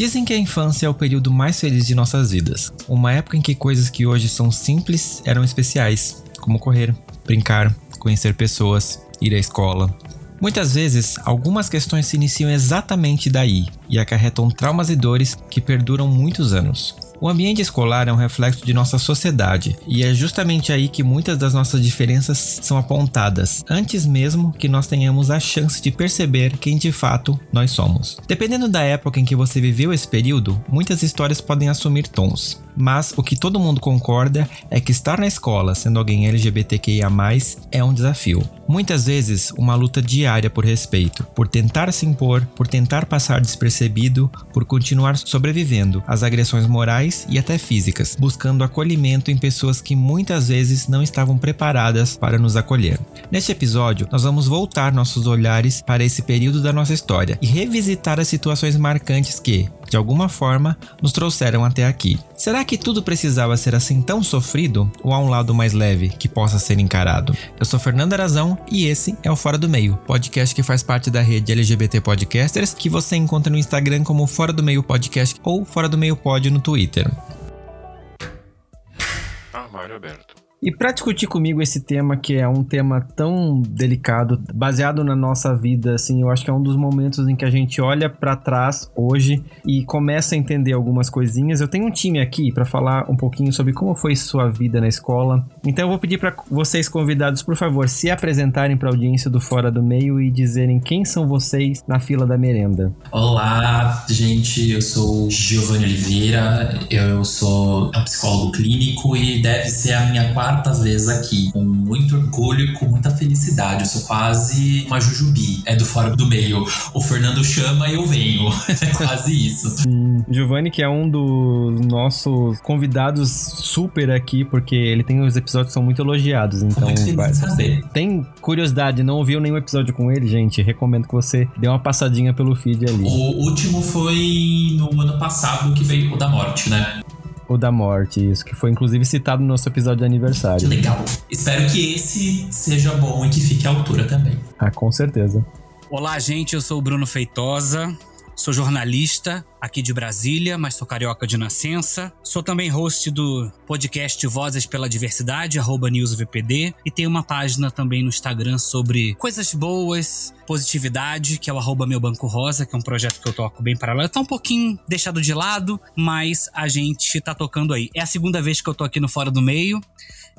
Dizem que a infância é o período mais feliz de nossas vidas. Uma época em que coisas que hoje são simples eram especiais, como correr, brincar, conhecer pessoas, ir à escola. Muitas vezes, algumas questões se iniciam exatamente daí e acarretam traumas e dores que perduram muitos anos. O ambiente escolar é um reflexo de nossa sociedade e é justamente aí que muitas das nossas diferenças são apontadas, antes mesmo que nós tenhamos a chance de perceber quem de fato nós somos. Dependendo da época em que você viveu esse período, muitas histórias podem assumir tons. Mas o que todo mundo concorda é que estar na escola sendo alguém LGBTQIA, é um desafio. Muitas vezes, uma luta diária por respeito, por tentar se impor, por tentar passar despercebido, por continuar sobrevivendo às agressões morais e até físicas, buscando acolhimento em pessoas que muitas vezes não estavam preparadas para nos acolher. Neste episódio, nós vamos voltar nossos olhares para esse período da nossa história e revisitar as situações marcantes que, de alguma forma, nos trouxeram até aqui. Será que tudo precisava ser assim tão sofrido ou há um lado mais leve que possa ser encarado? Eu sou Fernando Arazão e esse é o Fora do Meio, podcast que faz parte da rede LGBT Podcasters, que você encontra no Instagram como Fora do Meio Podcast ou Fora do Meio Pod no Twitter. Armário aberto. E para discutir comigo esse tema, que é um tema tão delicado, baseado na nossa vida, assim, eu acho que é um dos momentos em que a gente olha para trás hoje e começa a entender algumas coisinhas. Eu tenho um time aqui para falar um pouquinho sobre como foi sua vida na escola. Então eu vou pedir para vocês convidados, por favor, se apresentarem para a audiência do Fora do Meio e dizerem quem são vocês na fila da merenda. Olá, gente, eu sou Giovanni Oliveira, eu sou um psicólogo clínico e deve ser a minha quarta quartas vezes aqui, com muito orgulho e com muita felicidade. Eu sou quase uma jujubi, é do fora do meio. O Fernando chama e eu venho. É quase isso. Giovanni, que é um dos nossos convidados super aqui, porque ele tem os episódios que são muito elogiados. Então, muito vai. Saber. Tem curiosidade, não ouviu nenhum episódio com ele, gente? Recomendo que você dê uma passadinha pelo feed ali. O último foi no ano passado que veio o da morte, né? O da morte, isso, que foi inclusive citado no nosso episódio de aniversário. Legal. Espero que esse seja bom e que fique à altura também. Ah, com certeza. Olá, gente, eu sou o Bruno Feitosa. Sou jornalista aqui de Brasília, mas sou carioca de nascença. Sou também host do podcast Vozes pela Diversidade, arroba NewsVPD. E tenho uma página também no Instagram sobre coisas boas, positividade, que é o arroba Meu Banco Rosa, que é um projeto que eu toco bem paralelo. Tá um pouquinho deixado de lado, mas a gente tá tocando aí. É a segunda vez que eu tô aqui no Fora do Meio.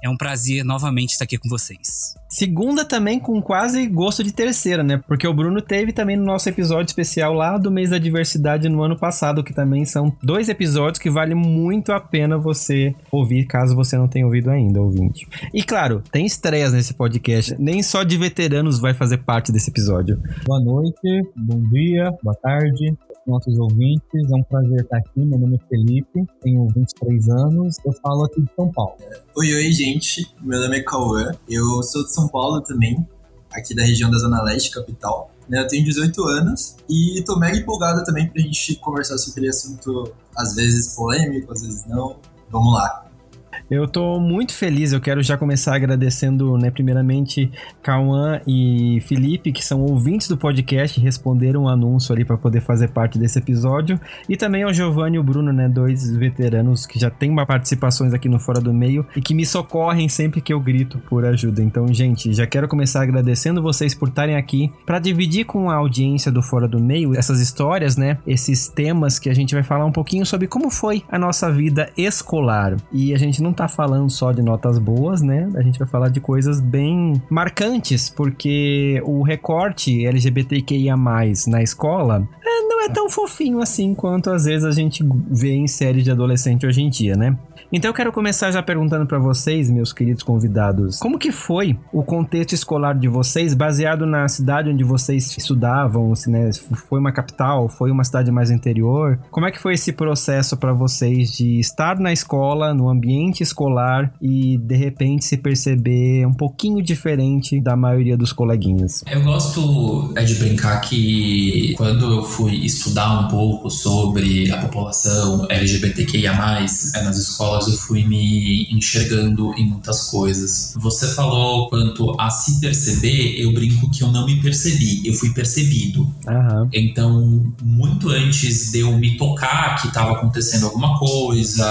É um prazer novamente estar aqui com vocês. Segunda também com quase gosto de terceira, né? Porque o Bruno teve também no nosso episódio especial lá do mês da diversidade no ano passado, que também são dois episódios que vale muito a pena você ouvir, caso você não tenha ouvido ainda, ouvinte. E claro, tem estreias nesse podcast. Nem só de veteranos vai fazer parte desse episódio. Boa noite, bom dia, boa tarde nossos ouvintes. É um prazer estar aqui. Meu nome é Felipe, tenho 23 anos. Eu falo aqui de São Paulo. Oi, oi, gente. Meu nome é Cauã. Eu sou de São Paulo também, aqui da região da Zona Leste, capital. Né, eu tenho 18 anos e tô mega empolgado também pra gente conversar sobre assunto, às vezes polêmico, às vezes não. Vamos lá. Eu tô muito feliz, eu quero já começar agradecendo, né, primeiramente, Cauã e Felipe, que são ouvintes do podcast, responderam o um anúncio ali para poder fazer parte desse episódio, e também ao Giovanni e o Bruno, né, dois veteranos que já têm participações aqui no Fora do Meio e que me socorrem sempre que eu grito por ajuda. Então, gente, já quero começar agradecendo vocês por estarem aqui para dividir com a audiência do Fora do Meio essas histórias, né, esses temas que a gente vai falar um pouquinho sobre como foi a nossa vida escolar. E a gente não tá tá falando só de notas boas, né? A gente vai falar de coisas bem marcantes, porque o recorte LGBTQIA na escola é, não é tão fofinho assim quanto às vezes a gente vê em séries de adolescente hoje em dia, né? Então eu quero começar já perguntando para vocês, meus queridos convidados, como que foi o contexto escolar de vocês, baseado na cidade onde vocês estudavam, se, né, foi uma capital, foi uma cidade mais interior? Como é que foi esse processo para vocês de estar na escola, no ambiente escolar e de repente se perceber um pouquinho diferente da maioria dos coleguinhas? Eu gosto é de brincar que quando eu fui estudar um pouco sobre a população LGBTQIA+, é, nas escolas eu fui me enxergando em muitas coisas. Você falou quanto a se perceber, eu brinco que eu não me percebi, eu fui percebido. Uhum. Então, muito antes de eu me tocar que estava acontecendo alguma coisa,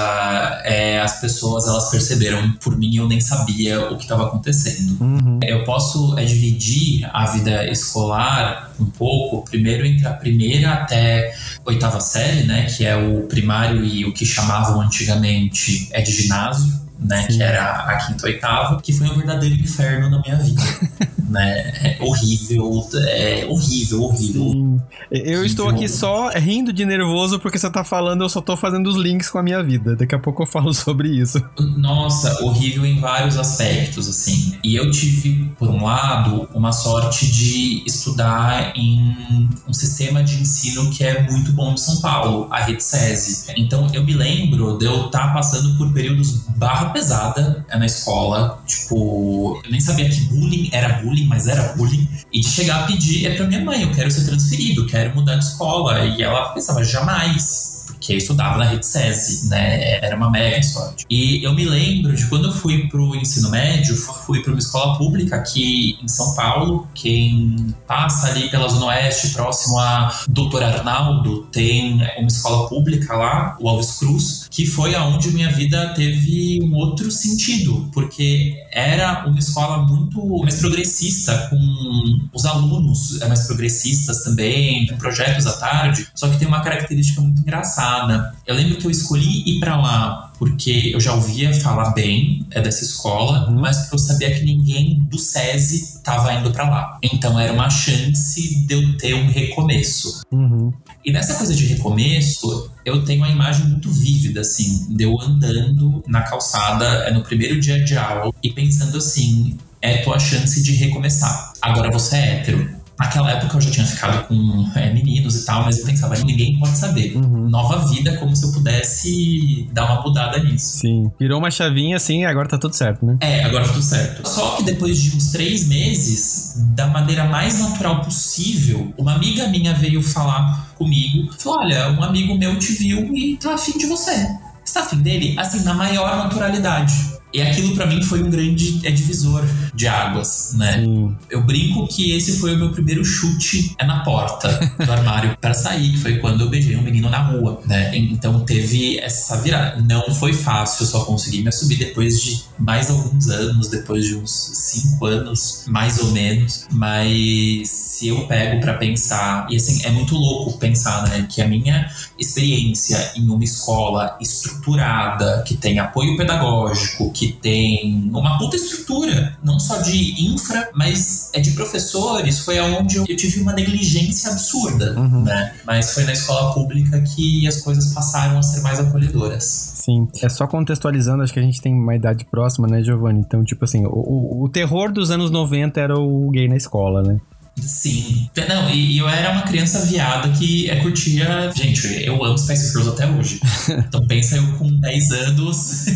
é, as pessoas elas perceberam por mim eu nem sabia o que estava acontecendo. Uhum. Eu posso é, dividir a vida escolar um pouco, primeiro entre a primeira até oitava série, né, que é o primário e o que chamavam antigamente é de ginásio, né, Sim. que era a quinta oitava, que foi um verdadeiro inferno na minha vida. né? É horrível, é horrível, horrível. Sim. Eu estou aqui só rindo de nervoso porque você tá falando, eu só tô fazendo os links com a minha vida. Daqui a pouco eu falo sobre isso. Nossa, horrível em vários aspectos, assim. E eu tive, por um lado, uma sorte de estudar em um sistema de ensino que é muito bom de São Paulo, a Rede SESI. Então eu me lembro de eu estar tá passando por períodos barra pesada na escola. Tipo, eu nem sabia que bullying era bullying mas era bullying, e de chegar a pedir é pra minha mãe, eu quero ser transferido, quero mudar de escola. E ela pensava, jamais que eu estudava na rede SESI, né? Era uma mega sorte. E eu me lembro de quando eu fui pro ensino médio, fui para uma escola pública aqui em São Paulo. Quem passa ali pela Zona Oeste, próximo a Doutor Arnaldo, tem uma escola pública lá, o Alves Cruz, que foi aonde minha vida teve um outro sentido, porque era uma escola muito mais progressista, com os alunos mais progressistas também, com projetos à tarde, só que tem uma característica muito engraçada. Eu lembro que eu escolhi ir para lá porque eu já ouvia falar bem é, dessa escola, mas porque eu sabia que ninguém do SESI estava indo para lá. Então era uma chance de eu ter um recomeço. Uhum. E nessa coisa de recomeço, eu tenho uma imagem muito vívida, assim, de eu andando na calçada é, no primeiro dia de aula e pensando assim: é tua chance de recomeçar. Agora você é hétero Naquela época eu já tinha ficado com é, meninos e tal, mas eu pensava, ninguém pode saber. Uhum. Nova vida, como se eu pudesse dar uma mudada nisso. Sim. Virou uma chavinha assim e agora tá tudo certo, né? É, agora tá tudo certo. Só que depois de uns três meses, da maneira mais natural possível, uma amiga minha veio falar comigo. Falou: olha, um amigo meu te viu e tá afim de você. Você tá afim dele? Assim, na maior naturalidade. E aquilo para mim foi um grande é, divisor de águas, né? Sim. Eu brinco que esse foi o meu primeiro chute é na porta do armário para sair, que foi quando eu beijei um menino na rua, né? Então teve essa virada. Não foi fácil, eu só consegui me assumir depois de mais alguns anos, depois de uns cinco anos, mais ou menos. Mas se eu pego para pensar, e assim, é muito louco pensar, né? Que a minha experiência em uma escola estruturada, que tem apoio pedagógico, que tem uma puta estrutura, não só de infra, mas é de professores, foi aonde eu, tive uma negligência absurda, uhum. né? Mas foi na escola pública que as coisas passaram a ser mais acolhedoras. Sim, é só contextualizando, acho que a gente tem uma idade próxima, né, Giovanni? Então, tipo assim, o, o, o terror dos anos 90 era o gay na escola, né? Sim. Não, e, eu era uma criança viada que é, curtia. Gente, eu amo Spice Girls até hoje. Então pensa eu com 10 anos,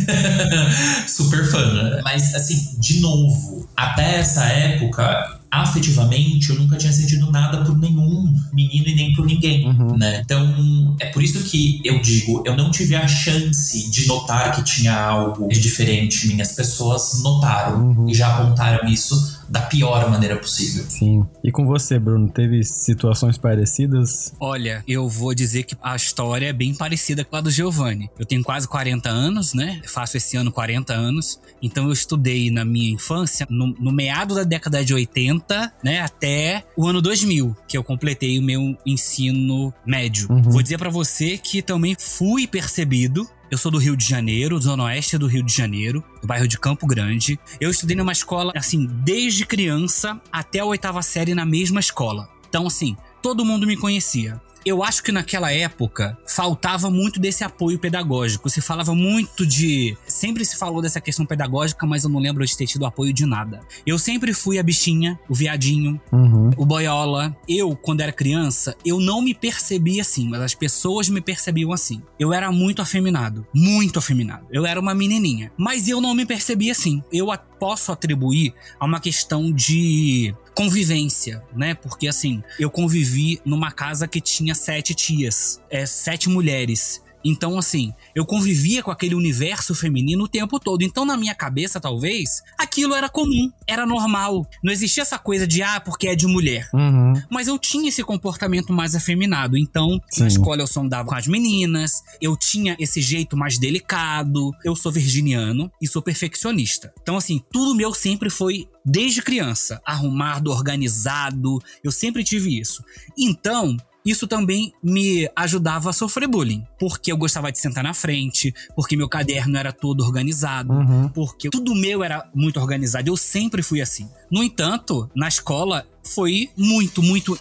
super fã. Mas, assim, de novo, até essa época, afetivamente, eu nunca tinha sentido nada por nenhum menino e nem por ninguém, uhum. né? Então, é por isso que eu digo, eu não tive a chance de notar que tinha algo de diferente. Minhas pessoas notaram uhum. e já apontaram isso da pior maneira possível. Sim. E com você, Bruno, teve situações parecidas? Olha, eu vou dizer que a história é bem parecida com a do Giovanni. Eu tenho quase 40 anos, né? Faço esse ano 40 anos. Então eu estudei na minha infância, no, no meado da década de 80 90, né, até o ano 2000, que eu completei o meu ensino médio. Uhum. Vou dizer para você que também fui percebido eu sou do Rio de Janeiro, zona oeste do Rio de Janeiro, do bairro de Campo Grande. Eu estudei numa escola, assim, desde criança até a oitava série na mesma escola. Então, assim, todo mundo me conhecia. Eu acho que naquela época faltava muito desse apoio pedagógico. Se falava muito de. Sempre se falou dessa questão pedagógica, mas eu não lembro de ter tido apoio de nada. Eu sempre fui a bichinha, o viadinho, Uhum. o boiola. Eu, quando era criança, eu não me percebia assim, mas as pessoas me percebiam assim. Eu era muito afeminado, muito afeminado. Eu era uma menininha, mas eu não me percebia assim. Eu posso atribuir a uma questão de convivência, né? Porque assim, eu convivi numa casa que tinha sete tias, é, sete mulheres. Então, assim, eu convivia com aquele universo feminino o tempo todo. Então, na minha cabeça, talvez, aquilo era comum, era normal. Não existia essa coisa de, ah, porque é de mulher. Uhum. Mas eu tinha esse comportamento mais afeminado. Então, Sim. na escola eu sondava com as meninas, eu tinha esse jeito mais delicado. Eu sou virginiano e sou perfeccionista. Então, assim, tudo meu sempre foi, desde criança, arrumado, organizado. Eu sempre tive isso. Então. Isso também me ajudava a sofrer bullying. Porque eu gostava de sentar na frente, porque meu caderno era todo organizado, Uhum. porque tudo meu era muito organizado. Eu sempre fui assim. No entanto, na escola foi muito, muito.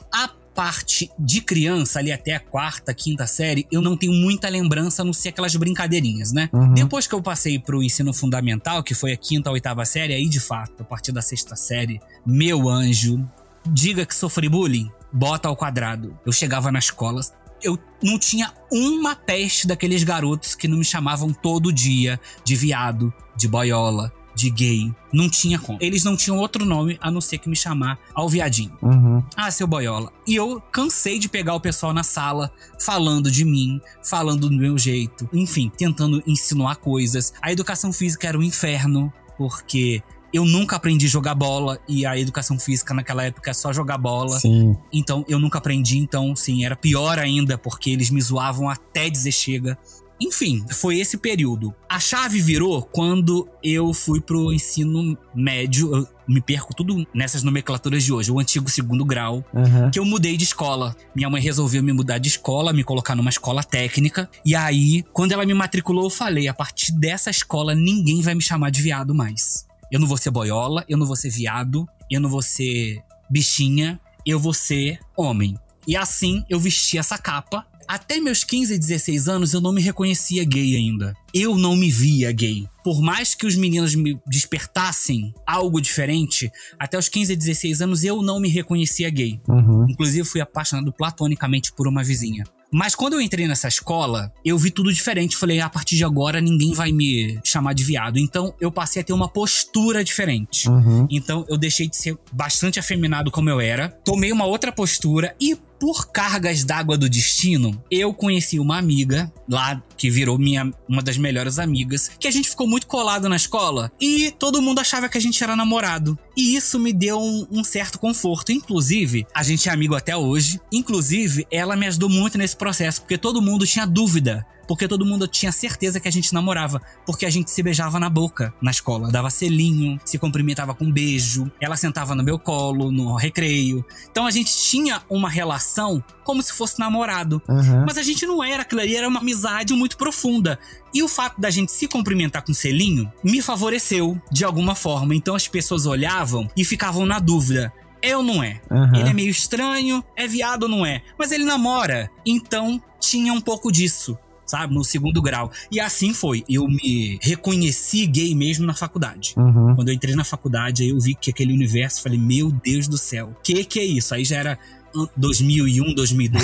Parte de criança, ali até a quarta, quinta série, eu não tenho muita lembrança, a não ser aquelas brincadeirinhas, né? Uhum. Depois que eu passei pro ensino fundamental, que foi a quinta, a oitava série, aí de fato, a partir da sexta série, meu anjo, diga que sofri bullying, bota ao quadrado. Eu chegava na escola, eu não tinha uma peste daqueles garotos que não me chamavam todo dia de viado, de boiola, de gay. Não tinha como. Eles não tinham outro nome a não ser que me chamar ao viadinho. Uhum. Ah, seu boiola. E eu cansei de pegar o pessoal na sala falando de mim, falando do meu jeito, enfim, tentando insinuar coisas. A educação física era um inferno, porque eu nunca aprendi a jogar bola e a educação física naquela época é só jogar bola. Sim. Então eu nunca aprendi, então sim, era pior ainda, porque eles me zoavam até dizer chega. Enfim, foi esse período. A chave virou quando eu fui pro ensino médio. Eu me perco tudo nessas nomenclaturas de hoje, o antigo segundo grau Uhum. que eu mudei de escola. Minha mãe resolveu me mudar de escola, me colocar numa escola técnica. E aí, quando ela me matriculou, eu falei: a partir dessa escola, ninguém vai me chamar de viado mais. Eu não vou ser boiola, eu não vou ser viado, eu não vou ser bichinha, eu vou ser homem. E assim eu vesti essa capa. Até meus 15, 16 anos eu não me reconhecia gay ainda. Eu não me via gay. Por mais que os meninos me despertassem algo diferente, até os 15, 16 anos eu não me reconhecia gay. Uhum. Inclusive, fui apaixonado platonicamente por uma vizinha. Mas quando eu entrei nessa escola, eu vi tudo diferente. Falei, a partir de agora ninguém vai me chamar de viado. Então eu passei a ter uma postura diferente. Uhum. Então eu deixei de ser bastante afeminado como eu era, tomei uma outra postura e por cargas d'água do destino, eu conheci uma amiga lá que virou minha uma das melhores amigas, que a gente ficou muito colado na escola e todo mundo achava que a gente era namorado. E isso me deu um, um certo conforto. Inclusive, a gente é amigo até hoje. Inclusive, ela me ajudou muito nesse processo, porque todo mundo tinha dúvida porque todo mundo tinha certeza que a gente namorava, porque a gente se beijava na boca na escola, dava selinho, se cumprimentava com um beijo, ela sentava no meu colo no recreio. Então a gente tinha uma relação como se fosse namorado. Uhum. Mas a gente não era, aquilo ali era uma amizade muito profunda. E o fato da gente se cumprimentar com selinho me favoreceu de alguma forma. Então as pessoas olhavam e ficavam na dúvida. É ou não é? Uhum. Ele é meio estranho, é viado ou não é? Mas ele namora. Então tinha um pouco disso, sabe? No segundo grau. E assim foi. Eu me reconheci gay mesmo na faculdade. Uhum. Quando eu entrei na faculdade, aí eu vi que aquele universo, falei, meu Deus do céu, que que é isso? Aí já era ah, 2001, 2002.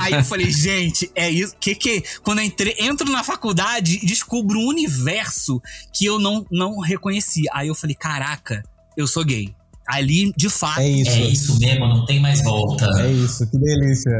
aí eu falei, gente, é isso. Que que quando eu entrei, entro na faculdade, descubro um universo que eu não não reconhecia. Aí eu falei, caraca, eu sou gay. Ali, de fato, É isso. É isso mesmo, não tem mais volta. É isso, que delícia.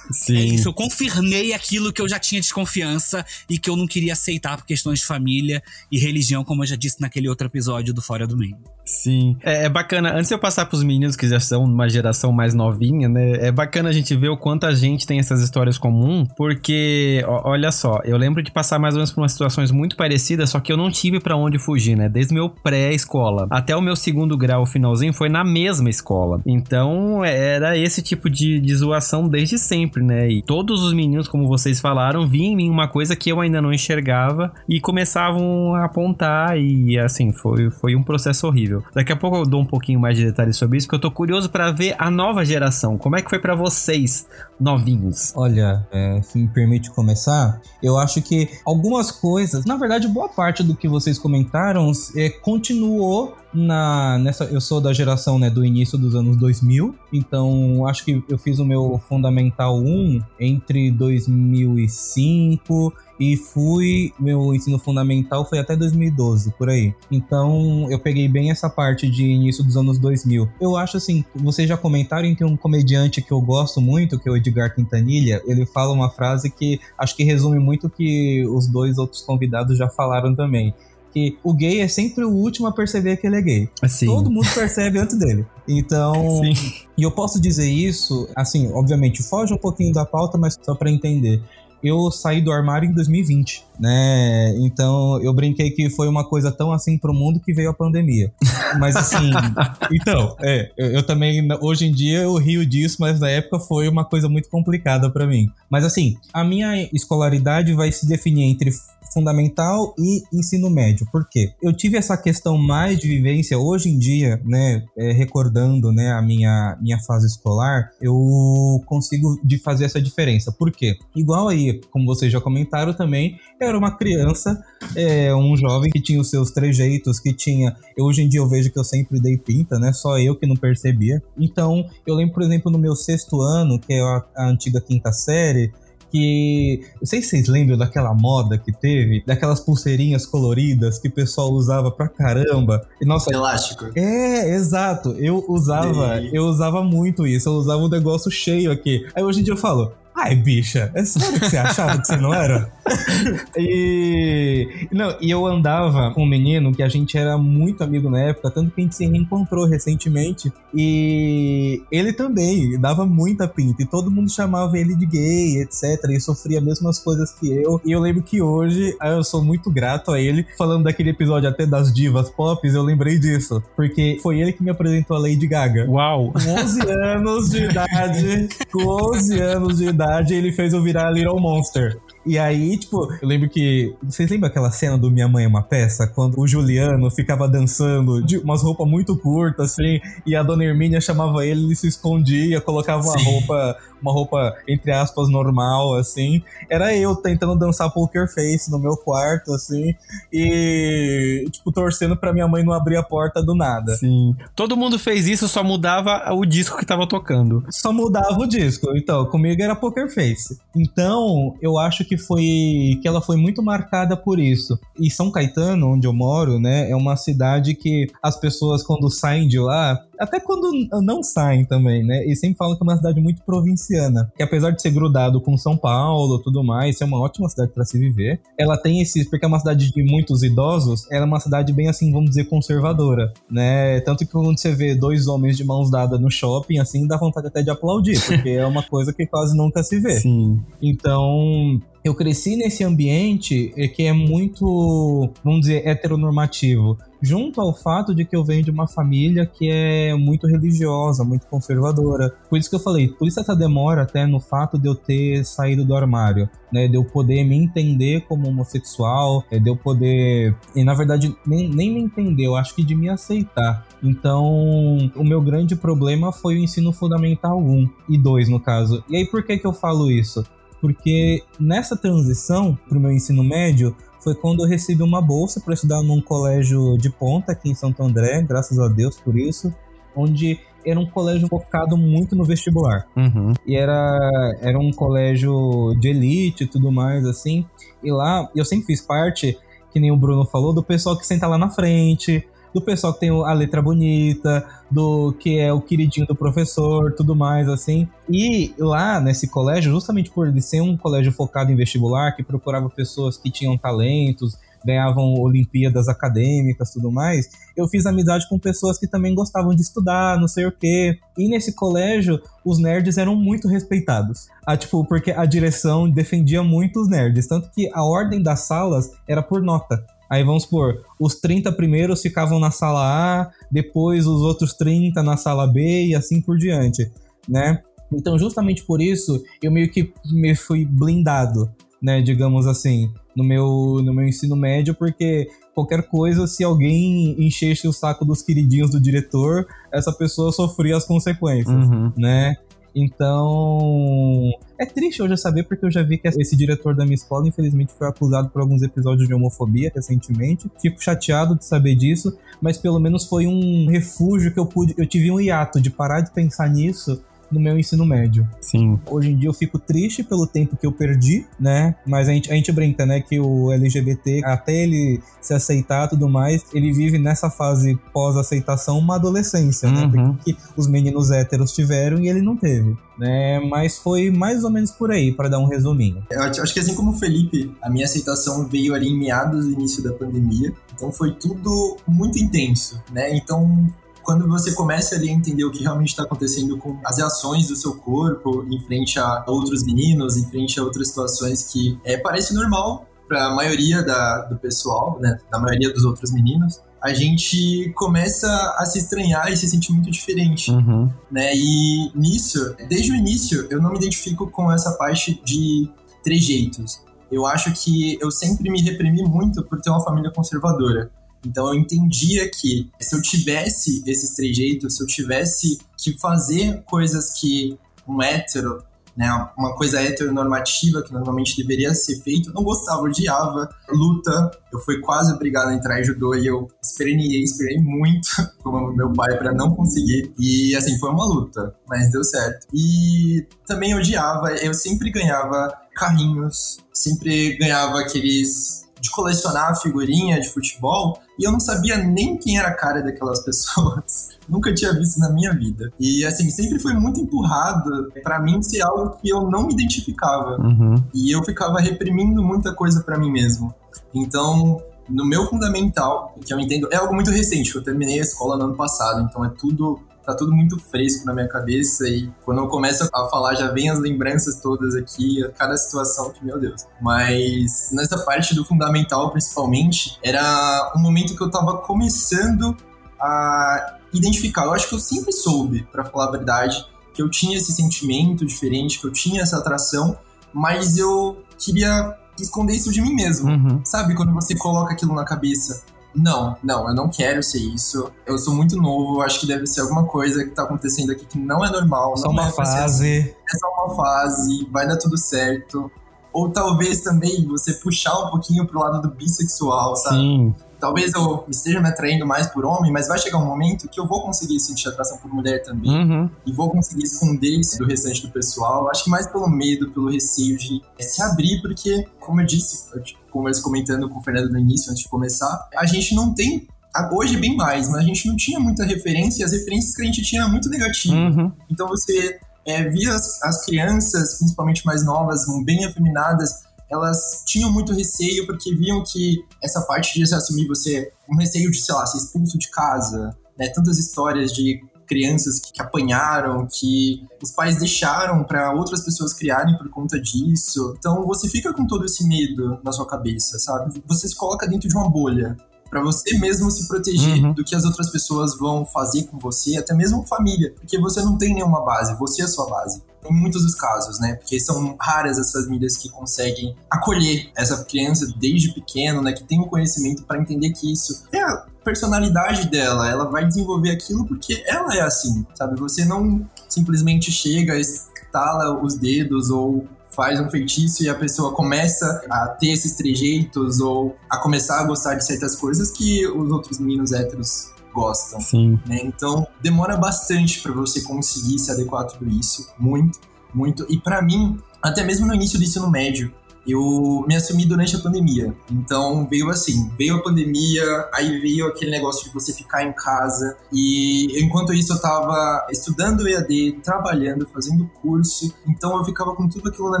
Sim. É isso, eu confirmei aquilo que eu já tinha desconfiança e que eu não queria aceitar por questões de família e religião, como eu já disse naquele outro episódio do Fora do Meio. Sim. É, é bacana. Antes de eu passar pros meninos que já são uma geração mais novinha, né? É bacana a gente ver o quanto a gente tem essas histórias comuns, porque, ó, olha só, eu lembro de passar mais ou menos por umas situações muito parecidas, só que eu não tive pra onde fugir, né? Desde meu pré-escola até o meu segundo grau, finalzinho, foi na mesma escola. Então, era esse tipo de, de zoação desde sempre, né? E todos os meninos, como vocês falaram, viam em mim uma coisa que eu ainda não enxergava e começavam a apontar, e assim, foi, foi um processo horrível. Incrível. Daqui a pouco eu dou um pouquinho mais de detalhes sobre isso, porque eu tô curioso para ver a nova geração. Como é que foi para vocês, novinhos? Olha, é, se me permite começar, eu acho que algumas coisas, na verdade, boa parte do que vocês comentaram é, continuou na nessa eu sou da geração né do início dos anos 2000 então acho que eu fiz o meu fundamental 1 entre 2005 e fui meu ensino fundamental foi até 2012 por aí. Então eu peguei bem essa parte de início dos anos 2000 eu acho assim vocês já comentaram tem um comediante que eu gosto muito que é o Edgar Quintanilha ele fala uma frase que acho que resume muito o que os dois outros convidados já falaram também que o gay é sempre o último a perceber que ele é gay. Assim. Todo mundo percebe antes dele. Então, Sim. e eu posso dizer isso, assim, obviamente, foge um pouquinho da pauta, mas só para entender eu saí do armário em 2020, né? Então eu brinquei que foi uma coisa tão assim pro mundo que veio a pandemia. Mas assim, então, é, eu, eu, também hoje em dia eu rio disso, mas na época foi uma coisa muito complicada para mim. Mas assim, a minha escolaridade vai se definir entre fundamental e ensino médio. Por quê? Eu tive essa questão mais de vivência hoje em dia, né, é, recordando, né, a minha, minha fase escolar, eu consigo de fazer essa diferença. Por quê? Igual aí, como vocês já comentaram também, eu era uma criança, é, um jovem que tinha os seus trejeitos, que tinha... Eu, hoje em dia eu vejo que eu sempre dei pinta, né, só eu que não percebia. Então, eu lembro, por exemplo, no meu sexto ano, que é a, a antiga quinta série, que. Não sei se vocês lembram daquela moda que teve, daquelas pulseirinhas coloridas que o pessoal usava pra caramba. E, nossa, Elástico. É, exato. Eu usava, eu usava muito isso. Eu usava um negócio cheio aqui. Aí hoje em dia eu falo, Ai, bicha, é sério que você achava que você não era? e. Não, e eu andava com um menino que a gente era muito amigo na época, tanto que a gente se reencontrou recentemente. E ele também dava muita pinta. E todo mundo chamava ele de gay, etc. E sofria as mesmas coisas que eu. E eu lembro que hoje eu sou muito grato a ele. Falando daquele episódio até das divas pop, eu lembrei disso. Porque foi ele que me apresentou a Lady Gaga. Uau! Com 11 anos de idade. Com 11 anos de idade verdade, ele fez eu virar Little Monster. E aí, tipo, eu lembro que. Vocês lembram aquela cena do Minha Mãe é uma Peça? Quando o Juliano ficava dançando de umas roupas muito curtas, assim, e a dona Hermínia chamava ele, ele se escondia, colocava uma roupa, uma roupa, entre aspas, normal, assim. Era eu tentando dançar poker face no meu quarto, assim, e, tipo, torcendo pra minha mãe não abrir a porta do nada. Sim. Todo mundo fez isso, só mudava o disco que tava tocando. Só mudava o disco. Então, comigo era poker face. Então, eu acho que que foi que ela foi muito marcada por isso. E São Caetano, onde eu moro, né, é uma cidade que as pessoas quando saem de lá, até quando não saem também, né? E sempre falam que é uma cidade muito provinciana. Que apesar de ser grudado com São Paulo tudo mais, é uma ótima cidade para se viver. Ela tem esses. Porque é uma cidade de muitos idosos, ela é uma cidade bem assim, vamos dizer, conservadora, né? Tanto que quando você vê dois homens de mãos dadas no shopping, assim, dá vontade até de aplaudir, porque é uma coisa que quase nunca se vê. Sim. Então, eu cresci nesse ambiente eh, que é muito, vamos dizer, heteronormativo junto ao fato de que eu venho de uma família que é muito religiosa, muito conservadora. Por isso que eu falei, por isso essa demora até no fato de eu ter saído do armário, né, de eu poder me entender como homossexual, é, de eu poder, e na verdade nem, nem me entender, eu acho que de me aceitar. Então, o meu grande problema foi o ensino fundamental 1 e 2 no caso. E aí por que que eu falo isso? Porque nessa transição para o meu ensino médio, foi quando eu recebi uma bolsa para estudar num colégio de ponta aqui em Santo André, graças a Deus por isso, onde era um colégio focado muito no vestibular. Uhum. E era, era um colégio de elite e tudo mais, assim. E lá, eu sempre fiz parte, que nem o Bruno falou, do pessoal que senta lá na frente, do pessoal que tem a letra bonita, do que é o queridinho do professor, tudo mais assim. E lá nesse colégio, justamente por ele ser um colégio focado em vestibular, que procurava pessoas que tinham talentos, ganhavam Olimpíadas acadêmicas tudo mais, eu fiz amizade com pessoas que também gostavam de estudar, não sei o quê. E nesse colégio, os nerds eram muito respeitados. Ah, tipo, porque a direção defendia muito os nerds. Tanto que a ordem das salas era por nota. Aí vamos supor, os 30 primeiros ficavam na sala A, depois os outros 30 na sala B e assim por diante, né? Então, justamente por isso, eu meio que me fui blindado, né, digamos assim. no meu, no meu ensino médio, porque qualquer coisa, se alguém enchesse o saco dos queridinhos do diretor, essa pessoa sofria as consequências, uhum. né? Então, é triste hoje saber porque eu já vi que esse diretor da minha escola, infelizmente, foi acusado por alguns episódios de homofobia recentemente. Fico chateado de saber disso, mas pelo menos foi um refúgio que eu pude, eu tive um hiato de parar de pensar nisso no meu ensino médio. Sim. Hoje em dia eu fico triste pelo tempo que eu perdi, né? Mas a gente, a gente brinca, né, que o LGBT, até ele se aceitar tudo mais, ele vive nessa fase pós-aceitação uma adolescência, né? uhum. né? Porque os meninos héteros tiveram e ele não teve. Né, mas foi mais ou menos por aí, para dar um resuminho. Eu acho que assim como o Felipe, a minha aceitação veio ali em meados do início da pandemia, então foi tudo muito intenso, né? Então quando você começa ali a entender o que realmente está acontecendo com as reações do seu corpo em frente a outros meninos, em frente a outras situações que é, parece normal para a maioria da, do pessoal, né, da maioria dos outros meninos, a gente começa a se estranhar e se sentir muito diferente, uhum. né? E nisso, desde o início, eu não me identifico com essa parte de trejeitos. Eu acho que eu sempre me reprimi muito por ter uma família conservadora. Então eu entendia que se eu tivesse esses trejeitos, se eu tivesse que fazer coisas que um hétero, né, uma coisa heteronormativa que normalmente deveria ser feito, eu não gostava, odiava luta. Eu fui quase obrigado a entrar em judô e eu esperneei, esperei muito como meu pai para não conseguir. E assim, foi uma luta, mas deu certo. E também odiava, eu sempre ganhava carrinhos, sempre ganhava aqueles de colecionar figurinha de futebol e eu não sabia nem quem era a cara daquelas pessoas. Nunca tinha visto na minha vida. E assim, sempre foi muito empurrado para mim ser algo que eu não me identificava. Uhum. E eu ficava reprimindo muita coisa para mim mesmo. Então, no meu fundamental, que eu entendo, é algo muito recente, eu terminei a escola no ano passado, então é tudo tá tudo muito fresco na minha cabeça e quando eu começo a falar já vem as lembranças todas aqui, cada situação que, meu Deus. Mas nessa parte do fundamental, principalmente, era um momento que eu tava começando a identificar. Eu acho que eu sempre soube, para falar a verdade, que eu tinha esse sentimento diferente, que eu tinha essa atração, mas eu queria esconder isso de mim mesmo. Uhum. Sabe? Quando você coloca aquilo na cabeça. Não, não, eu não quero ser isso. Eu sou muito novo, acho que deve ser alguma coisa que tá acontecendo aqui que não é normal. Só não uma é fase. Assim. É só uma fase, vai dar tudo certo. Ou talvez também você puxar um pouquinho pro lado do bissexual, sabe? Sim talvez eu esteja me atraindo mais por homem, mas vai chegar um momento que eu vou conseguir sentir atração por mulher também. Uhum. E vou conseguir esconder isso do restante do pessoal. Acho que mais pelo medo, pelo receio de se abrir, porque, como eu disse, eu converso comentando com o Fernando no início, antes de começar, a gente não tem hoje bem mais, mas a gente não tinha muita referência e as referências que a gente tinha eram muito negativas. Uhum. Então você é, via as, as, crianças, principalmente mais novas, bem afeminadas, elas tinham muito receio porque viam que essa parte de se assumir você, um receio de, sei lá, ser expulso de casa, né? Tantas histórias de crianças que, que apanharam, que os pais deixaram para outras pessoas criarem por conta disso. Então você fica com todo esse medo na sua cabeça, sabe? Você se coloca dentro de uma bolha para você mesmo se proteger uhum. do que as outras pessoas vão fazer com você, até mesmo família, porque você não tem nenhuma base, você é a sua base em muitos dos casos, né? Porque são raras as famílias que conseguem acolher essa criança desde pequeno, né? Que tem o conhecimento para entender que isso é a personalidade dela, ela vai desenvolver aquilo porque ela é assim, sabe? Você não simplesmente chega, estala os dedos ou faz um feitiço e a pessoa começa a ter esses trejeitos ou a começar a gostar de certas coisas que os outros meninos héteros gostam. Sim. Né? Então, demora bastante para você conseguir se adequar a tudo isso. Muito, muito. E para mim, até mesmo no início do ensino médio, eu me assumi durante a pandemia. Então veio assim, veio a pandemia, aí veio aquele negócio de você ficar em casa. E enquanto isso eu tava estudando EAD, trabalhando, fazendo curso. Então eu ficava com tudo aquilo na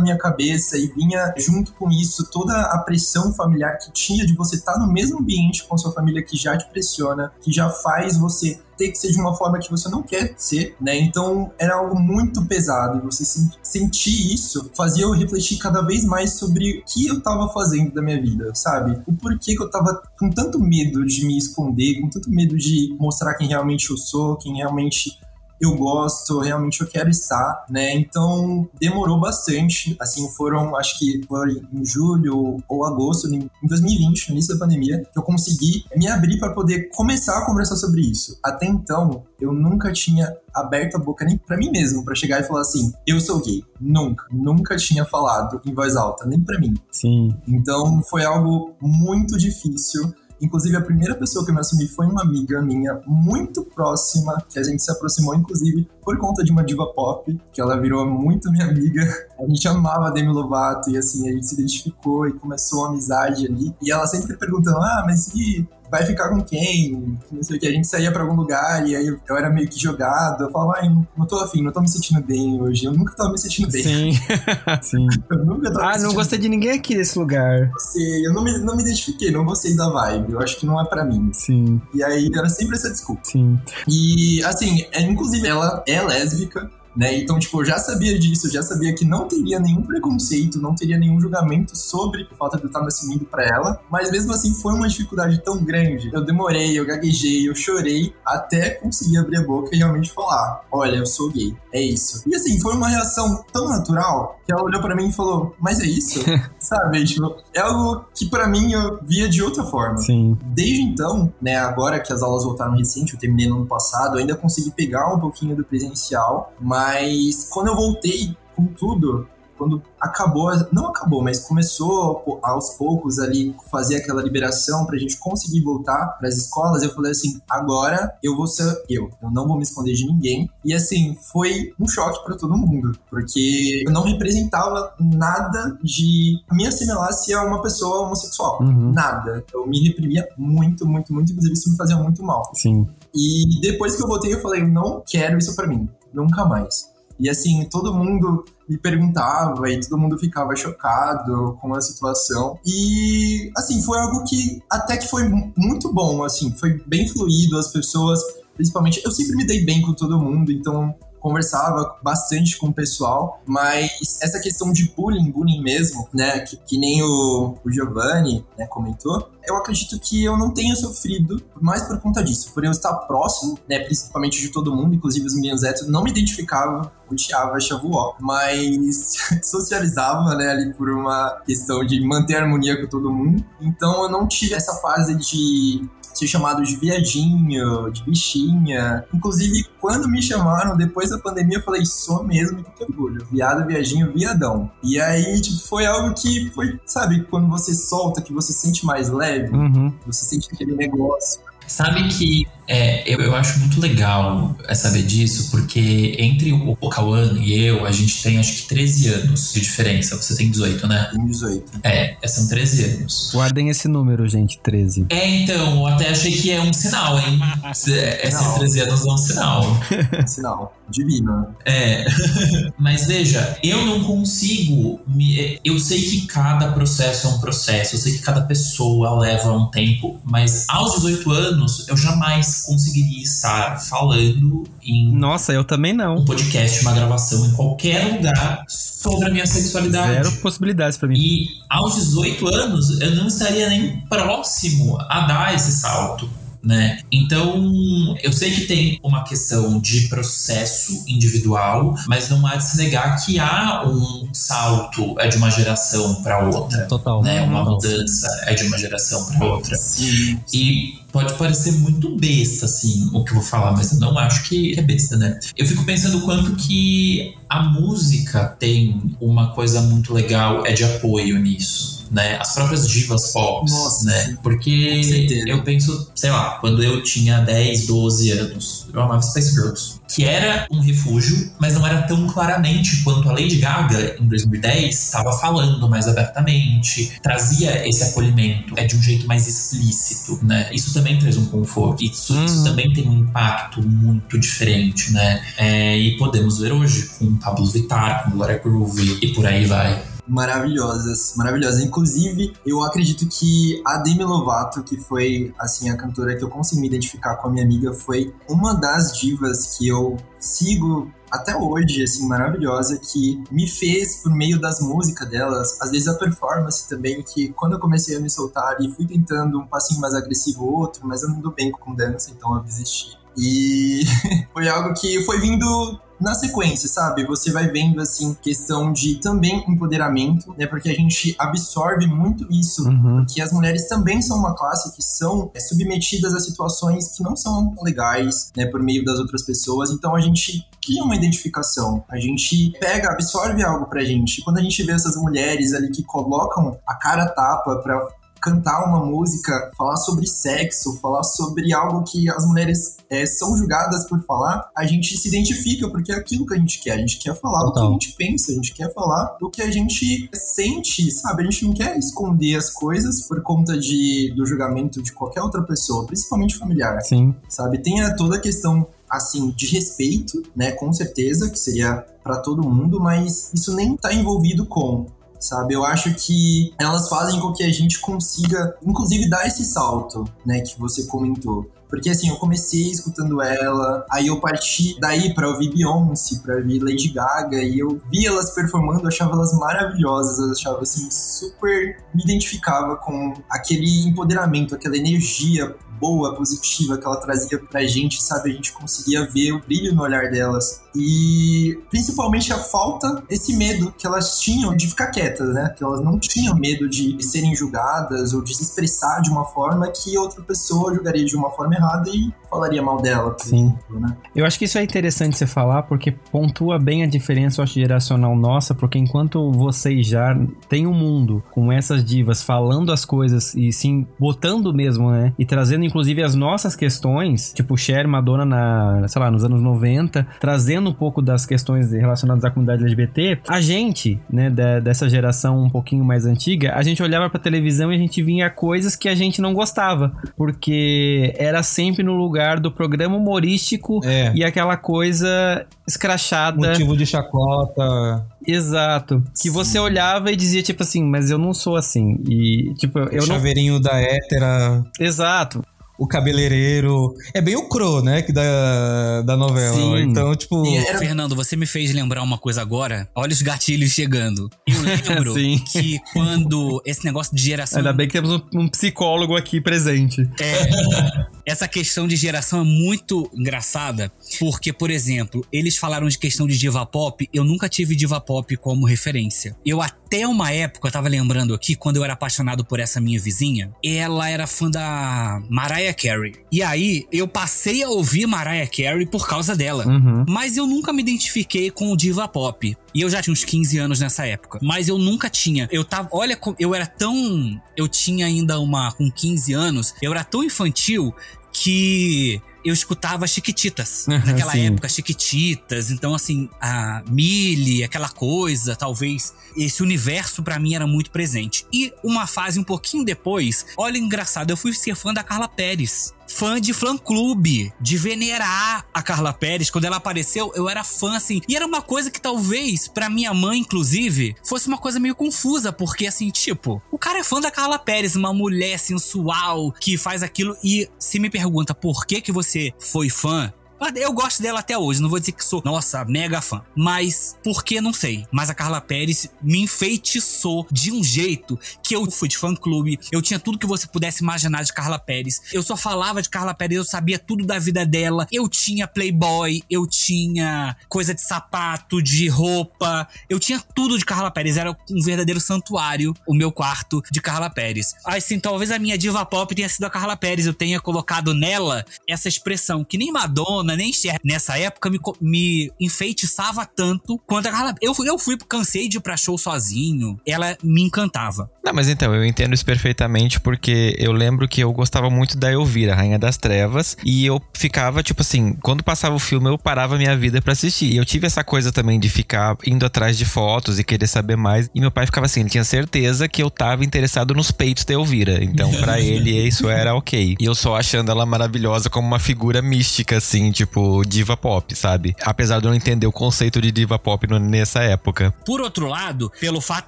minha cabeça e vinha junto com isso toda a pressão familiar que tinha de você estar no mesmo ambiente com sua família que já te pressiona, que já faz você ter que ser de uma forma que você não quer ser, né? Então era algo muito pesado. Você sentir isso fazia eu refletir cada vez mais sobre o que eu tava fazendo da minha vida, sabe? O porquê que eu tava com tanto medo de me esconder, com tanto medo de mostrar quem realmente eu sou, quem realmente eu gosto, realmente eu quero estar, né? Então demorou bastante, assim, foram, acho que foi em julho ou agosto, em 2020, no início da pandemia, que eu consegui me abrir para poder começar a conversar sobre isso. Até então, eu nunca tinha aberto a boca nem para mim mesmo, para chegar e falar assim, eu sou gay. Nunca, nunca tinha falado em voz alta, nem para mim. Sim. Então foi algo muito difícil. Inclusive, a primeira pessoa que eu me assumi foi uma amiga minha muito próxima, que a gente se aproximou, inclusive, por conta de uma diva pop, que ela virou muito minha amiga. A gente amava Demi Lovato e, assim, a gente se identificou e começou uma amizade ali. E ela sempre perguntando, ah, mas e vai ficar com quem? Não sei o que. A gente saía pra algum lugar e aí eu era meio que jogado. Eu falava, ai, não tô afim, não tô me sentindo bem hoje. Eu nunca tava me sentindo bem. Sim. Sim. Eu nunca tava Ah, não gostei de ninguém aqui desse lugar. Sei, eu não me, não me identifiquei, não gostei da vibe. Eu acho que não é pra mim. Sim, E aí era sempre essa desculpa. sim. E assim, é, inclusive ela é lésbica. Né? Então, tipo, eu já sabia disso, eu já sabia que não teria nenhum preconceito, não teria nenhum julgamento sobre o fato de eu estar me assumindo pra ela, mas mesmo assim foi uma dificuldade tão grande. Eu demorei, eu gaguejei, eu chorei até conseguir abrir a boca e realmente falar: Olha, eu sou gay, é isso. E assim, foi uma reação tão natural que ela olhou pra mim e falou: Mas é isso? Sabe? Tipo, é algo que pra mim eu via de outra forma. Sim. Desde então, né, agora que as aulas voltaram recente, eu terminei no ano passado, eu ainda consegui pegar um pouquinho do presencial, mas quando eu voltei com tudo, quando acabou, não acabou, mas começou aos poucos ali fazer aquela liberação pra gente conseguir voltar pras escolas, eu falei assim, agora eu vou ser eu, eu não vou me esconder de ninguém. E assim, foi um choque pra todo mundo, porque eu não representava nada de me assimilasse a uma pessoa homossexual. Uhum. Nada. Eu me reprimia muito, muito, muito, inclusive isso me fazia muito mal. Sim. E depois que eu voltei, eu falei, não quero isso pra mim, nunca mais. E assim, todo mundo me perguntava e todo mundo ficava chocado com a situação. E assim, foi algo que até que foi mu- muito bom, assim, foi bem fluido, as pessoas, principalmente, eu sempre me dei bem com todo mundo, então conversava bastante com o pessoal, mas essa questão de bullying, bullying mesmo, né, que, que nem o, o Giovanni né, comentou, eu acredito que eu não tenha sofrido mais por conta disso, por eu estar próximo, né, principalmente de todo mundo, inclusive os meninos héteros, não me identificava, odiava, achava o ó, mas socializava, né, ali por uma questão de manter harmonia com todo mundo, então eu não tive essa fase de ser chamado de viadinho, de bichinha. Inclusive, quando me chamaram depois da pandemia, eu falei, sou mesmo, que orgulho. Viado, viadinho, viadão. E aí, tipo, foi algo que foi, sabe, quando você solta, que você sente mais leve, Uhum. você sente aquele negócio. Sabe que é, eu, eu acho muito legal é, saber disso, porque entre o, o Cauã e eu, a gente tem acho que 13 anos de diferença. Você tem 18, né? Em 18. É, são 13 anos. Guardem esse número, gente, 13. É, então, eu até achei que é um sinal, hein? Se- Esses Não. 13 anos é um sinal. Sinal. Divino. É. Mas veja, eu não consigo. Me... Eu sei que cada processo é um processo, eu sei que cada pessoa leva um tempo, mas aos 18 anos eu jamais conseguiria estar falando em Nossa, eu também um não. podcast, uma gravação, em qualquer lugar sobre a minha sexualidade. Zero possibilidades pra mim. E aos 18 anos eu não estaria nem próximo a dar esse salto. Né? Então, eu sei que tem uma questão de processo individual, mas não há de se negar que há um salto é de uma geração para outra, Total. né? Uma Total. mudança é de uma geração para outra. Sim. E pode parecer muito besta, assim, o que eu vou falar, mas eu não acho que é besta, né? Eu fico pensando o quanto que a música tem uma coisa muito legal, é de apoio nisso, né? As próprias divas pop, Nossa, né? sim. Porque eu penso, sei lá, quando eu tinha 10, 12 anos, eu amava Spice Girls. Que era um refúgio, mas não era tão claramente quanto a Lady Gaga, em 2010, estava falando mais abertamente, trazia esse acolhimento, é de um jeito mais explícito, né? Isso também traz um conforto, isso, isso Uhum. também tem um impacto muito diferente, né? É, e podemos ver hoje com Pablo Vittar, com Gloria Groove e por aí vai. Maravilhosas, maravilhosas. Inclusive, eu acredito que a Demi Lovato, que foi assim a cantora que eu consegui me identificar com a minha amiga, foi uma das divas que eu sigo até hoje, assim, maravilhosa, que me fez por meio das músicas delas, às vezes a performance também, que quando eu comecei a me soltar e fui tentando um passinho mais agressivo ou outro, mas eu não dou bem com dança, então eu desisti. E foi algo que foi vindo na sequência, sabe? Você vai vendo, assim, questão de também empoderamento, né? Porque a gente absorve muito isso, Uhum. porque as mulheres também são uma classe que são é, submetidas a situações que não são legais, né? Por meio das outras pessoas. Então a gente cria uma identificação. A gente pega, absorve algo pra gente. Quando a gente vê essas mulheres ali que colocam a cara tapa pra cantar uma música, falar sobre sexo, falar sobre algo que as mulheres é, são julgadas por falar, a gente se identifica porque é aquilo que a gente quer. A gente quer falar o que a Total. gente pensa, a gente quer falar o que a gente sente, sabe? A gente não quer esconder as coisas por conta de, do julgamento de qualquer outra pessoa, principalmente familiar Sim. sabe? Tem a- toda a questão assim de respeito, né? Com certeza que seria pra todo mundo, mas isso nem tá envolvido com, sabe? Eu acho que elas fazem com que a gente consiga, inclusive, dar esse salto, né? Que você comentou. Porque assim, eu comecei escutando ela, aí eu parti daí pra ouvir Beyoncé, pra ouvir Lady Gaga, e eu vi elas performando, achava elas maravilhosas, eu achava assim, super. me identificava com aquele empoderamento, aquela energia boa, positiva que ela trazia pra gente, sabe? A gente conseguia ver o brilho no olhar delas. E principalmente a falta, esse medo que elas tinham de ficar quietas, né? Que elas não tinham medo de serem julgadas ou de se expressar de uma forma que outra pessoa julgaria de uma forma errada e falaria mal dela, Sim. exemplo, né? Eu acho que isso é interessante você falar, porque pontua bem a diferença, eu acho, geracional nossa, porque enquanto vocês já têm um mundo com essas divas falando as coisas e sim, botando mesmo, né? E trazendo inclusive as nossas questões, tipo Cher, Madonna na, sei lá, nos anos 90, trazendo um pouco das questões relacionadas à comunidade LGBT, a gente, né, da- dessa geração um pouquinho mais antiga, a gente olhava pra televisão e a gente vinha coisas que a gente não gostava, porque era sempre no lugar do programa humorístico É. e aquela coisa escrachada. Motivo de chacota. Exato. Que você olhava e dizia, tipo assim, mas eu não sou assim. E, tipo, eu o não. chaveirinho da hétera. Exato. O cabeleireiro. É bem o Cro, né? Que da, da novela. Sim. Então, tipo. E era Fernando, você me fez lembrar uma coisa agora. Olha os gatilhos chegando. Eu lembro Sim. que quando esse negócio de geração. Ainda bem que temos um, um psicólogo aqui presente. É, essa questão de geração é muito engraçada, porque, por exemplo, eles falaram de questão de diva pop, eu nunca tive diva pop como referência. Eu até uma época, eu tava lembrando aqui, quando eu era apaixonado por essa minha vizinha, ela era fã da Mariah Carey. E aí, eu passei a ouvir Mariah Carey por causa dela. Uhum. Mas eu nunca me identifiquei com o diva pop. E eu já tinha uns 15 anos nessa época. Mas eu nunca tinha. Eu tava. Olha, eu era tão. Eu tinha ainda uma. Com 15 anos. Eu era tão infantil que. Eu escutava Chiquititas. Naquela Sim. época, Chiquititas. Então, assim, a Millie, aquela coisa, talvez. Esse universo pra mim era muito presente. E uma fase um pouquinho depois, olha, engraçado, eu fui ser fã da Carla Pérez fã de fã clube, de venerar a Carla Pérez. Quando ela apareceu, eu era fã assim. E era uma coisa que talvez, pra minha mãe, inclusive, fosse uma coisa meio confusa, porque assim, tipo, o cara é fã da Carla Pérez, uma mulher sensual que faz aquilo. E se me pergunta por que que você foi fã. Eu gosto dela até hoje, não vou dizer que sou, nossa, mega fã. Mas, por que não sei. Mas a Carla Pérez me enfeitiçou de um jeito que eu fui de fã clube. Eu tinha tudo que você pudesse imaginar de Carla Pérez. Eu só falava de Carla Pérez, eu sabia tudo da vida dela. Eu tinha Playboy, eu tinha coisa de sapato, de roupa. Eu tinha tudo de Carla Pérez. Era um verdadeiro santuário o meu quarto de Carla Pérez. Assim, talvez a minha diva pop tenha sido a Carla Pérez. Eu tenha colocado nela essa expressão que nem Madonna, nem Cher nessa época me, me enfeitiçava tanto quanto a Carla. Eu, eu fui, cansei de ir pra show sozinho. Ela me encantava. Não, mas então, eu entendo isso perfeitamente porque eu lembro que eu gostava muito da Elvira, Rainha das Trevas, e eu ficava, tipo assim, quando passava o filme, eu parava minha vida pra assistir. E eu tive essa coisa também de ficar indo atrás de fotos e querer saber mais. E meu pai ficava assim, ele tinha certeza que eu tava interessado nos peitos da Elvira. Então, pra ele, isso era ok. E eu só achando ela maravilhosa como uma figura mística, assim, tipo, diva pop, sabe? Apesar de eu não entender o conceito de diva pop nessa época. Por outro lado, pelo fato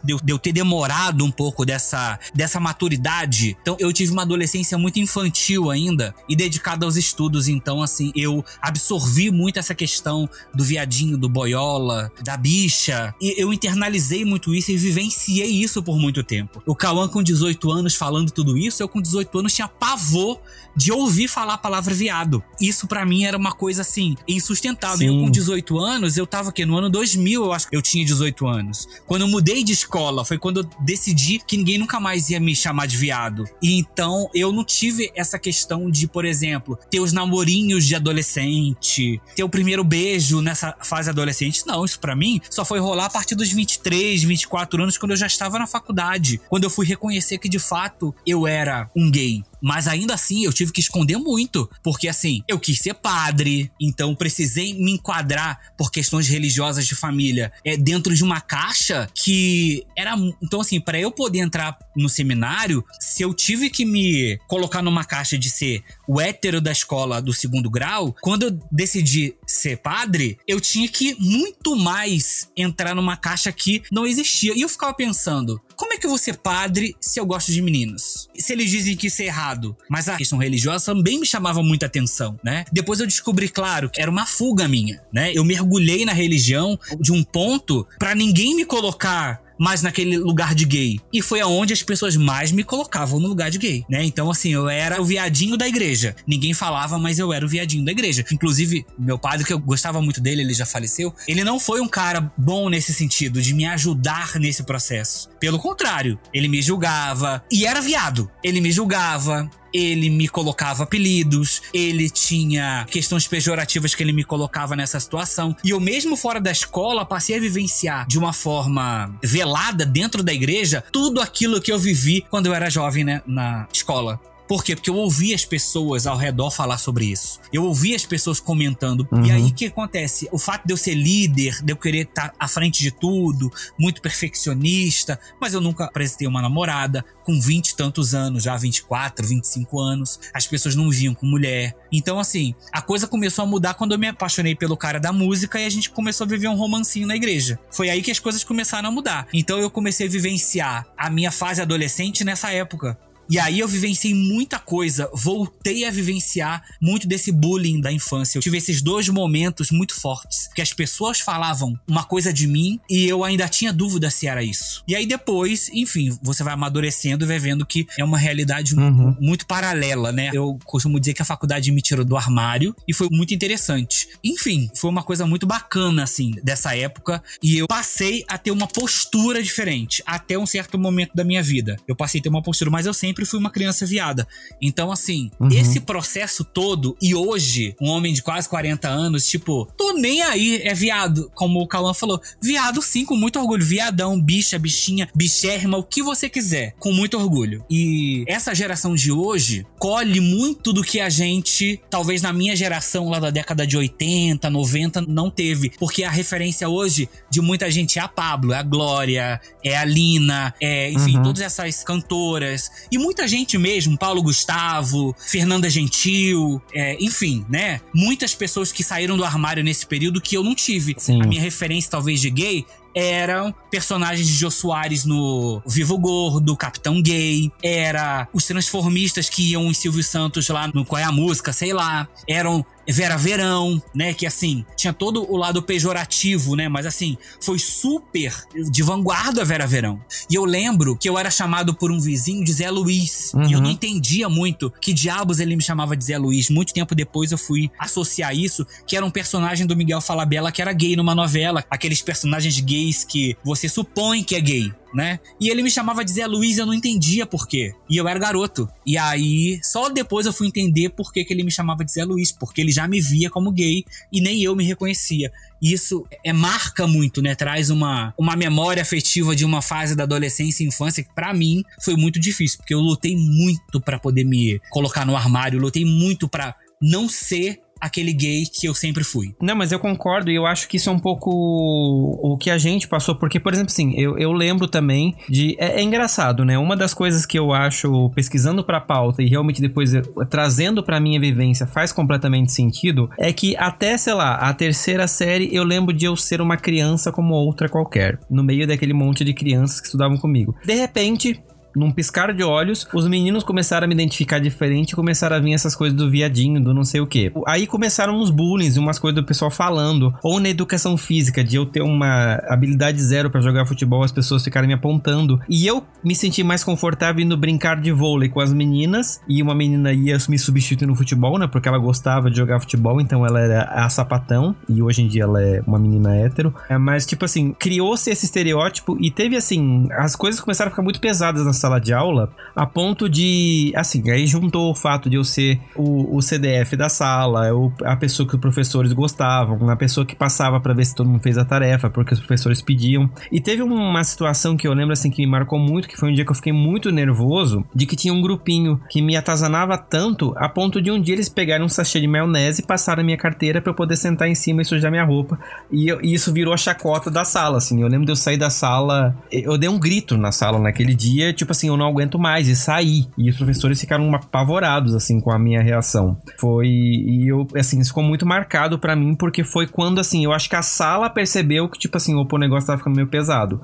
de eu ter demorado um pouco dessa, dessa maturidade. Então eu tive uma adolescência muito infantil ainda e dedicada aos estudos. Então, assim, eu absorvi muito essa questão do viadinho, do boiola, da bicha. E eu internalizei muito isso e vivenciei isso por muito tempo. O Cauã com 18 anos falando tudo isso, eu com 18 anos tinha pavor de ouvir falar a palavra viado. Isso para mim era uma coisa assim, insustentável. Sim. Eu com 18 anos, eu tava aqui no ano 2000, eu acho que eu tinha 18 anos. Quando eu mudei de escola, foi quando eu decidi que ninguém nunca mais ia me chamar de viado. E então eu não tive essa questão de, por exemplo, ter os namorinhos de adolescente, ter o primeiro beijo nessa fase adolescente. Não, isso para mim só foi rolar a partir dos 23, 24 anos, quando eu já estava na faculdade. Quando eu fui reconhecer que de fato eu era um gay. Mas ainda assim, eu tive que esconder muito. Porque assim, eu quis ser padre, então precisei me enquadrar por questões religiosas de família é, dentro de uma caixa que era. Então, assim, para eu poder entrar no seminário, se eu tive que me colocar numa caixa de ser o hétero da escola do segundo grau, quando eu decidi ser padre, eu tinha que muito mais entrar numa caixa que não existia. E eu ficava pensando, como é que eu vou ser padre se eu gosto de meninos? Se eles dizem que isso é errado. Mas a questão religiosa também me chamava muita atenção, né? Depois eu descobri, claro, que era uma fuga minha, né? Eu mergulhei na religião de um ponto para ninguém me colocar mais naquele lugar de gay. E foi aonde as pessoas mais me colocavam no lugar de gay, né? Então, assim, eu era o viadinho da igreja. Ninguém falava, mas eu era o viadinho da igreja. Inclusive, meu padre, que eu gostava muito dele, ele já faleceu, ele não foi um cara bom nesse sentido, de me ajudar nesse processo. Pelo contrário, ele me julgava. E era viado. Ele me julgava, ele me colocava apelidos, ele tinha questões pejorativas que ele me colocava nessa situação. E eu, mesmo fora da escola, passei a vivenciar de uma forma velada dentro da igreja tudo aquilo que eu vivi quando eu era jovem né, na escola. Por quê? Porque eu ouvi as pessoas ao redor falar sobre isso. Eu ouvi as pessoas comentando. Uhum. E aí o que acontece? O fato de eu ser líder, de eu querer estar à frente de tudo, muito perfeccionista, mas eu nunca apresentei uma namorada com 20 e tantos anos, já 24, 25 anos. As pessoas não viam com mulher. Então, assim, a coisa começou a mudar quando eu me apaixonei pelo cara da música e a gente começou a viver um romancinho na igreja. Foi aí que as coisas começaram a mudar. Então eu comecei a vivenciar a minha fase adolescente nessa época. E aí eu vivenciei muita coisa, voltei a vivenciar muito desse bullying da infância. Eu tive esses dois momentos muito fortes, que as pessoas falavam uma coisa de mim e eu ainda tinha dúvida se era isso. E aí depois, enfim, você vai amadurecendo e vai vendo que é uma realidade uhum. muito paralela, né? Eu costumo dizer que a faculdade me tirou do armário e foi muito interessante. Enfim, foi uma coisa muito bacana, assim, dessa época. E eu passei a ter uma postura diferente até um certo momento da minha vida. Eu passei a ter uma postura, mas eu sempre sempre fui uma criança viada. Então, assim, uhum. esse processo todo, e hoje, um homem de quase 40 anos, tipo, tô nem aí, é viado. Como o Cauã falou, viado sim, com muito orgulho. Viadão, bicha, bichinha, bichérrima, o que você quiser, com muito orgulho. E essa geração de hoje colhe muito do que a gente, talvez na minha geração lá da década de 80, 90, não teve. Porque a referência hoje de muita gente é a Pablo, é a Glória, é a Lina, é, enfim, uhum. todas essas cantoras. E muita gente mesmo, Paulo Gustavo, Fernanda Gentil, é, enfim, né? Muitas pessoas que saíram do armário nesse período que eu não tive. Sim. A minha referência, talvez, de gay eram personagens de Jô Soares no Vivo Gordo, Capitão Gay, era os transformistas que iam em Silvio Santos lá no Qual é a Música, sei lá, eram Vera Verão, né? Que assim, tinha todo o lado pejorativo, né? Mas assim, foi super de vanguarda a Vera Verão. E eu lembro que eu era chamado por um vizinho de Zé Luiz. Uhum. E eu não entendia muito que diabos ele me chamava de Zé Luiz. Muito tempo depois eu fui associar isso, que era um personagem do Miguel Falabella que era gay numa novela. Aqueles personagens gays que você supõe que é gay né? E ele me chamava de Zé Luiz e eu não entendia por quê. E eu era garoto. E aí, só depois eu fui entender por que, que ele me chamava de Zé Luiz, porque ele já me via como gay e nem eu me reconhecia. Isso é marca muito, né? Traz uma, uma memória afetiva de uma fase da adolescência e infância que para mim foi muito difícil, porque eu lutei muito para poder me colocar no armário, lutei muito para não ser aquele gay que eu sempre fui. Não, mas eu concordo e eu acho que isso é um pouco o que a gente passou, porque, por exemplo, assim, eu, eu lembro também de. É, é engraçado, né? Uma das coisas que eu acho, pesquisando pra pauta e realmente depois trazendo pra minha vivência faz completamente sentido, é que até, sei lá, a terceira série eu lembro de eu ser uma criança como outra qualquer, no meio daquele monte de crianças que estudavam comigo. De repente, num piscar de olhos, os meninos começaram a me identificar diferente e começaram a vir essas coisas do viadinho, do não sei o quê. Aí começaram uns bullying umas coisas do pessoal falando. Ou na educação física, de eu ter uma habilidade zero para jogar futebol, as pessoas ficarem me apontando. E eu me senti mais confortável indo brincar de vôlei com as meninas. E uma menina ia me substituir no futebol, né? Porque ela gostava de jogar futebol, então ela era a sapatão. E hoje em dia ela é uma menina hétero. É, mas, tipo assim, criou-se esse estereótipo e teve assim. As coisas começaram a ficar muito pesadas na sala de aula, a ponto de. Assim, aí juntou o fato de eu ser o, o CDF da sala, eu, a pessoa que os professores gostavam, a pessoa que passava para ver se todo mundo fez a tarefa, porque os professores pediam. E teve uma situação que eu lembro assim que me marcou muito, que foi um dia que eu fiquei muito nervoso, de que tinha um grupinho que me atazanava tanto a ponto de um dia eles pegaram um sachê de maionese e passaram a minha carteira para eu poder sentar em cima e sujar minha roupa. E, eu, e, isso virou a chacota da sala, assim. Eu lembro de eu sair da sala, eu dei um grito na sala naquele dia, tipo assim, eu não aguento mais, e saí. E os professores ficaram apavorados, assim, com a minha reação. Foi. E eu, assim, isso ficou muito marcado para mim, porque foi quando, assim, eu acho que a sala percebeu que, tipo assim, o negócio tava ficando meio pesado.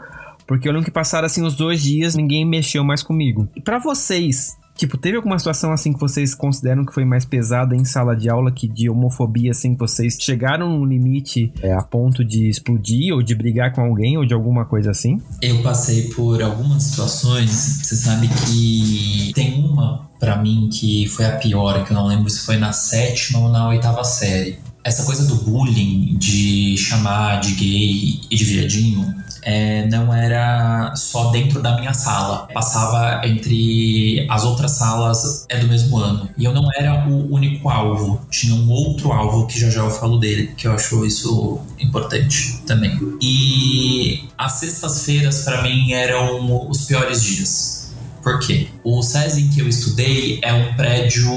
Porque eu lembro que passaram assim os dois dias, ninguém mexeu mais comigo. E para vocês, Tipo, teve alguma situação assim que vocês consideram que foi mais pesada em sala de aula, que de homofobia, assim, que vocês chegaram no limite é, a ponto de explodir ou de brigar com alguém ou de alguma coisa assim? Eu passei por algumas situações, você sabe que tem uma para mim que foi a pior, que eu não lembro se foi na sétima ou na oitava série. Essa coisa do bullying, de chamar de gay e de viadinho, é, não era só dentro da minha sala. Passava entre as outras salas é do mesmo ano. E eu não era o único alvo. Tinha um outro alvo que já já eu falo dele, que eu acho isso importante também. E as sextas-feiras para mim eram os piores dias. Por quê? O SESI em que eu estudei é um prédio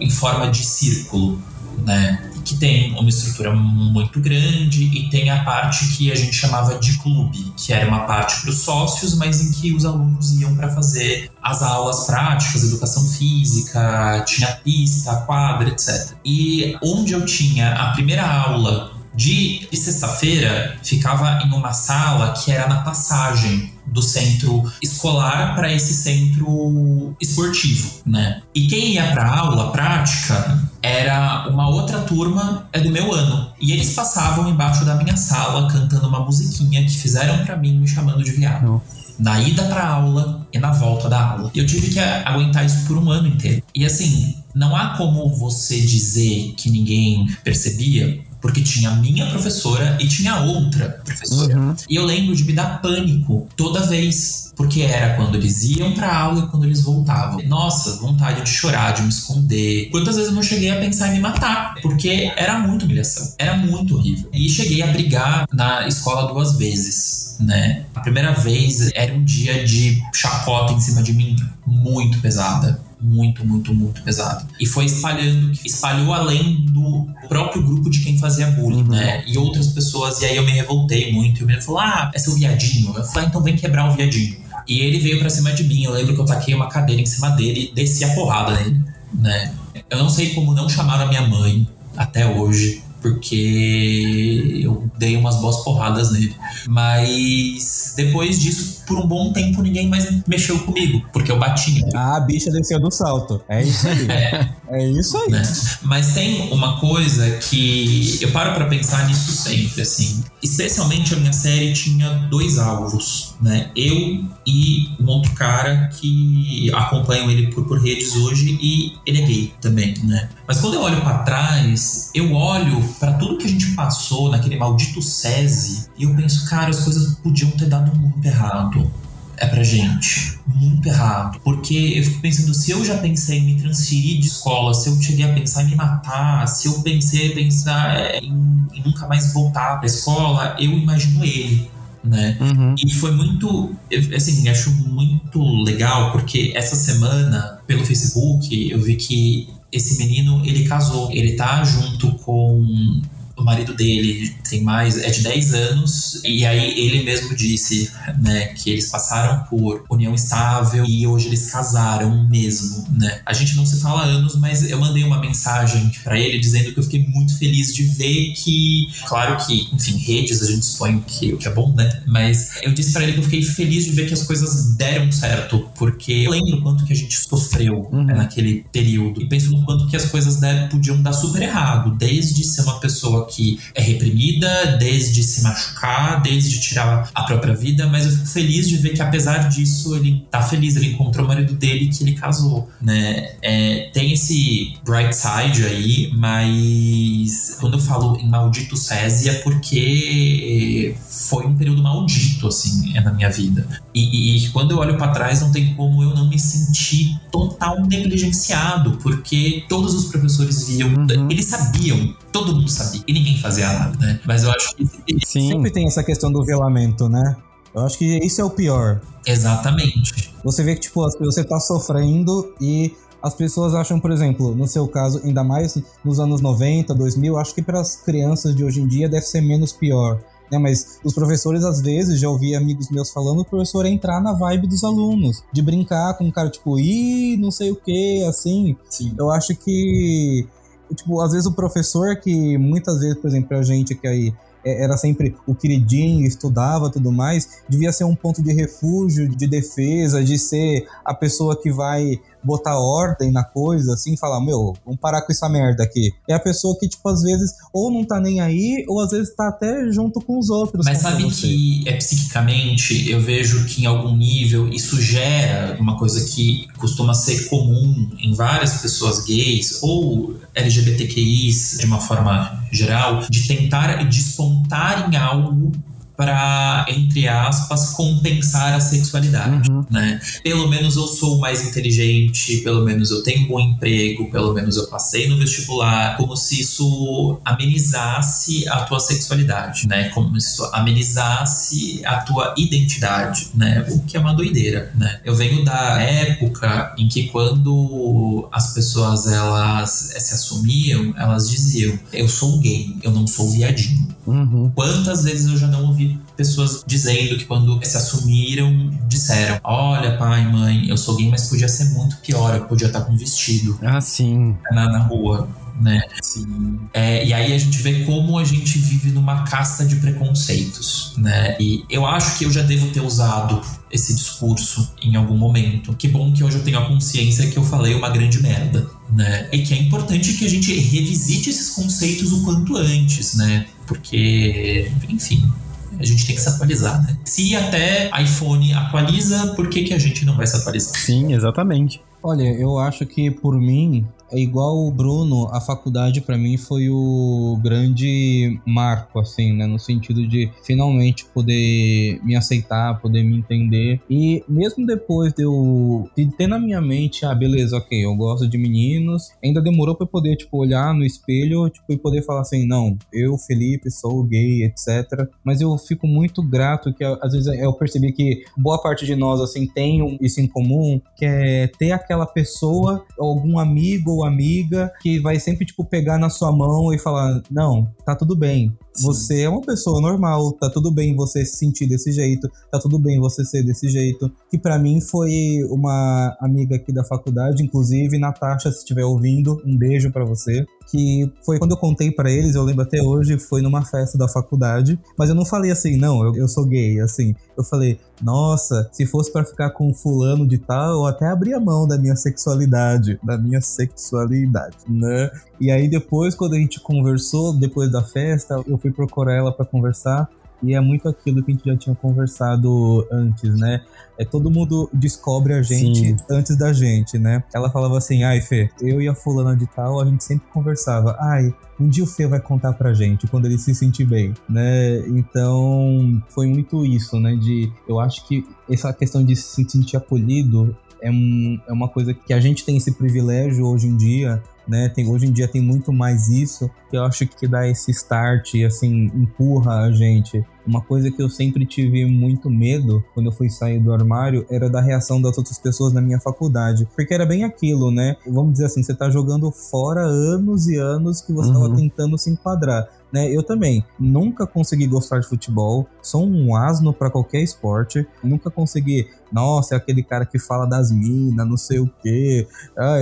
em forma de círculo, né? Que tem uma estrutura muito grande e tem a parte que a gente chamava de clube, que era uma parte para os sócios, mas em que os alunos iam para fazer as aulas práticas, educação física, tinha pista, quadra, etc. E onde eu tinha a primeira aula de, de sexta-feira, ficava em uma sala que era na passagem do centro escolar para esse centro esportivo, né? E quem ia para aula prática era uma outra turma é do meu ano e eles passavam embaixo da minha sala cantando uma musiquinha que fizeram para mim me chamando de viado. Na ida pra aula e na volta da aula. Eu tive que aguentar isso por um ano inteiro. E assim, não há como você dizer que ninguém percebia, porque tinha a minha professora e tinha outra professora. Uhum. E eu lembro de me dar pânico toda vez, porque era quando eles iam pra aula e quando eles voltavam. Nossa, vontade de chorar, de me esconder. Quantas vezes eu não cheguei a pensar em me matar, porque era muito humilhação, era muito horrível. E cheguei a brigar na escola duas vezes. Né? A primeira vez era um dia de chacota em cima de mim muito pesada muito, muito, muito pesado. E foi espalhando, espalhou além do próprio grupo de quem fazia bullying, uhum. né? E outras pessoas, e aí eu me revoltei muito. E o menino falou: Ah, é seu viadinho. Eu falei: ah, então vem quebrar o viadinho. E ele veio pra cima de mim. Eu lembro que eu taquei uma cadeira em cima dele e desci a porrada nele, né? Eu não sei como não chamaram a minha mãe até hoje porque eu dei umas boas porradas nele. Mas depois disso, por um bom tempo, ninguém mais mexeu comigo, porque eu bati. Ah, a bicha desceu do salto. É isso aí. é. é isso aí. Né? Mas tem uma coisa que eu paro para pensar nisso sempre, assim. Especialmente a minha série tinha dois alvos, né? Eu e um outro cara que acompanham ele por, por redes hoje e ele é gay também, né? Mas quando eu olho para trás, eu olho para tudo que a gente passou naquele maldito SESI e eu penso, cara, as coisas podiam ter dado muito errado. É pra gente. Muito errado. Porque eu fico pensando, se eu já pensei em me transferir de escola, se eu cheguei a pensar em me matar, se eu pensei em pensar é, em, em nunca mais voltar pra escola, eu imagino ele né? Uhum. E foi muito, assim, acho muito legal porque essa semana pelo Facebook eu vi que esse menino, ele casou. Ele tá junto com o marido dele tem mais, é de 10 anos, e aí ele mesmo disse, né, que eles passaram por união estável e hoje eles casaram mesmo, né? A gente não se fala há anos, mas eu mandei uma mensagem para ele dizendo que eu fiquei muito feliz de ver que, claro que, enfim, redes a gente supõe que o que é bom, né? Mas eu disse para ele que eu fiquei feliz de ver que as coisas deram certo, porque eu lembro quanto que a gente sofreu uhum. né, naquele período e penso no quanto que as coisas der, podiam dar super errado, desde ser uma pessoa que é reprimida, desde se machucar, desde tirar a própria vida, mas eu fico feliz de ver que apesar disso ele tá feliz, ele encontrou o marido dele que ele casou, né? É, tem esse bright side aí, mas quando eu falo em maldito Césia é porque foi um período maldito, assim, é na minha vida. E, e quando eu olho para trás, não tem como eu não me sentir total negligenciado, porque todos os professores viam, uhum. eles sabiam, todo mundo sabia, e ninguém fazia nada, né? Mas eu acho que. Sim. Sempre tem essa questão do velamento, né? Eu acho que isso é o pior. Exatamente. Você vê que, tipo, você tá sofrendo e as pessoas acham, por exemplo, no seu caso, ainda mais nos anos 90, 2000, acho que para as crianças de hoje em dia deve ser menos pior. Né? Mas os professores, às vezes, já ouvi amigos meus falando, o professor entrar na vibe dos alunos, de brincar com um cara, tipo, ih, não sei o que, assim. Sim. Eu acho que, tipo, às vezes o professor que muitas vezes, por exemplo, a gente que aí é, era sempre o queridinho, estudava tudo mais, devia ser um ponto de refúgio, de defesa, de ser a pessoa que vai botar ordem na coisa, assim, falar, meu, vamos parar com essa merda aqui. É a pessoa que, tipo, às vezes, ou não tá nem aí, ou às vezes tá até junto com os outros. Mas sabe você. que é psicicamente, eu vejo que em algum nível isso gera uma coisa que costuma ser comum em várias pessoas gays ou LGBTQIs de uma forma geral, de tentar despontar em algo para, entre aspas, compensar a sexualidade, uhum. né? Pelo menos eu sou mais inteligente, pelo menos eu tenho um bom emprego, pelo menos eu passei no vestibular, como se isso amenizasse a tua sexualidade, né? Como se isso amenizasse a tua identidade, né? O que é uma doideira, né? Eu venho da época em que quando as pessoas elas se assumiam, elas diziam: "Eu sou gay, eu não sou viadinho". Uhum. Quantas vezes eu já não ouvi pessoas dizendo que quando se assumiram, disseram: Olha, pai, mãe, eu sou gay, mas podia ser muito pior, eu podia estar com vestido. Ah, sim. Na, na rua né? Sim. É, e aí a gente vê como a gente vive numa casta de preconceitos, né? E eu acho que eu já devo ter usado esse discurso em algum momento. Que bom que hoje eu tenho a consciência que eu falei uma grande merda, né? E que é importante que a gente revisite esses conceitos o quanto antes, né? Porque, enfim, a gente tem que se atualizar, né? Se até iPhone atualiza, por que, que a gente não vai se atualizar? Sim, exatamente. Olha, eu acho que por mim, é igual o Bruno, a faculdade para mim foi o grande marco, assim, né? No sentido de finalmente poder me aceitar, poder me entender. E mesmo depois de eu de ter na minha mente, ah, beleza, ok, eu gosto de meninos, ainda demorou para poder, tipo, olhar no espelho, tipo, e poder falar assim, não, eu, Felipe, sou gay, etc. Mas eu fico muito grato que às vezes eu percebi que boa parte de nós, assim, tem isso em comum, que é ter aquela pessoa, algum amigo ou amiga que vai sempre, tipo, pegar na sua mão e falar: Não, tá tudo bem. Você é uma pessoa normal, tá tudo bem você se sentir desse jeito, tá tudo bem você ser desse jeito. Que para mim foi uma amiga aqui da faculdade, inclusive, Natasha, se estiver ouvindo, um beijo para você. Que foi quando eu contei para eles, eu lembro até hoje, foi numa festa da faculdade, mas eu não falei assim, não, eu, eu sou gay, assim. Eu falei, nossa, se fosse para ficar com fulano de tal, eu até abria mão da minha sexualidade, da minha sexualidade, né? E aí depois, quando a gente conversou, depois da festa, eu fui procurar ela para conversar. E é muito aquilo que a gente já tinha conversado antes, né? É todo mundo descobre a gente Sim. antes da gente, né? Ela falava assim: "Ai, Fê, eu e a fulana de tal, a gente sempre conversava. Ai, um dia o Fê vai contar pra gente quando ele se sentir bem, né? Então, foi muito isso, né? De eu acho que essa questão de se sentir acolhido é, um, é uma coisa que a gente tem esse privilégio hoje em dia né? Tem, hoje em dia tem muito mais isso que eu acho que dá esse start assim empurra a gente uma coisa que eu sempre tive muito medo quando eu fui sair do armário era da reação das outras pessoas na minha faculdade. Porque era bem aquilo, né? Vamos dizer assim, você tá jogando fora anos e anos que você uhum. tava tentando se enquadrar. Né, eu também nunca consegui gostar de futebol, sou um asno para qualquer esporte, nunca consegui, nossa, é aquele cara que fala das minas, não sei o quê. Ah,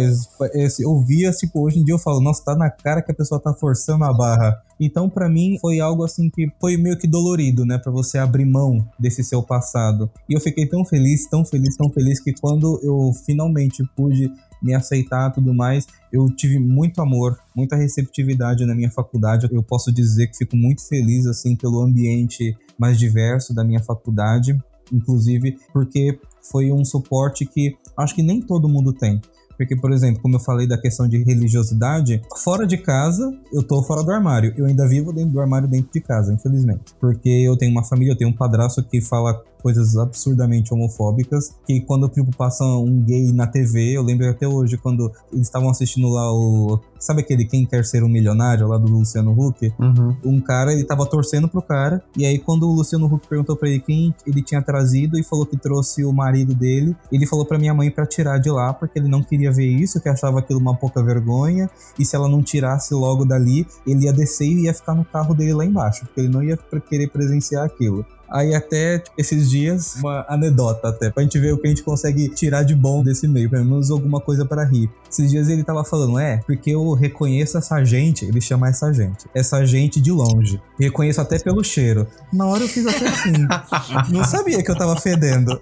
esse, eu via, tipo, hoje em dia eu falo, nossa, tá na cara que a pessoa tá forçando a barra. Então, para mim, foi algo assim que foi meio que dolorido, né? Para você abrir mão desse seu passado. E eu fiquei tão feliz, tão feliz, tão feliz que quando eu finalmente pude me aceitar tudo mais, eu tive muito amor, muita receptividade na minha faculdade. Eu posso dizer que fico muito feliz assim pelo ambiente mais diverso da minha faculdade, inclusive porque foi um suporte que acho que nem todo mundo tem. Porque, por exemplo, como eu falei da questão de religiosidade, fora de casa, eu tô fora do armário. Eu ainda vivo dentro do armário dentro de casa, infelizmente. Porque eu tenho uma família, eu tenho um padrasto que fala coisas absurdamente homofóbicas, que quando tipo, passa um gay na TV, eu lembro até hoje quando eles estavam assistindo lá o... Sabe aquele Quem Quer Ser Um Milionário, lá do Luciano Huck? Uhum. Um cara, ele tava torcendo pro cara, e aí quando o Luciano Huck perguntou pra ele quem ele tinha trazido e falou que trouxe o marido dele, ele falou pra minha mãe para tirar de lá, porque ele não queria ver isso, que achava aquilo uma pouca vergonha, e se ela não tirasse logo dali, ele ia descer e ia ficar no carro dele lá embaixo, porque ele não ia querer presenciar aquilo. Aí até tipo, esses dias, uma anedota até, pra gente ver o que a gente consegue tirar de bom desse meio, pelo menos alguma coisa para rir. Esses dias ele tava falando, é, porque eu reconheço essa gente, ele chama essa gente, essa gente de longe. Reconheço até pelo cheiro. Na hora eu fiz até assim. Não sabia que eu tava fedendo.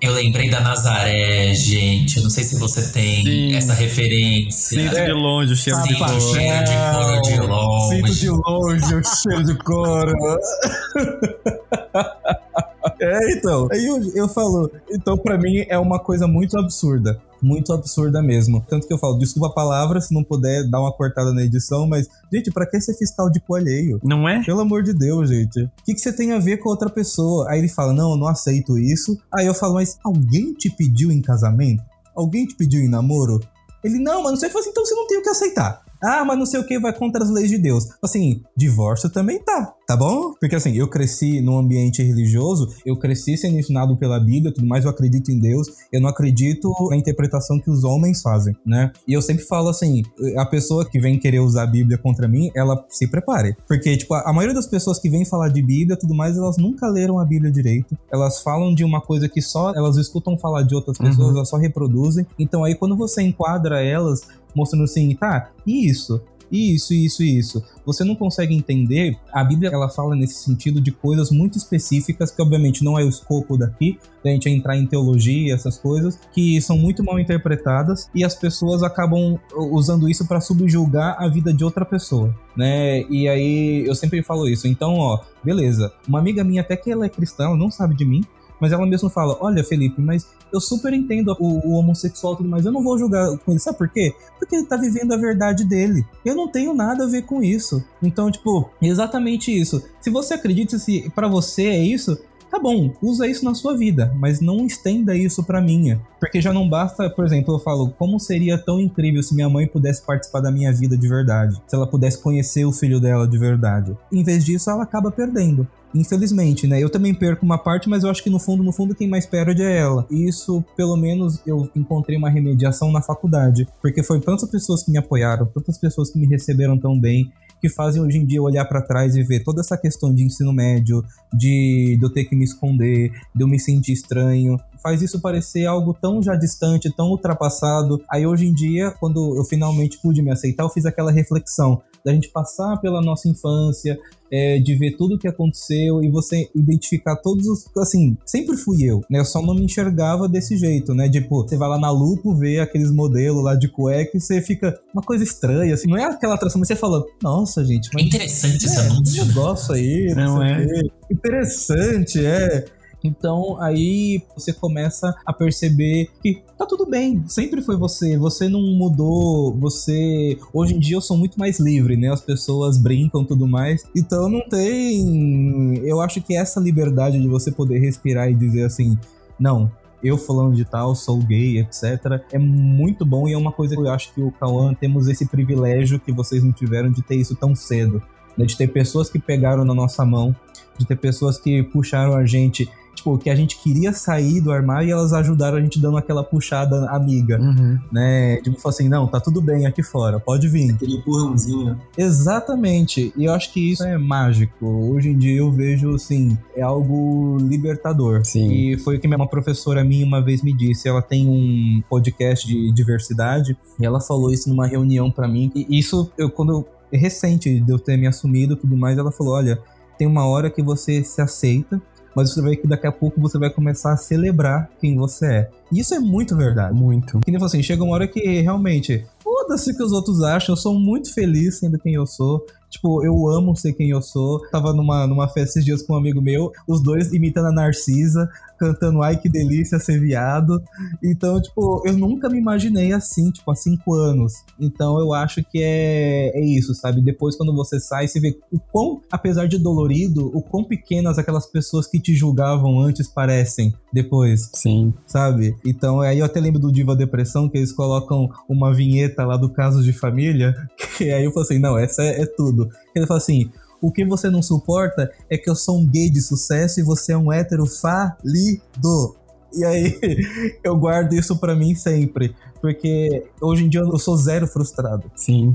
Eu lembrei da Nazaré, gente. Eu não sei se você tem Sim. essa referência. Sinto de longe o cheiro Sinto de couro. cheiro de couro de longe. Sinto de longe o cheiro de couro. É, então. Aí eu, eu falo, então para mim é uma coisa muito absurda. Muito absurda mesmo. Tanto que eu falo, desculpa a palavra, se não puder dar uma cortada na edição, mas, gente, para que ser fiscal de coalheio? Não é? Pelo amor de Deus, gente. O que, que você tem a ver com outra pessoa? Aí ele fala, não, eu não aceito isso. Aí eu falo, mas alguém te pediu em casamento? Alguém te pediu em namoro? Ele, não, mas não sei. Eu falo assim, então você não tem o que aceitar. Ah, mas não sei o que vai contra as leis de Deus. Assim, divórcio também tá, tá bom? Porque assim, eu cresci num ambiente religioso, eu cresci sendo ensinado pela Bíblia, tudo mais, eu acredito em Deus, eu não acredito na interpretação que os homens fazem, né? E eu sempre falo assim, a pessoa que vem querer usar a Bíblia contra mim, ela se prepare. Porque, tipo, a maioria das pessoas que vêm falar de Bíblia tudo mais, elas nunca leram a Bíblia direito. Elas falam de uma coisa que só elas escutam falar de outras pessoas, uhum. elas só reproduzem. Então aí quando você enquadra elas mostrando assim, tá, e isso? Isso, isso, isso. Você não consegue entender. A Bíblia ela fala nesse sentido de coisas muito específicas, que obviamente não é o escopo daqui, da gente entrar em teologia, essas coisas, que são muito mal interpretadas e as pessoas acabam usando isso para subjulgar a vida de outra pessoa, né? E aí eu sempre falo isso. Então, ó, beleza. Uma amiga minha, até que ela é cristã, ela não sabe de mim, mas ela mesma fala: Olha, Felipe, mas eu super entendo o, o homossexual e tudo mais, eu não vou julgar com ele. Sabe por quê? Porque ele tá vivendo a verdade dele. Eu não tenho nada a ver com isso. Então, tipo, exatamente isso. Se você acredita se para você é isso, tá bom, usa isso na sua vida, mas não estenda isso pra minha. Porque já não basta, por exemplo, eu falo, como seria tão incrível se minha mãe pudesse participar da minha vida de verdade? Se ela pudesse conhecer o filho dela de verdade. Em vez disso, ela acaba perdendo. Infelizmente, né? Eu também perco uma parte, mas eu acho que no fundo, no fundo, quem mais perde é ela. E isso, pelo menos, eu encontrei uma remediação na faculdade. Porque foi tantas pessoas que me apoiaram, tantas pessoas que me receberam tão bem, que fazem hoje em dia olhar para trás e ver toda essa questão de ensino médio, de, de eu ter que me esconder, de eu me sentir estranho, faz isso parecer algo tão já distante, tão ultrapassado. Aí hoje em dia, quando eu finalmente pude me aceitar, eu fiz aquela reflexão da gente passar pela nossa infância, é, de ver tudo o que aconteceu e você identificar todos os. Assim, sempre fui eu, né? Eu só não me enxergava desse jeito, né? Tipo, você vai lá na Lupo, vê aqueles modelos lá de cueca e você fica uma coisa estranha, assim. Não é aquela atração, mas você fala, nossa, gente. Mas, interessante é, esse anúncio. Negócio aí, não, não é? Interessante, é. Então aí você começa a perceber que tá tudo bem, sempre foi você, você não mudou, você. Hoje em dia eu sou muito mais livre, né? As pessoas brincam tudo mais. Então não tem. Eu acho que essa liberdade de você poder respirar e dizer assim, não, eu falando de tal, sou gay, etc. É muito bom e é uma coisa que eu acho que o Cauã temos esse privilégio que vocês não tiveram de ter isso tão cedo né? De ter pessoas que pegaram na nossa mão, de ter pessoas que puxaram a gente tipo, que a gente queria sair do armário e elas ajudaram a gente dando aquela puxada amiga, Uhum. né? Tipo, assim, não, tá tudo bem aqui fora, pode vir. Aquele empurrãozinho. Exatamente. E eu acho que isso é mágico. Hoje em dia eu vejo, assim, é algo libertador. Sim. E foi o que uma professora minha uma vez me disse. Ela tem um podcast de diversidade e ela falou isso numa reunião pra mim. E isso, eu quando eu, é recente de eu ter me assumido e tudo mais, ela falou: olha, tem uma hora que você se aceita. Mas você vai que daqui a pouco você vai começar a celebrar quem você é. E isso é muito verdade. Muito. Que nem assim, chega uma hora que realmente, foda-se o que os outros acham, eu sou muito feliz sendo quem eu sou. Tipo, eu amo ser quem eu sou. Tava numa, numa festa esses dias com um amigo meu, os dois imitando a Narcisa, cantando Ai que delícia ser viado. Então, tipo, eu nunca me imaginei assim, tipo, há cinco anos. Então eu acho que é, é isso, sabe? Depois, quando você sai, você vê o quão, apesar de dolorido, o quão pequenas aquelas pessoas que te julgavam antes parecem depois Sim. sabe? Então, aí eu até lembro do Diva Depressão, que eles colocam uma vinheta lá do Casos de Família, que aí eu falo assim, não, essa é, é tudo. Ele fala assim, o que você não suporta é que eu sou um gay de sucesso e você é um hétero falido. E aí, eu guardo isso pra mim sempre, porque hoje em dia eu sou zero frustrado. Sim.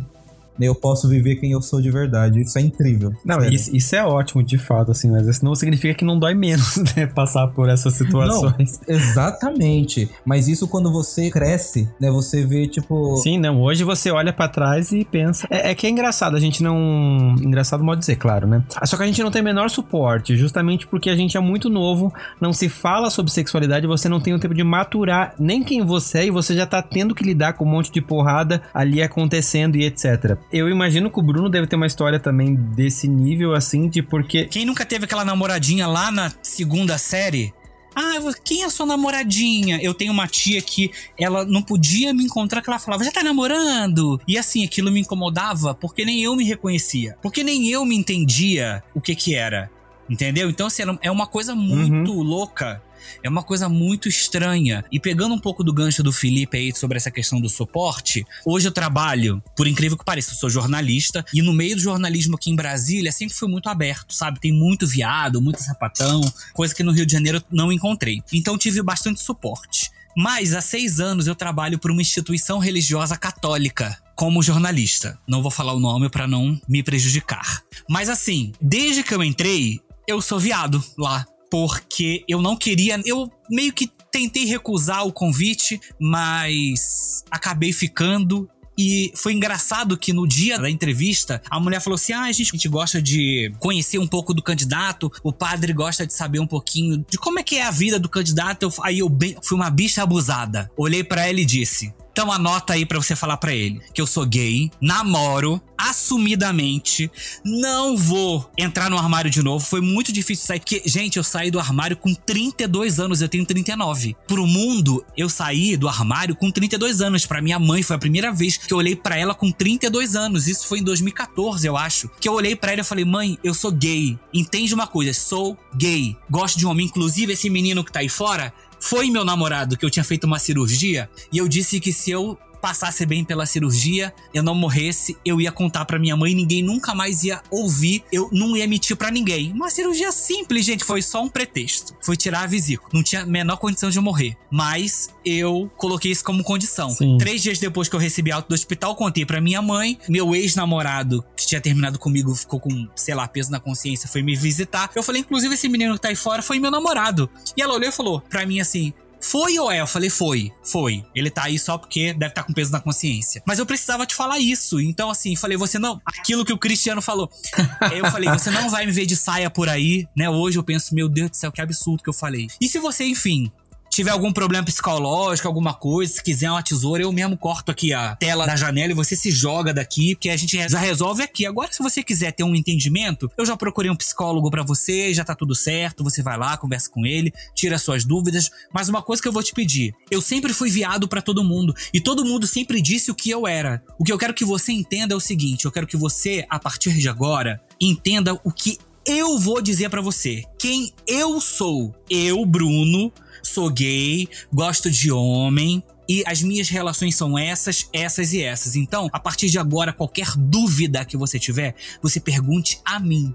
Eu posso viver quem eu sou de verdade, isso é incrível. Não, isso, isso é ótimo, de fato, assim, mas isso não significa que não dói menos, né? Passar por essas situações. Exatamente. Mas isso quando você cresce, né? Você vê, tipo. Sim, não. Hoje você olha pra trás e pensa. É, é que é engraçado, a gente não. Engraçado modo de dizer, claro, né? Só que a gente não tem o menor suporte, justamente porque a gente é muito novo, não se fala sobre sexualidade, você não tem o tempo de maturar nem quem você é e você já tá tendo que lidar com um monte de porrada ali acontecendo e etc. Eu imagino que o Bruno deve ter uma história também desse nível, assim, de porque. Quem nunca teve aquela namoradinha lá na segunda série? Ah, quem é sua namoradinha? Eu tenho uma tia que ela não podia me encontrar, que ela falava, já tá namorando? E assim, aquilo me incomodava, porque nem eu me reconhecia. Porque nem eu me entendia o que que era. Entendeu? Então, assim, é uma coisa muito louca. É uma coisa muito estranha. E pegando um pouco do gancho do Felipe aí sobre essa questão do suporte, hoje eu trabalho, por incrível que pareça, eu sou jornalista, e no meio do jornalismo aqui em Brasília sempre foi muito aberto, sabe? Tem muito viado, muito sapatão, coisa que no Rio de Janeiro não encontrei. Então tive bastante suporte. Mas há seis anos eu trabalho por uma instituição religiosa católica como jornalista. Não vou falar o nome para não me prejudicar. Mas assim, desde que eu entrei, eu sou viado lá. Porque eu não queria. Eu meio que tentei recusar o convite, mas acabei ficando. E foi engraçado que no dia da entrevista, a mulher falou assim: Ah, a gente, a gente gosta de conhecer um pouco do candidato, o padre gosta de saber um pouquinho de como é que é a vida do candidato. Eu- aí eu bem- fui uma bicha abusada. Olhei pra ela e disse: Então anota aí pra você falar pra ele que eu sou gay, namoro, assumidamente, não vou entrar no armário de novo. Foi muito difícil sair, porque, gente, eu saí do armário com 32 anos, eu tenho 39. Pro mundo, eu saí do armário com 32 anos. Pra minha mãe, foi a primeira vez que eu olhei pra ela com 32 anos. Isso foi em 2014, eu acho. Que eu olhei pra ela e falei: "Mãe, eu sou gay. Entende uma coisa, sou gay. Gosto de homem, inclusive esse menino que tá aí fora foi meu namorado que eu tinha feito uma cirurgia e eu disse que se eu passasse bem pela cirurgia, eu não morresse, eu ia contar pra minha mãe, ninguém nunca mais ia ouvir, eu não ia mentir pra ninguém. Uma cirurgia simples, gente, foi só um pretexto. Foi tirar a vesícula, não tinha a menor condição de eu morrer, mas eu coloquei isso como condição. Sim. Três dias depois que eu recebi alta do hospital, contei pra minha mãe, meu ex-namorado que tinha terminado comigo ficou com, sei lá, peso na consciência, foi me visitar. Eu falei, inclusive esse menino que tá aí fora foi meu namorado. E ela olhou e falou pra mim assim: foi ou é? Eu falei, foi, foi. Ele tá aí só porque deve estar com peso na consciência. Mas eu precisava te falar isso. Então, assim, falei, você não. Aquilo que o Cristiano falou. eu falei, você não vai me ver de saia por aí, né? Hoje eu penso, meu Deus do céu, que absurdo que eu falei. E se você, enfim, tiver algum problema psicológico, alguma coisa, se quiser uma tesoura, eu mesmo corto aqui a tela da janela e você se joga daqui, porque a gente já resolve aqui. Agora, se você quiser ter um entendimento, eu já procurei um psicólogo pra você, já tá tudo certo, você vai lá, conversa com ele, tira suas dúvidas. Mas uma coisa que eu vou te pedir, eu sempre fui viado pra todo mundo e todo mundo sempre disse o que eu era. O que eu quero que você entenda é o seguinte, eu quero que você, a partir de agora, entenda o que eu vou dizer pra você. Quem eu sou. Eu, Bruno, sou gay, gosto de homem, e as minhas relações são essas, essas e essas. Então, a partir de agora, qualquer dúvida que você tiver, você pergunte a mim.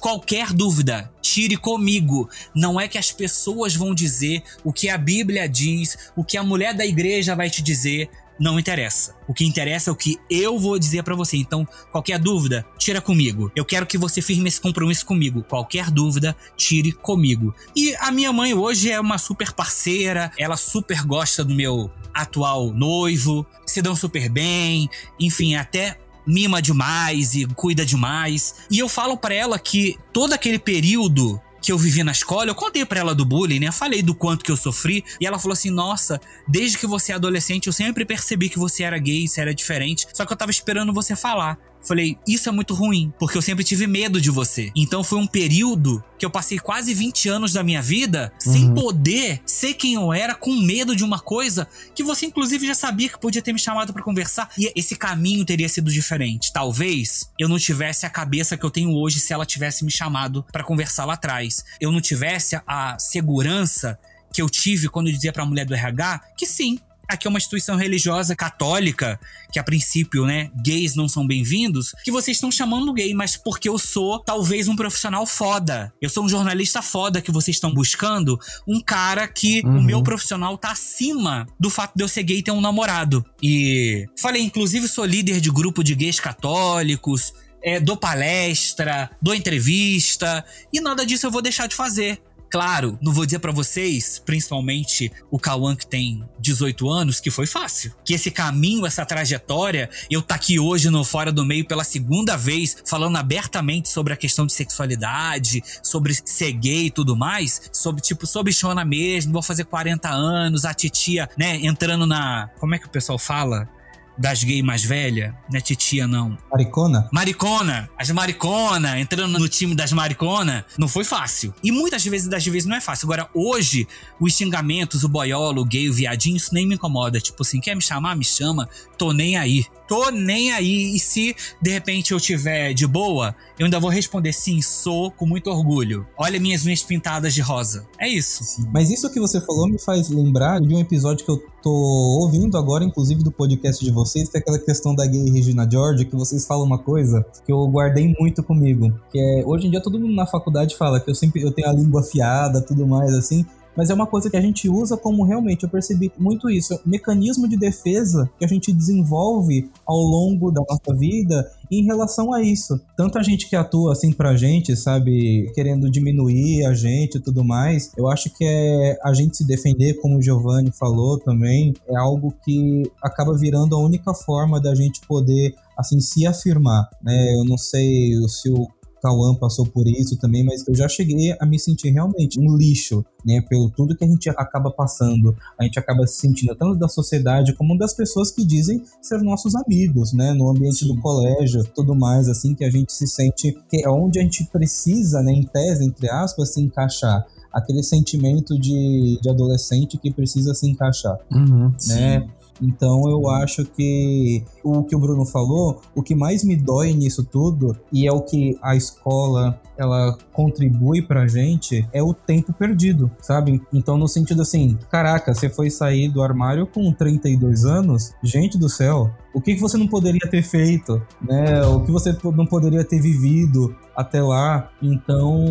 Qualquer dúvida, tire comigo. Não é que as pessoas vão dizer o que a Bíblia diz, o que a mulher da igreja vai te dizer não interessa. O que interessa é o que eu vou dizer para você. Então, qualquer dúvida, tira comigo. Eu quero que você firme esse compromisso comigo. Qualquer dúvida, tire comigo. E a minha mãe hoje é uma super parceira, ela super gosta do meu atual noivo, se dão super bem, enfim, até mima demais e cuida demais. E eu falo para ela que todo aquele período que eu vivi na escola, eu contei para ela do bullying, né? Falei do quanto que eu sofri e ela falou assim: "Nossa, desde que você é adolescente, eu sempre percebi que você era gay, você era diferente, só que eu tava esperando você falar". Falei, isso é muito ruim, porque eu sempre tive medo de você. Então foi um período que eu passei quase 20 anos da minha vida uhum. sem poder ser quem eu era, com medo de uma coisa que você, inclusive, já sabia que podia ter me chamado para conversar. E esse caminho teria sido diferente. Talvez eu não tivesse a cabeça que eu tenho hoje se ela tivesse me chamado para conversar lá atrás. Eu não tivesse a segurança que eu tive quando eu dizia para a mulher do RH que sim, aqui é uma instituição religiosa católica, que a princípio, né, gays não são bem-vindos, que vocês estão chamando gay, mas porque eu sou talvez um profissional foda. Eu sou um jornalista foda que vocês estão buscando, um cara que uhum. o meu profissional tá acima do fato de eu ser gay e ter um namorado. E falei, inclusive sou líder de grupo de gays católicos, é, dou palestra, dou entrevista, e nada disso eu vou deixar de fazer. Claro, não vou dizer para vocês, principalmente o Cauã que tem 18 anos, que foi fácil. Que esse caminho, essa trajetória, eu tá aqui hoje no Fora do Meio pela segunda vez, falando abertamente sobre a questão de sexualidade, sobre ser gay e tudo mais, sobre tipo, sobre Xona mesmo, vou fazer 40 anos, a titia, né, entrando na, como é que o pessoal fala? Das gays mais velha, não é titia não. Maricona? Maricona, as maricona, entrando no time das maricona, não foi fácil. E muitas vezes das vezes não é fácil. Agora, hoje, os xingamentos, o boiolo, o gay, o viadinho, isso nem me incomoda. Tipo assim, quer me chamar? Me chama, tô nem aí tô nem aí. E se de repente eu tiver de boa, eu ainda vou responder sim, sou, com muito orgulho. Olha minhas unhas pintadas de rosa. É isso. Mas isso que você falou me faz lembrar de um episódio que eu tô ouvindo agora, inclusive do podcast de vocês, que é aquela questão da gay Regina George, que vocês falam uma coisa que eu guardei muito comigo. Que é, hoje em dia todo mundo na faculdade fala que eu sempre eu tenho a língua afiada, tudo mais assim mas é uma coisa que a gente usa como realmente, eu percebi muito isso, é um mecanismo de defesa que a gente desenvolve ao longo da nossa vida em relação a isso. Tanto a gente que atua assim pra gente, sabe, querendo diminuir a gente e tudo mais, eu acho que é a gente se defender, como o Giovanni falou também, é algo que acaba virando a única forma da gente poder assim se afirmar, né? Eu não sei se o Cauã passou por isso também, mas eu já cheguei a me sentir realmente um lixo, né? Pelo tudo que a gente acaba passando, a gente acaba se sentindo tanto da sociedade como das pessoas que dizem ser nossos amigos, né? No ambiente Sim. do colégio, tudo mais, assim, que a gente se sente que é onde a gente precisa, né? Em tese, entre aspas, se encaixar aquele sentimento de, de adolescente que precisa se encaixar, uhum, né? Sim. Então eu acho que o que o Bruno falou, o que mais me dói nisso tudo, e é o que a escola ela contribui pra gente, é o tempo perdido, sabe? Então, no sentido assim, caraca, você foi sair do armário com 32 anos, gente do céu, o que, você não poderia ter feito, né? O que você não poderia ter vivido até lá. Então,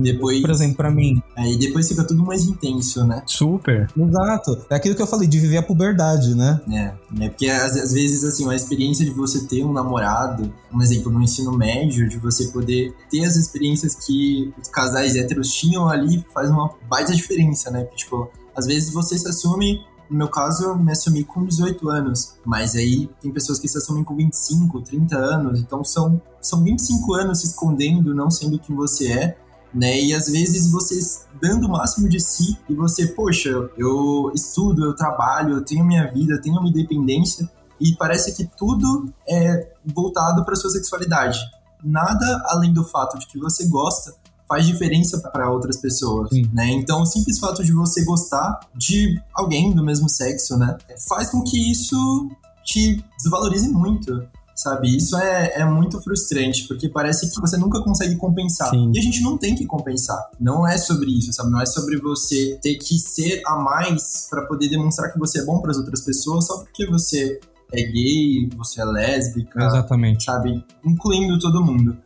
depois, por exemplo, para mim. Aí depois fica tudo mais intenso, né? Super. Exato. É aquilo que eu falei, de viver a puberdade, né? É, é porque às, às vezes, assim, a experiência de você ter um namorado, um exemplo no ensino médio, de você poder ter as experiências que os casais héteros tinham ali, faz uma baita diferença, né? Tipo, às vezes você se assume no meu caso, eu me assumi com 18 anos, mas aí tem pessoas que se assumem com 25, 30 anos, então são, são 25 anos se escondendo, não sendo quem você é, né? E às vezes você dando o máximo de si e você, poxa, eu estudo, eu trabalho, eu tenho minha vida, eu tenho minha independência e parece que tudo é voltado para sua sexualidade. Nada além do fato de que você gosta faz diferença para outras pessoas, Sim. né? Então, o simples fato de você gostar de alguém do mesmo sexo, né, faz com que isso te desvalorize muito, sabe? Isso é, é muito frustrante, porque parece que você nunca consegue compensar. Sim. E a gente não tem que compensar. Não é sobre isso, sabe? Não é sobre você ter que ser a mais para poder demonstrar que você é bom para as outras pessoas só porque você é gay, você é lésbica, Exatamente. sabe? Incluindo todo mundo.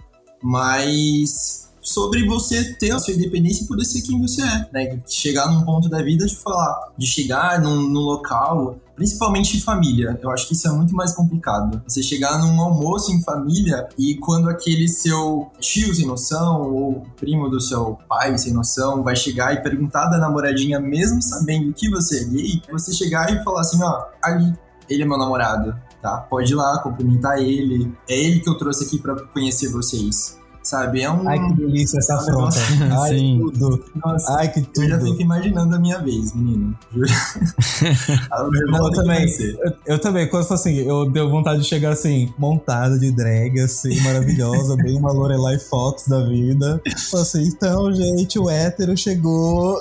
Mas sobre você ter a sua independência e poder ser quem você é, né? Chegar num ponto da vida de falar, de chegar num, num local, principalmente em família. Eu acho que isso é muito mais complicado. Você chegar num almoço em família e quando aquele seu tio sem noção ou primo do seu pai sem noção vai chegar e perguntar da namoradinha, mesmo sabendo que você é gay, você chegar e falar assim, ó, ali, ele é meu namorado, tá? Pode ir lá, cumprimentar ele. É ele que eu trouxe aqui para conhecer vocês. Sabe? É um. Ai, que delícia essa afronta. Ai, Sim. tudo. Nossa, Ai, que eu já tudo. fico imaginando a minha vez, menino. Juro. Eu também. Eu, eu também, quando assim, eu deu vontade de chegar assim, montada de drag, assim, maravilhosa, bem uma Lorelai Fox da vida. Falei assim, então, gente, o hétero chegou.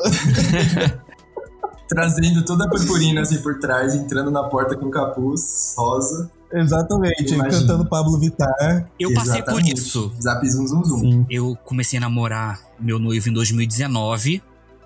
Trazendo toda a purpurina assim por trás, entrando na porta com capuz rosa. Exatamente, Imagina. cantando Pablo Vittar. Eu passei por Exatamente. isso. Zap zum zum zum. Sim. Eu comecei a namorar meu noivo em 2019.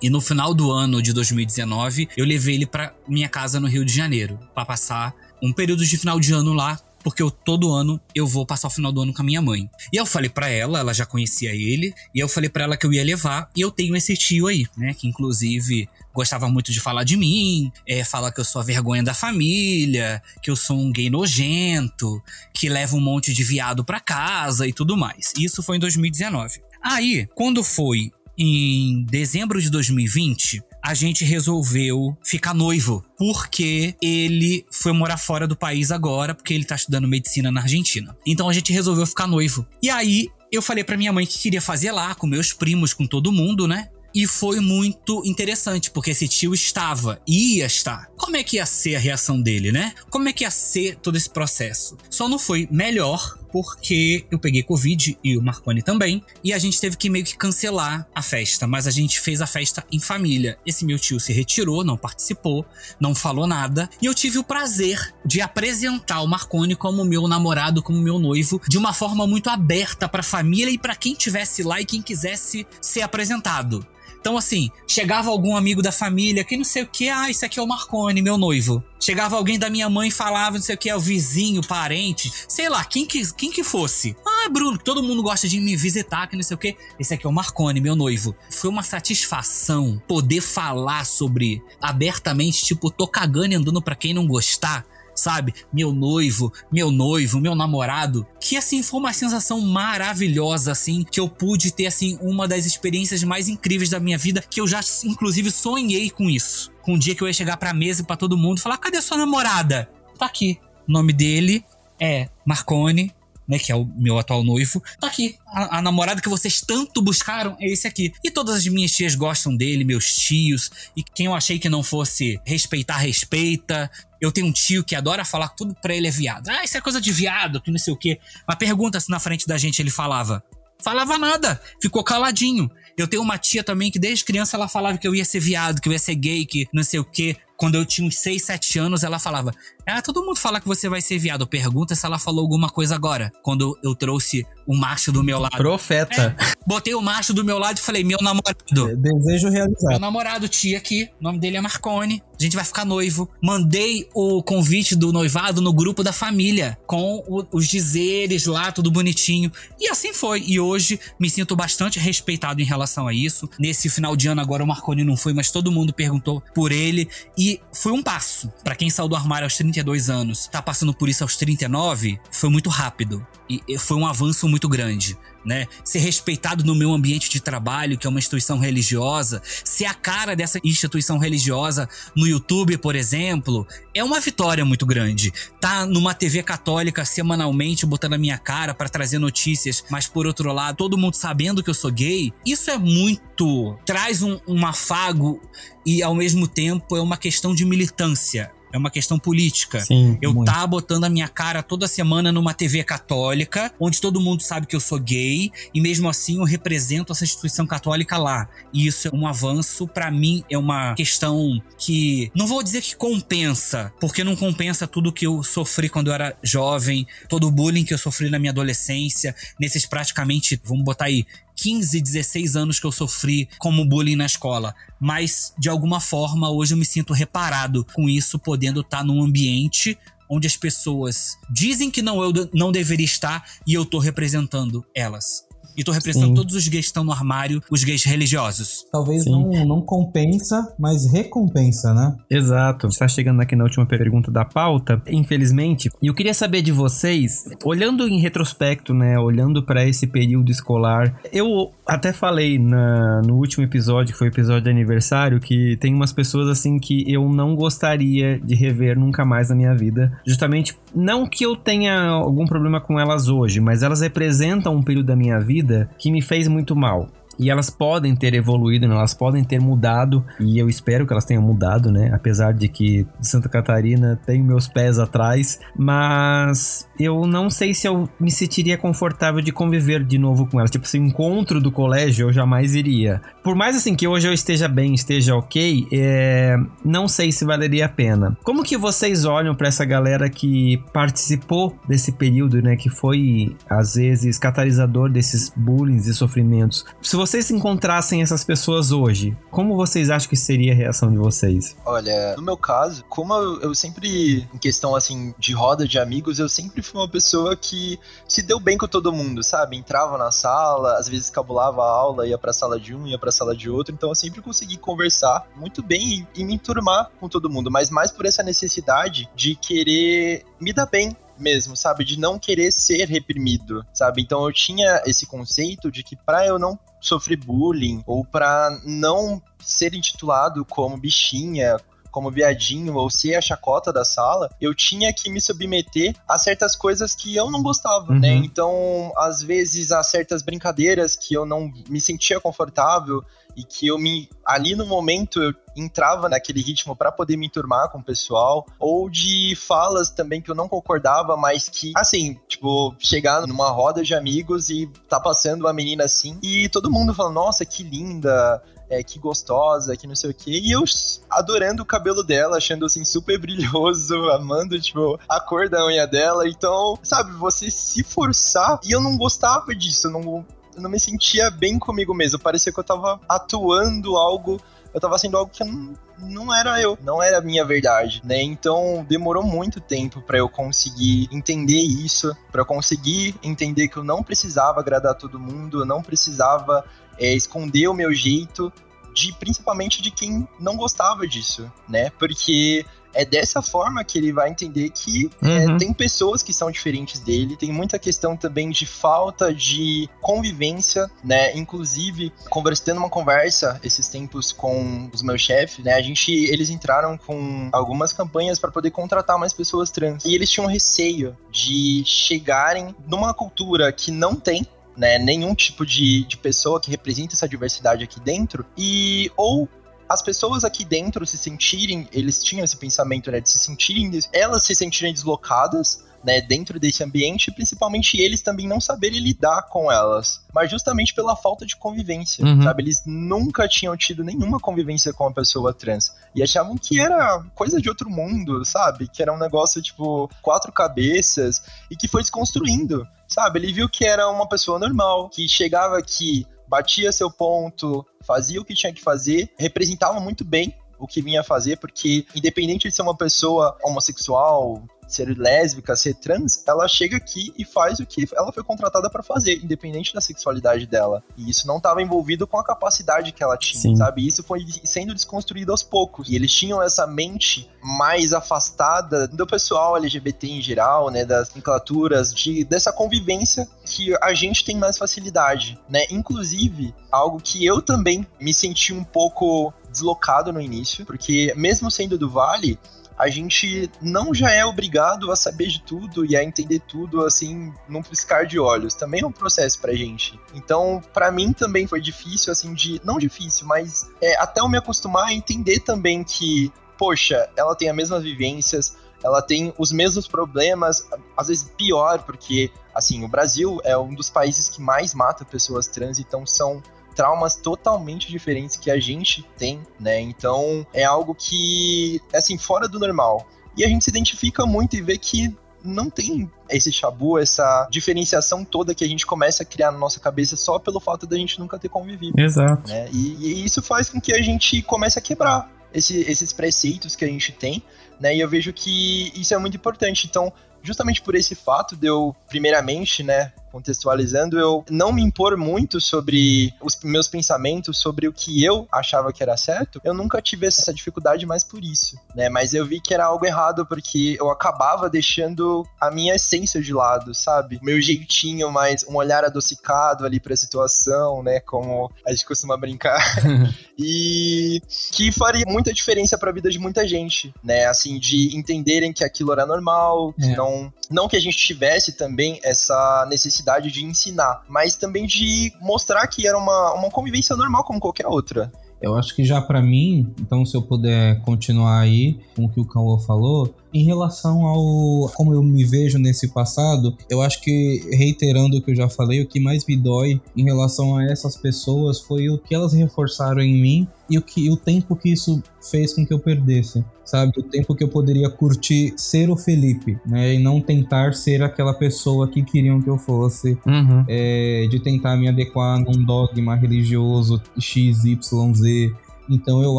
E no final do ano de 2019, eu levei ele pra minha casa no Rio de Janeiro. Pra passar um período de final de ano lá. Porque eu, todo ano eu vou passar o final do ano com a minha mãe. E eu falei pra ela, ela já conhecia ele. E eu falei pra ela que eu ia levar. E eu tenho esse tio aí, né? Que inclusive gostava muito de falar de mim, é, fala que eu sou a vergonha da família, que eu sou um gay nojento, que leva um monte de viado pra casa e tudo mais. Isso foi em 2019. Aí, quando foi em dezembro de 2020, a gente resolveu ficar noivo, porque ele foi morar fora do país agora, porque ele tá estudando medicina na Argentina. Então a gente resolveu ficar noivo. E aí eu falei pra minha mãe que queria fazer lá com meus primos, com todo mundo, né? E foi muito interessante, porque esse tio estava, ia estar. Como é que ia ser a reação dele, né? Como é que ia ser todo esse processo? Só não foi melhor porque eu peguei Covid e o Marconi também, e a gente teve que meio que cancelar a festa, mas a gente fez a festa em família. Esse meu tio se retirou, não participou, não falou nada, e eu tive o prazer de apresentar o Marconi como meu namorado, como meu noivo, de uma forma muito aberta pra família e pra quem tivesse lá e quem quisesse ser apresentado. Então, assim, chegava algum amigo da família que não sei o que, ah, isso aqui é o Marconi, meu noivo. Chegava alguém da minha mãe e falava, não sei o que, é o vizinho, parente, sei lá, quem que, quem que fosse. Ah, Bruno, todo mundo gosta de me visitar, que não sei o que. Esse aqui é o Marconi, meu noivo. Foi uma satisfação poder falar sobre abertamente, tipo, tô cagando e andando pra quem não gostar sabe? Meu noivo, meu noivo, meu namorado. Que assim foi uma sensação maravilhosa assim, que eu pude ter assim uma das experiências mais incríveis da minha vida, que eu já inclusive sonhei com isso. Com um dia que eu ia chegar pra mesa e pra todo mundo e falar: "Cadê sua namorada?" Tá aqui. O nome dele é Marcone, né, que é o meu atual noivo, tá aqui. A, a, namorada que vocês tanto buscaram é esse aqui. E todas as minhas tias gostam dele, meus tios. E quem eu achei que não fosse respeitar, respeita. Eu tenho um tio que adora falar que tudo pra ele é viado. Ah, isso é coisa de viado, que não sei o quê. Mas pergunta se na frente da gente ele falava. Falava nada, ficou caladinho. Eu tenho uma tia também que desde criança ela falava que eu ia ser viado, que eu ia ser gay, que não sei o quê. Quando eu tinha uns 6, 7 anos, ela falava: Ah, todo mundo fala que você vai ser viado. Pergunta se ela falou alguma coisa agora. Quando eu trouxe o macho do meu lado. Profeta. É, botei o macho do meu lado e falei: Meu namorado. Desejo realizar. Meu namorado, tia aqui. O nome dele é Marcone. A gente vai ficar noivo. Mandei o convite do noivado no grupo da família. Com o, os dizeres lá, tudo bonitinho. E assim foi. E hoje me sinto bastante respeitado em relação a isso. Nesse final de ano agora o Marconi não foi, mas todo mundo perguntou por ele. E foi um passo. para quem saiu do armário aos 32 anos, tá passando por isso aos 39, foi muito rápido. E foi um avanço muito grande. Né? Ser respeitado no meu ambiente de trabalho, que é uma instituição religiosa, ser a cara dessa instituição religiosa no YouTube, por exemplo, é uma vitória muito grande. Tá numa TV católica semanalmente botando a minha cara para trazer notícias, mas por outro lado, todo mundo sabendo que eu sou gay, isso é muito. traz um, um afago e ao mesmo tempo é uma questão de militância é uma questão política. Sim, eu muito. tá botando a minha cara toda semana numa TV católica, onde todo mundo sabe que eu sou gay, e mesmo assim eu represento essa instituição católica lá. E isso é um avanço, pra mim, é uma questão que. Não vou dizer que compensa, porque não compensa tudo que eu sofri quando eu era jovem, todo o bullying que eu sofri na minha adolescência, nesses praticamente, vamos botar aí, 15, 16 anos que eu sofri como bullying na escola. Mas, de alguma forma, hoje eu me sinto reparado com isso, podendo estar num ambiente onde as pessoas dizem que não eu não deveria estar e eu tô representando elas. E tô representando Sim. todos os gays que estão no armário, os gays religiosos. Talvez Sim. não, não compensa, mas recompensa, né? Exato. Está chegando aqui na última pergunta da pauta, infelizmente. E eu queria saber de vocês, olhando em retrospecto, né, olhando para esse período escolar, eu até falei na- no último episódio, que foi o episódio de aniversário, que tem umas pessoas assim que eu não gostaria de rever nunca mais na minha vida. Justamente, não que eu tenha algum problema com elas hoje, mas elas representam um período da minha vida que me fez muito mal. E elas podem ter evoluído, né? elas podem ter mudado, e eu espero que elas tenham mudado, né? Apesar de que Santa Catarina tem meus pés atrás, mas eu não sei se eu me sentiria confortável de conviver de novo com elas. Tipo, esse encontro do colégio eu jamais iria. Por mais assim que hoje eu esteja bem, esteja ok, é... não sei se valeria a pena. Como que vocês olham pra essa galera que participou desse período, né? Que foi, às vezes, catalisador desses bullying e sofrimentos. Se vocês encontrassem essas pessoas hoje, como vocês acham que seria a reação de vocês? Olha, no meu caso, como eu, sempre, em questão assim de roda de amigos, eu sempre fui uma pessoa que se deu bem com todo mundo, sabe? Entrava na sala, às vezes cabulava a aula, ia pra sala de um, ia pra sala de outro, então eu sempre consegui conversar muito bem e, e me enturmar com todo mundo, mas mais por essa necessidade de querer me dar bem mesmo, sabe? De não querer ser reprimido, sabe? Então eu tinha esse conceito de que pra eu não sofrer bullying ou pra não ser intitulado como bichinha, como viadinho ou ser a chacota da sala, eu tinha que me submeter a certas coisas que eu não gostava, Uhum. né? Então, às vezes, a certas brincadeiras que eu não me sentia confortável e que eu me ali no momento eu entrava naquele ritmo para poder me enturmar com o pessoal ou de falas também que eu não concordava, mas que assim, tipo, chegar numa roda de amigos e tá passando uma menina assim e todo mundo falando, nossa, que linda, é, que gostosa, que não sei o que. E eu adorando o cabelo dela, achando assim super brilhoso, amando, tipo, a cor da unha dela. Então, sabe, você se forçar. E eu não gostava disso, eu não, eu não me sentia bem comigo mesmo. Parecia que eu tava atuando algo. Eu tava sendo algo que não, não era eu, não era a minha verdade, né? Então demorou muito tempo para eu conseguir entender isso, para conseguir entender que eu não precisava agradar todo mundo, eu não precisava é, esconder o meu jeito, de principalmente de quem não gostava disso, né? Porque é dessa forma que ele vai entender que é, Uhum. tem pessoas que são diferentes dele, tem muita questão também de falta de convivência, né? Inclusive, conversando uma conversa esses tempos com os meus chefes, né? A gente, eles entraram com algumas campanhas para poder contratar mais pessoas trans. E eles tinham receio de chegarem numa cultura que não tem né, nenhum tipo de, de pessoa que representa essa diversidade aqui dentro, e ou as pessoas aqui dentro se sentirem, eles tinham esse pensamento, né, de se sentirem, elas se sentirem deslocadas, né, dentro desse ambiente, principalmente eles também não saberem lidar com elas, mas justamente pela falta de convivência, Uhum. sabe? Eles nunca tinham tido nenhuma convivência com a pessoa trans e achavam que era coisa de outro mundo, sabe? Que era um negócio tipo quatro cabeças e que foi desconstruindo, sabe? Ele viu que era uma pessoa normal, que chegava aqui, batia seu ponto, fazia o que tinha que fazer, representava muito bem o que vinha fazer, porque independente de ser uma pessoa homossexual, ser lésbica, ser trans, ela chega aqui e faz o que ela foi contratada para fazer, independente da sexualidade dela. E isso não estava envolvido com a capacidade que ela tinha, Sim. sabe? Isso foi sendo desconstruído aos poucos. E eles tinham essa mente mais afastada do pessoal LGBT em geral, né, das nomenclaturas, de dessa convivência que a gente tem mais facilidade, né? Inclusive, algo que eu também me senti um pouco deslocado no início, porque mesmo sendo do Vale, a gente não já é obrigado a saber de tudo e a entender tudo assim num piscar de olhos. Também é um processo pra gente. Então, pra mim também foi difícil assim de não difícil, mas é, até eu me acostumar a entender também que poxa, ela tem as mesmas vivências, ela tem os mesmos problemas, às vezes pior, porque, assim, o Brasil é um dos países que mais mata pessoas trans, então são traumas totalmente diferentes que a gente tem, né? Então é algo que, assim, fora do normal. E a gente se identifica muito e vê que não tem esse chabu, essa diferenciação toda que a gente começa a criar na nossa cabeça só pelo fato da gente nunca ter convivido. Exato. Né? E, e, isso faz com que a gente comece a quebrar esse, esses preceitos que a gente tem, né? E eu vejo que isso é muito importante. Então, justamente por esse fato de eu, primeiramente, né, contextualizando, eu não me impor muito sobre os meus pensamentos, sobre o que eu achava que era certo, eu nunca tive essa dificuldade mais por isso, né? Mas eu vi que era algo errado porque eu acabava deixando a minha essência de lado, sabe? Meu jeitinho mais, um olhar adocicado ali pra situação, né? Como a gente costuma brincar. e que faria muita diferença para a vida de muita gente, né? Assim, de entenderem que aquilo era normal, que é. não, não que a gente tivesse também essa necessidade necessidade de ensinar, mas também de mostrar que era uma, uma convivência normal como qualquer outra. Eu acho que já para mim, então se eu puder continuar aí com o que o Cauã falou, em relação ao como eu me vejo nesse passado, eu acho que reiterando o que eu já falei, o que mais me dói em relação a essas pessoas foi o que elas reforçaram em mim e o que o tempo que isso fez com que eu perdesse, sabe? O tempo que eu poderia curtir ser o Felipe, né? E não tentar ser aquela pessoa que queriam que eu fosse, uhum. é, de tentar me adequar num dogma religioso XYZ. Então eu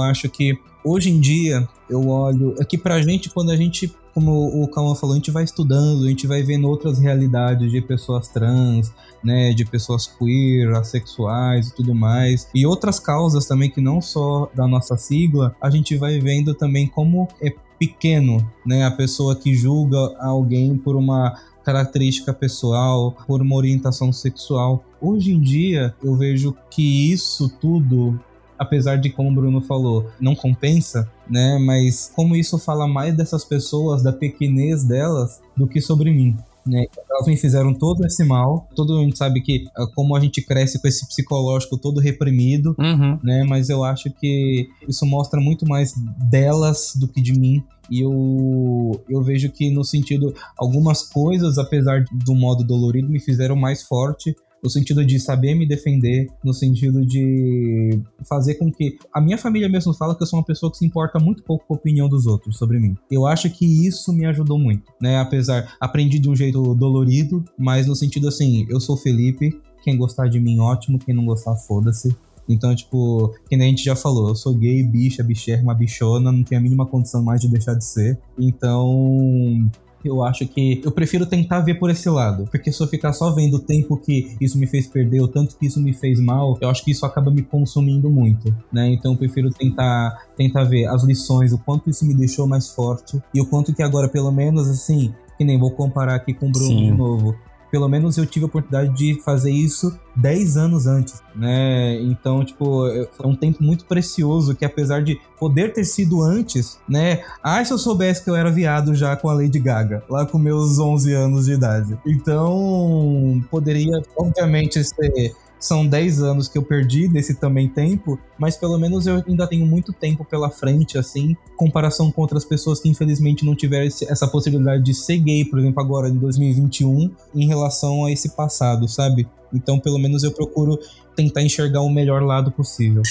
acho que hoje em dia eu olho. É que pra gente, quando a gente como o Calma falou, a gente vai estudando, a gente vai vendo outras realidades de pessoas trans, né, de pessoas queer, assexuais e tudo mais, e outras causas também que não só da nossa sigla, a gente vai vendo também como é pequeno, né, a pessoa que julga alguém por uma característica pessoal, por uma orientação sexual. Hoje em dia, eu vejo que isso tudo apesar de como o Bruno falou, não compensa, né? Mas como isso fala mais dessas pessoas, da pequenez delas, do que sobre mim. Né? Elas me fizeram todo esse mal. Todo mundo sabe que ah, como a gente cresce com esse psicológico todo reprimido, uhum. né? Mas eu acho que isso mostra muito mais delas do que de mim. E eu, eu vejo que no sentido algumas coisas, apesar do modo dolorido, me fizeram mais forte no sentido de saber me defender, no sentido de fazer com que. A minha família mesmo fala que eu sou uma pessoa que se importa muito pouco com a opinião dos outros sobre mim. Eu acho que isso me ajudou muito, né? Apesar, aprendi de um jeito dolorido, mas no sentido assim, eu sou Felipe, quem gostar de mim, ótimo, quem não gostar, foda-se. Então, tipo, que nem a gente já falou, eu sou gay, bicha, bicherma, bichona, não tenho a mínima condição mais de deixar de ser. Então, eu acho que eu prefiro tentar ver por esse lado. Porque se eu ficar só vendo o tempo que isso me fez perder, o tanto que isso me fez mal, eu acho que isso acaba me consumindo muito, né? Então eu prefiro tentar, tentar ver as lições, o quanto isso me deixou mais forte e o quanto que agora, pelo menos, assim, que nem vou comparar aqui com o Bruno Sim. de novo pelo menos eu tive a oportunidade de fazer isso 10 anos antes, né? Então, tipo, foi um tempo muito precioso que apesar de poder ter sido antes, né? Ah, se eu soubesse que eu era viado já com a Lady Gaga, lá com meus 11 anos de idade. Então, poderia, obviamente, ser são 10 anos que eu perdi desse também tempo, mas pelo menos eu ainda tenho muito tempo pela frente, assim, comparação com outras pessoas que infelizmente não tiveram essa possibilidade de ser gay, por exemplo, agora em 2021, em relação a esse passado, sabe? Então, pelo menos eu procuro tentar enxergar o melhor lado possível.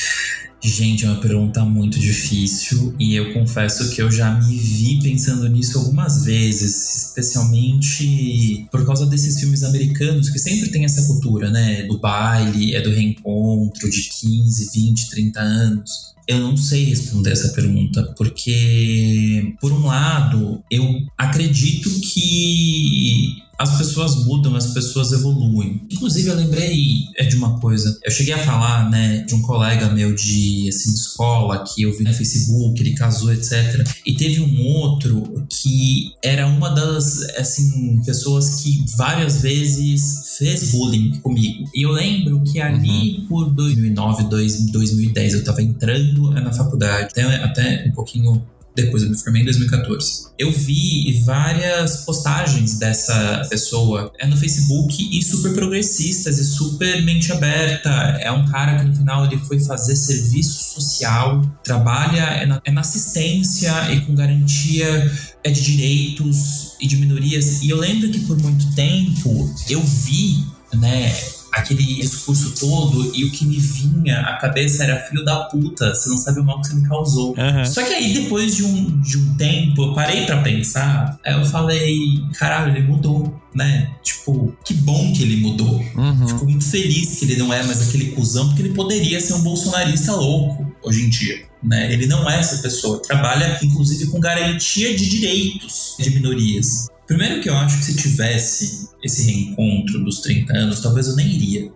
Gente, é uma pergunta muito difícil e eu confesso que eu já me vi pensando nisso algumas vezes, especialmente por causa desses filmes americanos que sempre tem essa cultura, né? Do baile, é do reencontro de 15, 20, 30 anos. Eu não sei responder essa pergunta, porque, por um lado, eu acredito que as pessoas mudam, as pessoas evoluem. Inclusive, eu lembrei é, de uma coisa. Eu cheguei a falar, né, de um colega meu de, assim, escola que eu vi no Facebook, ele casou, etc. E teve um outro que era uma das, assim, pessoas que várias vezes fez bullying comigo. E eu lembro que ali uhum. por 2009, 2010, eu tava entrando na faculdade, até, até um pouquinho depois eu me formei em 2014. Eu vi várias postagens dessa pessoa é no Facebook e super progressistas e super mente aberta. É um cara que no final ele foi fazer serviço social, trabalha é na, é na assistência e com garantia é de direitos e de minorias. E eu lembro que por muito tempo eu vi, né, aquele discurso todo e o que me vinha à cabeça era filho da puta, você não sabe o mal que você me causou. Uhum. Só que aí depois de um, de um tempo, eu parei para pensar, aí eu falei, caralho, ele mudou, né? Tipo, que bom que ele mudou. Uhum. Fico muito feliz que ele não é mais aquele cuzão, porque ele poderia ser um bolsonarista louco hoje em dia. Né? Ele não é essa pessoa. Trabalha, inclusive, com garantia de direitos de minorias. Primeiro que eu acho que se tivesse esse reencontro dos 30 anos, talvez eu nem iria.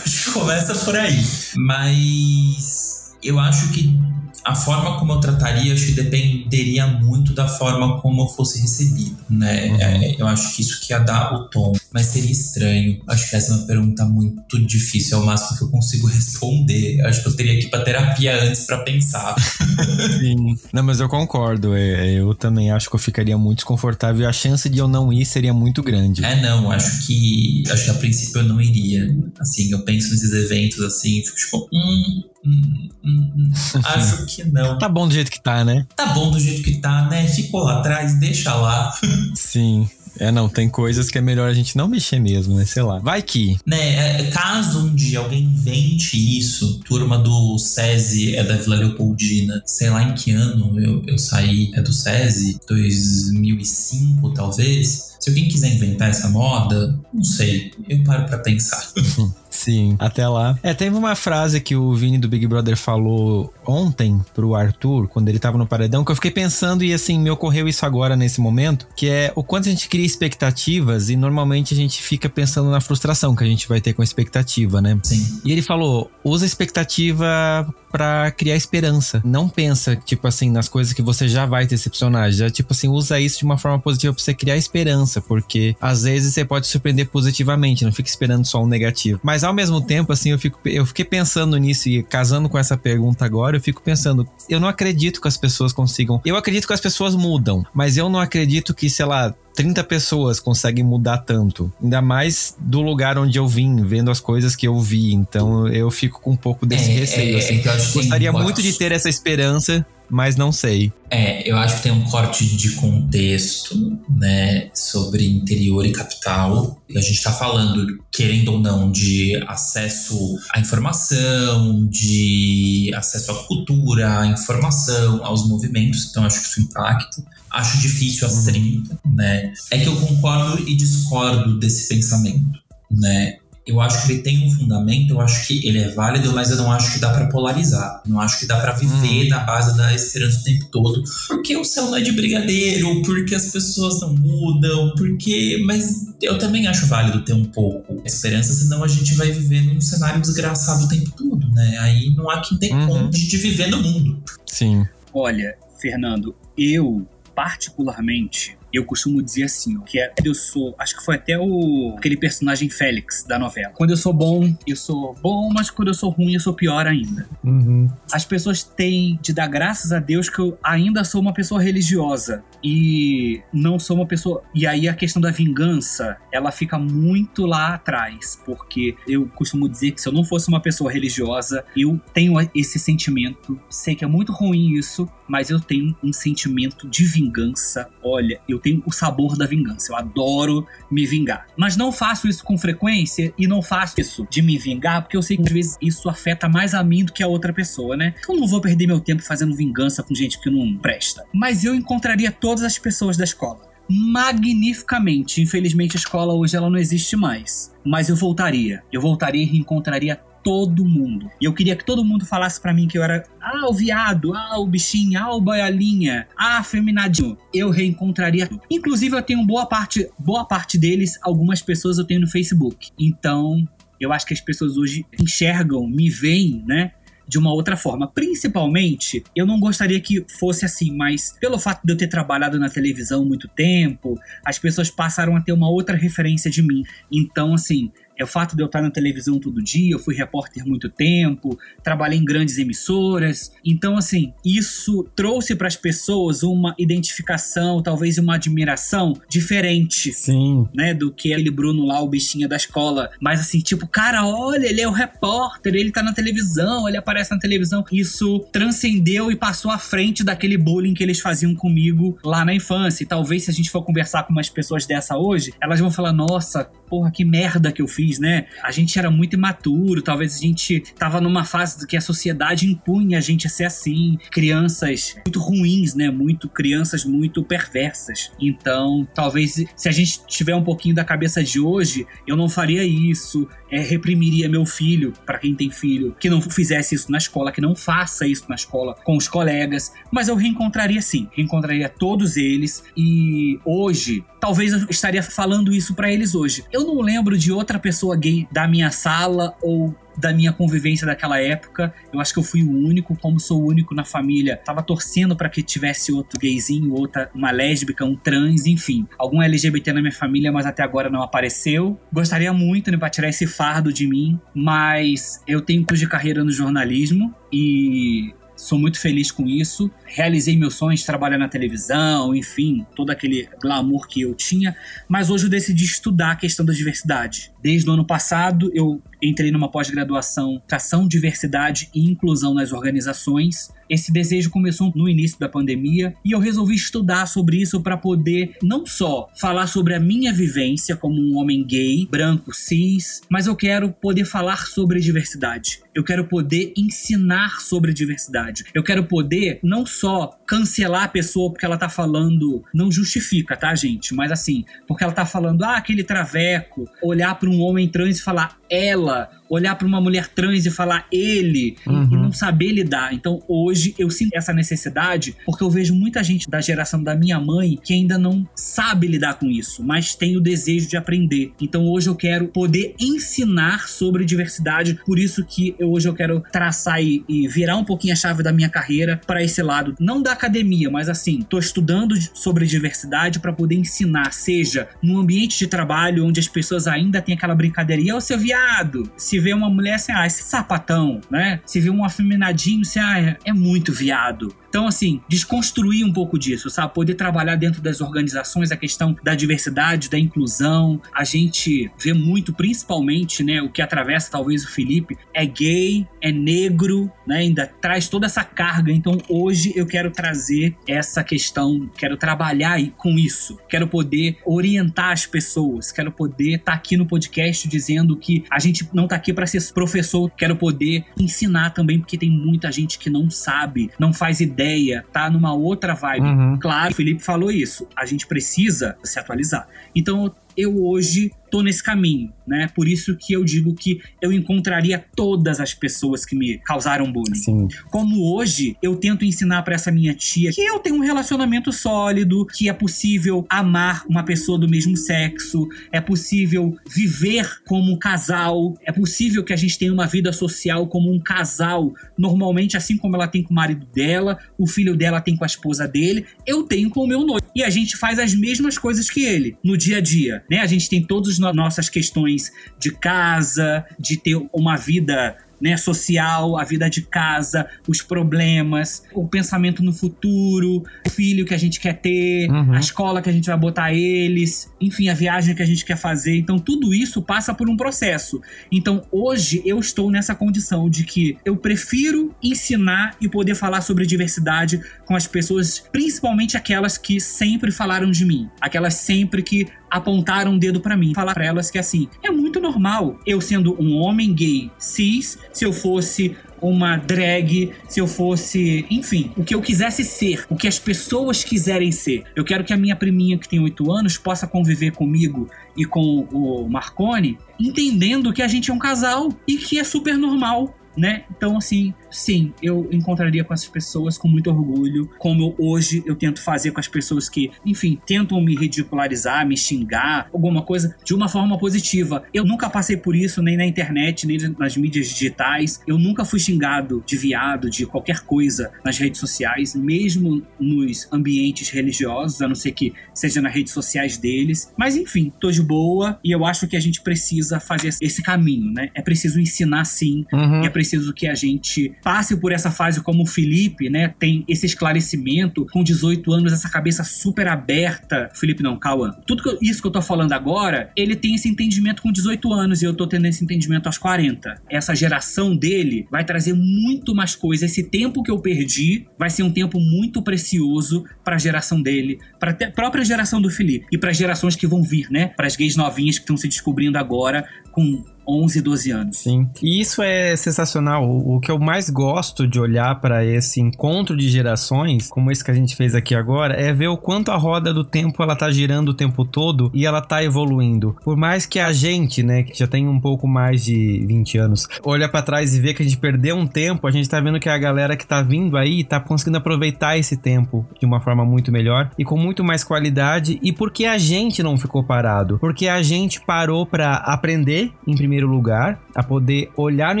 acho que começa por aí. Mas eu acho que a forma como eu trataria, acho que dependeria muito da forma como eu fosse recebido, né? Uhum. É, eu acho que isso que ia dar o tom. Mas seria estranho. Acho que essa é uma pergunta muito difícil, é o máximo que eu consigo responder. Acho que eu teria que ir pra terapia antes para pensar. Sim. Não, mas eu concordo. É, eu também acho que eu ficaria muito desconfortável e a chance de eu não ir seria muito grande. É, não, acho que acho que a princípio eu não iria. Assim, eu penso nesses eventos assim, fico tipo, hum, hum, hum, hum. acho que não. Tá bom do jeito que tá, né? Tá bom do jeito que tá, né? Ficou lá atrás, deixa lá. Sim. É, não, tem coisas que é melhor a gente não mexer mesmo, né? Sei lá. Vai que. Né, é, caso um dia alguém invente isso, turma do SESI é da Vila Leopoldina, sei lá em que ano eu, eu saí, é do SESI, 2005 talvez. Se alguém quiser inventar essa moda, não sei, eu paro para pensar. Sim, até lá. É, teve uma frase que o Vini do Big Brother falou ontem pro Arthur, quando ele tava no paredão, que eu fiquei pensando e assim, me ocorreu isso agora nesse momento, que é o quanto a gente cria expectativas e normalmente a gente fica pensando na frustração que a gente vai ter com a expectativa, né? Sim. E ele falou: usa a expectativa para criar esperança. Não pensa, tipo assim, nas coisas que você já vai decepcionar. Já, tipo assim, usa isso de uma forma positiva pra você criar esperança, porque às vezes você pode surpreender positivamente, não fica esperando só um negativo. Mas ao mesmo tempo, assim, eu, fico, eu fiquei pensando nisso e casando com essa pergunta agora, eu fico pensando, eu não acredito que as pessoas consigam. Eu acredito que as pessoas mudam, mas eu não acredito que, sei lá, 30 pessoas conseguem mudar tanto. Ainda mais do lugar onde eu vim, vendo as coisas que eu vi. Então eu fico com um pouco desse é, receio. É, assim. Eu Gostaria muito de ter essa esperança, mas não sei. É, eu acho que tem um corte de contexto, né, sobre interior e capital. A gente está falando, querendo ou não, de acesso à informação, de acesso à cultura, à informação, aos movimentos. Então, acho que isso impacta. Acho difícil as 30, né? É que eu concordo e discordo desse pensamento, né? eu acho que ele tem um fundamento, eu acho que ele é válido, mas eu não acho que dá para polarizar. Não acho que dá para viver hum. na base da esperança o tempo todo, porque o céu não é de brigadeiro, porque as pessoas não mudam, porque. Mas eu também acho válido ter um pouco esperança, senão a gente vai viver num cenário desgraçado o tempo todo, né? Aí não há quem dê uhum. conta de viver no mundo. Sim. Olha, Fernando, eu particularmente eu costumo dizer assim, ó, que é, eu sou, acho que foi até o aquele personagem Félix da novela. Quando eu sou bom, eu sou bom, mas quando eu sou ruim, eu sou pior ainda. Uhum. As pessoas têm de dar graças a Deus que eu ainda sou uma pessoa religiosa e não sou uma pessoa. E aí a questão da vingança, ela fica muito lá atrás, porque eu costumo dizer que se eu não fosse uma pessoa religiosa, eu tenho esse sentimento. Sei que é muito ruim isso, mas eu tenho um sentimento de vingança. Olha, eu tenho o sabor da vingança. Eu adoro me vingar. Mas não faço isso com frequência e não faço isso de me vingar porque eu sei que às vezes isso afeta mais a mim do que a outra pessoa, né? Então não vou perder meu tempo fazendo vingança com gente que não presta. Mas eu encontraria todas as pessoas da escola magnificamente. Infelizmente a escola hoje ela não existe mais, mas eu voltaria. Eu voltaria e reencontraria todo mundo. E eu queria que todo mundo falasse para mim que eu era, ah, o viado, ah, o bichinho, ah, o boiolinha, ah, feminadinho. Eu reencontraria. Inclusive, eu tenho boa parte, boa parte deles, algumas pessoas eu tenho no Facebook. Então, eu acho que as pessoas hoje enxergam, me veem, né? de uma outra forma. Principalmente, eu não gostaria que fosse assim, mas pelo fato de eu ter trabalhado na televisão muito tempo, as pessoas passaram a ter uma outra referência de mim. Então, assim, é o fato de eu estar na televisão todo dia, eu fui repórter muito tempo, trabalhei em grandes emissoras. Então, assim, isso trouxe para as pessoas uma identificação, talvez uma admiração diferente. Sim. Né, do que aquele Bruno lá, o bichinho da escola. Mas assim, tipo, cara, olha, ele é o repórter, ele tá na televisão, ele aparece na televisão. Isso transcendeu e passou à frente daquele bullying que eles faziam comigo lá na infância. E talvez se a gente for conversar com umas pessoas dessa hoje, elas vão falar: nossa, porra, que merda que eu fiz, né? A gente era muito imaturo, talvez a gente tava numa fase que a sociedade impunha a gente a ser assim. Crianças muito ruins, né? Muito crianças muito perversas. Então, talvez se a gente tiver um pouquinho da cabeça de hoje, eu não faria isso, é, reprimiria meu filho, para quem tem filho, que não fizesse isso na escola, que não faça isso na escola com os colegas, mas eu reencontraria sim, reencontraria todos eles e hoje, talvez eu estaria falando isso para eles hoje. Eu não lembro de outra pessoa gay da minha sala ou da minha convivência daquela época. Eu acho que eu fui o único, como sou o único na família, tava torcendo para que tivesse outro gayzinho, outra, uma lésbica, um trans, enfim. Algum LGBT na minha família, mas até agora não apareceu. Gostaria muito, né, pra tirar esse fardo de mim, mas eu tenho de carreira no jornalismo e sou muito feliz com isso. Realizei meus sonhos trabalhar na televisão, enfim, todo aquele glamour que eu tinha, mas hoje eu decidi estudar a questão da diversidade. Desde o ano passado, eu entrei numa pós-graduação Ação, Diversidade e Inclusão nas Organizações. Esse desejo começou no início da pandemia e eu resolvi estudar sobre isso para poder não só falar sobre a minha vivência como um homem gay, branco, cis, mas eu quero poder falar sobre diversidade. Eu quero poder ensinar sobre diversidade. Eu quero poder não só cancelar a pessoa porque ela tá falando, não justifica, tá, gente? Mas assim, porque ela tá falando, ah, aquele traveco, olhar para um homem trans e falar ela, olhar para uma mulher trans e falar ele uhum. e não saber lidar. Então hoje eu sinto essa necessidade porque eu vejo muita gente da geração da minha mãe que ainda não sabe lidar com isso, mas tem o desejo de aprender. Então hoje eu quero poder ensinar sobre diversidade, por isso que eu, hoje eu quero traçar e, e virar um pouquinho a chave da minha carreira para esse lado, não da academia, mas assim, tô estudando sobre diversidade para poder ensinar, seja no ambiente de trabalho onde as pessoas ainda têm aquela brincadeirinha, ou seu viado, se vê uma mulher assim, ah, esse sapatão, né? Se vê um afeminadinho, assim, ah, é muito viado. Então, assim, desconstruir um pouco disso, sabe? Poder trabalhar dentro das organizações a questão da diversidade, da inclusão. A gente vê muito, principalmente, né? O que atravessa talvez o Felipe é gay, é negro, né? Ainda traz toda essa carga. Então, hoje eu quero trazer essa questão, quero trabalhar com isso. Quero poder orientar as pessoas, quero poder estar tá aqui no podcast dizendo que a gente não tá aqui para ser professor, quero poder ensinar também, porque tem muita gente que não sabe, não faz ideia ideia, tá numa outra vibe. Uhum. Claro, o Felipe falou isso. A gente precisa se atualizar. Então, eu hoje tô nesse caminho, né? Por isso que eu digo que eu encontraria todas as pessoas que me causaram bullying. Sim. Como hoje eu tento ensinar para essa minha tia que eu tenho um relacionamento sólido, que é possível amar uma pessoa do mesmo sexo, é possível viver como um casal, é possível que a gente tenha uma vida social como um casal, normalmente assim como ela tem com o marido dela, o filho dela tem com a esposa dele, eu tenho com o meu noivo. E a gente faz as mesmas coisas que ele no dia a dia, né? A gente tem todos nossas questões de casa, de ter uma vida né, social, a vida de casa, os problemas, o pensamento no futuro, o filho que a gente quer ter, uhum. a escola que a gente vai botar eles, enfim, a viagem que a gente quer fazer. Então, tudo isso passa por um processo. Então, hoje eu estou nessa condição de que eu prefiro ensinar e poder falar sobre diversidade com as pessoas, principalmente aquelas que sempre falaram de mim, aquelas sempre que apontaram um dedo para mim, falar para elas que assim, é muito normal eu sendo um homem gay cis, se eu fosse uma drag, se eu fosse, enfim, o que eu quisesse ser, o que as pessoas quiserem ser. Eu quero que a minha priminha que tem oito anos possa conviver comigo e com o Marconi, entendendo que a gente é um casal e que é super normal, né? Então assim, sim, eu encontraria com essas pessoas com muito orgulho, como hoje eu tento fazer com as pessoas que, enfim, tentam me ridicularizar, me xingar, alguma coisa, de uma forma positiva. Eu nunca passei por isso, nem na internet, nem nas mídias digitais. Eu nunca fui xingado de viado, de qualquer coisa nas redes sociais, mesmo nos ambientes religiosos, a não ser que seja nas redes sociais deles. Mas enfim, tô de boa e eu acho que a gente precisa fazer esse caminho, né? É preciso ensinar sim, uhum. é preciso que a gente passe por essa fase como o Felipe, né? Tem esse esclarecimento com 18 anos, essa cabeça super aberta. Felipe não, Cauã. Tudo que eu, isso que eu tô falando agora, ele tem esse entendimento com 18 anos e eu tô tendo esse entendimento aos 40. Essa geração dele vai trazer muito mais coisa. Esse tempo que eu perdi vai ser um tempo muito precioso para a geração dele, para a própria geração do Felipe e para gerações que vão vir, né? Para as gays novinhas que estão se descobrindo agora com 11, 12 anos. Sim. E isso é sensacional. O, que eu mais gosto de olhar para esse encontro de gerações, como esse que a gente fez aqui agora, é ver o quanto a roda do tempo ela tá girando o tempo todo e ela tá evoluindo. Por mais que a gente, né, que já tem um pouco mais de 20 anos, olha para trás e vê que a gente perdeu um tempo, a gente tá vendo que a galera que tá vindo aí tá conseguindo aproveitar esse tempo de uma forma muito melhor e com muito mais qualidade. E porque a gente não ficou parado? Porque a gente parou para aprender em primeiro primeiro lugar, a poder olhar no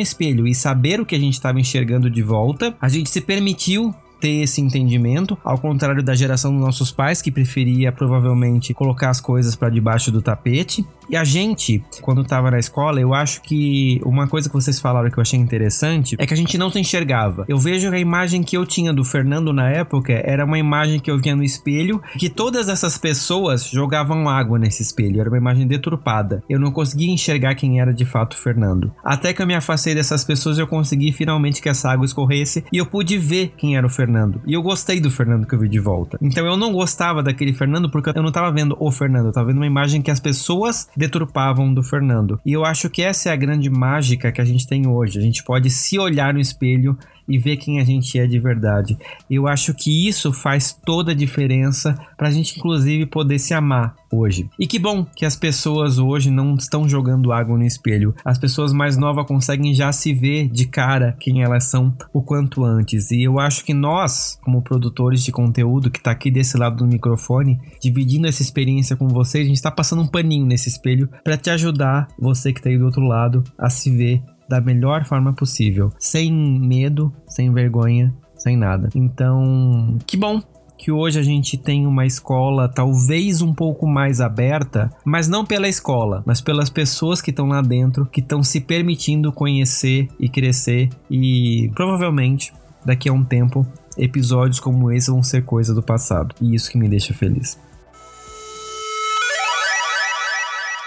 espelho e saber o que a gente estava enxergando de volta. A gente se permitiu ter esse entendimento, ao contrário da geração dos nossos pais que preferia provavelmente colocar as coisas para debaixo do tapete. E a gente, quando tava na escola, eu acho que uma coisa que vocês falaram que eu achei interessante é que a gente não se enxergava. Eu vejo que a imagem que eu tinha do Fernando na época era uma imagem que eu via no espelho, que todas essas pessoas jogavam água nesse espelho, era uma imagem deturpada. Eu não conseguia enxergar quem era de fato o Fernando. Até que eu me afastei dessas pessoas, eu consegui finalmente que essa água escorresse e eu pude ver quem era o Fernando. E eu gostei do Fernando que eu vi de volta. Então eu não gostava daquele Fernando porque eu não tava vendo o Fernando, eu tava vendo uma imagem que as pessoas deturpavam do Fernando. E eu acho que essa é a grande mágica que a gente tem hoje. A gente pode se olhar no espelho e ver quem a gente é de verdade. Eu acho que isso faz toda a diferença para a gente, inclusive, poder se amar hoje. E que bom que as pessoas hoje não estão jogando água no espelho. As pessoas mais novas conseguem já se ver de cara quem elas são o quanto antes. E eu acho que nós, como produtores de conteúdo que está aqui desse lado do microfone, dividindo essa experiência com vocês, a gente está passando um paninho nesse espelho para te ajudar, você que está aí do outro lado, a se ver da melhor forma possível, sem medo, sem vergonha, sem nada. Então, que bom que hoje a gente tem uma escola talvez um pouco mais aberta, mas não pela escola, mas pelas pessoas que estão lá dentro, que estão se permitindo conhecer e crescer e provavelmente daqui a um tempo episódios como esse vão ser coisa do passado. E isso que me deixa feliz.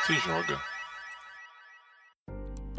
Se joga.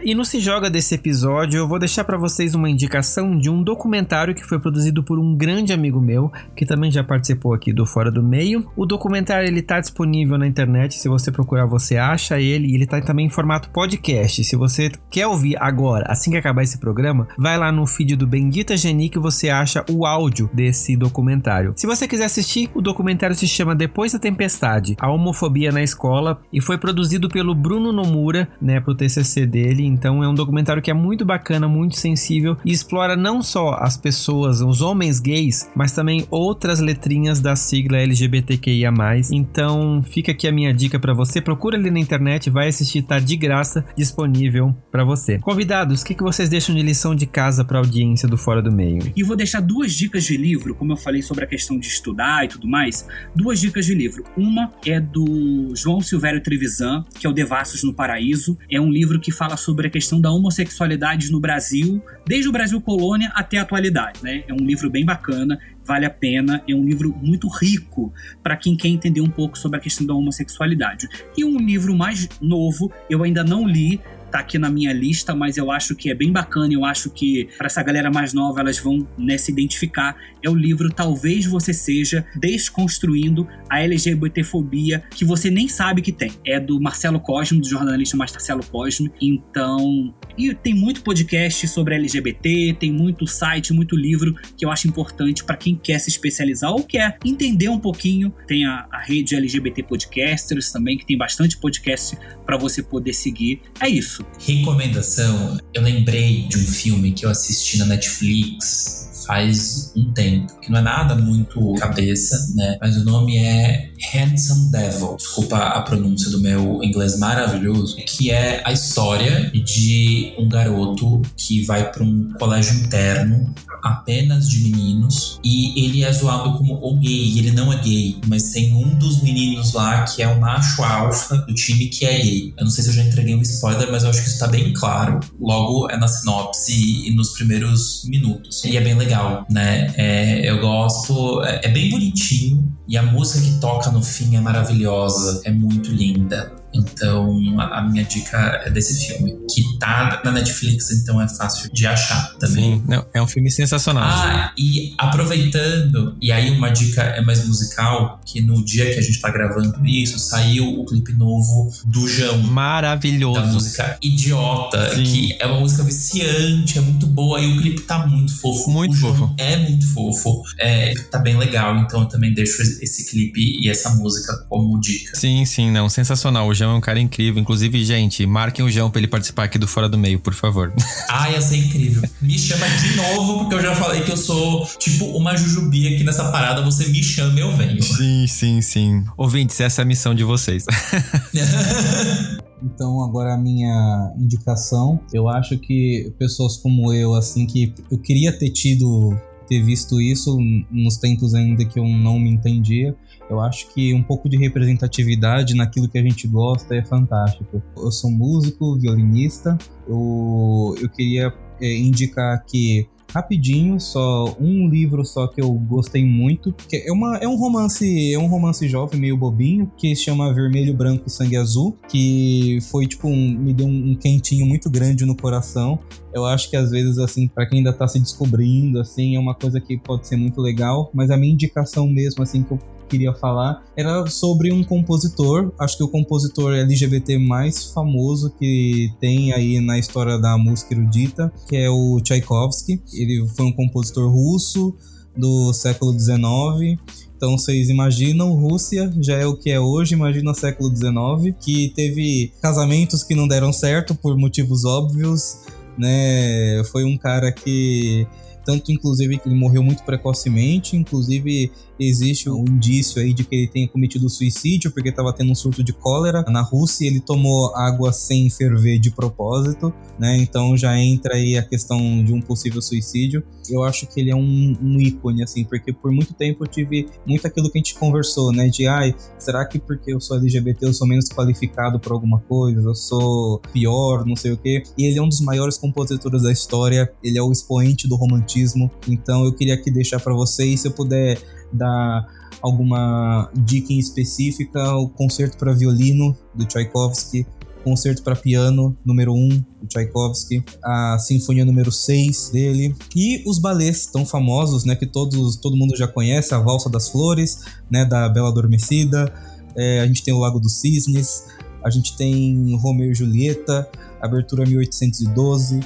E no Se Joga desse episódio, eu vou deixar para vocês uma indicação de um documentário que foi produzido por um grande amigo meu, que também já participou aqui do Fora do Meio. O documentário ele tá disponível na internet, se você procurar você acha ele, e ele tá também em formato podcast. Se você quer ouvir agora, assim que acabar esse programa, vai lá no feed do Bendita Geni que você acha o áudio desse documentário. Se você quiser assistir, o documentário se chama Depois da Tempestade, a homofobia na escola e foi produzido pelo Bruno Nomura, né, pro TCC dele então é um documentário que é muito bacana, muito sensível e explora não só as pessoas, os homens gays, mas também outras letrinhas da sigla LGBTQIA+. Então fica aqui a minha dica para você, procura ali na internet, vai assistir, tá de graça, disponível para você. Convidados, o que, que vocês deixam de lição de casa para audiência do Fora do Meio? E vou deixar duas dicas de livro, como eu falei sobre a questão de estudar e tudo mais, duas dicas de livro. Uma é do João Silvério Trevisan, que é o Devassos no Paraíso. É um livro que fala sobre sobre a questão da homossexualidade no Brasil, desde o Brasil colônia até a atualidade. Né? É um livro bem bacana, vale a pena, é um livro muito rico para quem quer entender um pouco sobre a questão da homossexualidade. E um livro mais novo, eu ainda não li, tá aqui na minha lista, mas eu acho que é bem bacana, eu acho que para essa galera mais nova elas vão né, se identificar. É o livro Talvez Você Seja Desconstruindo a LGBTfobia que você nem sabe que tem. É do Marcelo Cosme, do jornalista Marcelo Cosme. Então, e tem muito podcast sobre LGBT, tem muito site, muito livro que eu acho importante para quem quer se especializar ou quer entender um pouquinho. Tem a, a rede LGBT Podcasters também, que tem bastante podcast para você poder seguir. É isso. Recomendação: eu lembrei de um filme que eu assisti na Netflix faz um tempo, que não é nada muito cabeça, né? Mas o nome é Handsome Devil. Desculpa a pronúncia do meu inglês maravilhoso, que é a história de um garoto que vai para um colégio interno apenas de meninos e ele é zoado como o gay. Ele não é gay, mas tem um dos meninos lá que é o macho alfa do time que é gay. Eu não sei se eu já entreguei um spoiler, mas eu acho que isso tá bem claro. Logo é na sinopse e nos primeiros minutos. E é bem legal, né? É, eu gosto, é, é bem bonitinho e a música que toca no fim é maravilhosa, é muito linda. Então, a, minha dica é desse filme, que tá na Netflix, então é fácil de achar também. Sim, não, é um filme sensacional. Ah, e aproveitando, e aí uma dica é mais musical, que no dia que a gente tá gravando isso, saiu o clipe novo do João. Maravilhoso. Da música Idiota, Sim. que é uma música viciante, é muito boa, e o clipe tá muito fofo. Muito o fofo. É muito fofo, é, tá bem legal, então eu também deixo esse clipe e essa música como dica. Sim, sim, não, sensacional. O João é um cara incrível. Inclusive, gente, marquem o João pra ele participar aqui do Fora do Meio, por favor. Ah, ia ser incrível. Me chama de novo, porque eu já falei que eu sou tipo uma jujubi aqui nessa parada. Você me chama, eu venho. Sim, sim, sim. Ouvintes, essa é a missão de vocês. Então, agora a minha indicação, eu acho que pessoas como eu, assim, que eu queria ter tido, ter visto isso nos tempos ainda que eu não me entendia, eu acho que um pouco de representatividade naquilo que a gente gosta é fantástico. Eu sou músico, violinista, eu, eu queria é, indicar que rapidinho, só um livro só que eu gostei muito, que é uma é um romance, é um romance jovem meio bobinho, que se chama Vermelho, Branco e Sangue Azul, que foi tipo um, me deu um, um quentinho muito grande no coração. Eu acho que às vezes assim, para quem ainda tá se descobrindo assim, é uma coisa que pode ser muito legal, mas a minha indicação mesmo assim que eu queria falar era sobre um compositor, acho que o compositor LGBT mais famoso que tem aí na história da música erudita, que é o Tchaikovsky. Ele foi um compositor russo do século XIX. Então vocês imaginam, Rússia já é o que é hoje, imagina século XIX, que teve casamentos que não deram certo por motivos óbvios, né? Foi um cara que tanto inclusive que ele morreu muito precocemente, inclusive existe um indício aí de que ele tenha cometido suicídio porque estava tendo um surto de cólera na Rússia, ele tomou água sem ferver de propósito, né? Então já entra aí a questão de um possível suicídio. Eu acho que ele é um, um ícone assim, porque por muito tempo eu tive muito aquilo que a gente conversou, né? De ai, será que porque eu sou LGBT eu sou menos qualificado para alguma coisa? Eu sou pior, não sei o quê. E ele é um dos maiores compositores da história, ele é o expoente do romantismo. Então eu queria aqui deixar para vocês, se eu puder dar alguma dica em específica, o concerto para violino do Tchaikovsky, concerto para piano número 1 do Tchaikovsky, a sinfonia número 6 dele e os balés tão famosos, né, que todos todo mundo já conhece, a Valsa das Flores, né, da Bela Adormecida, é, a gente tem o Lago dos Cisnes, a gente tem Romeu e Julieta, abertura 1812,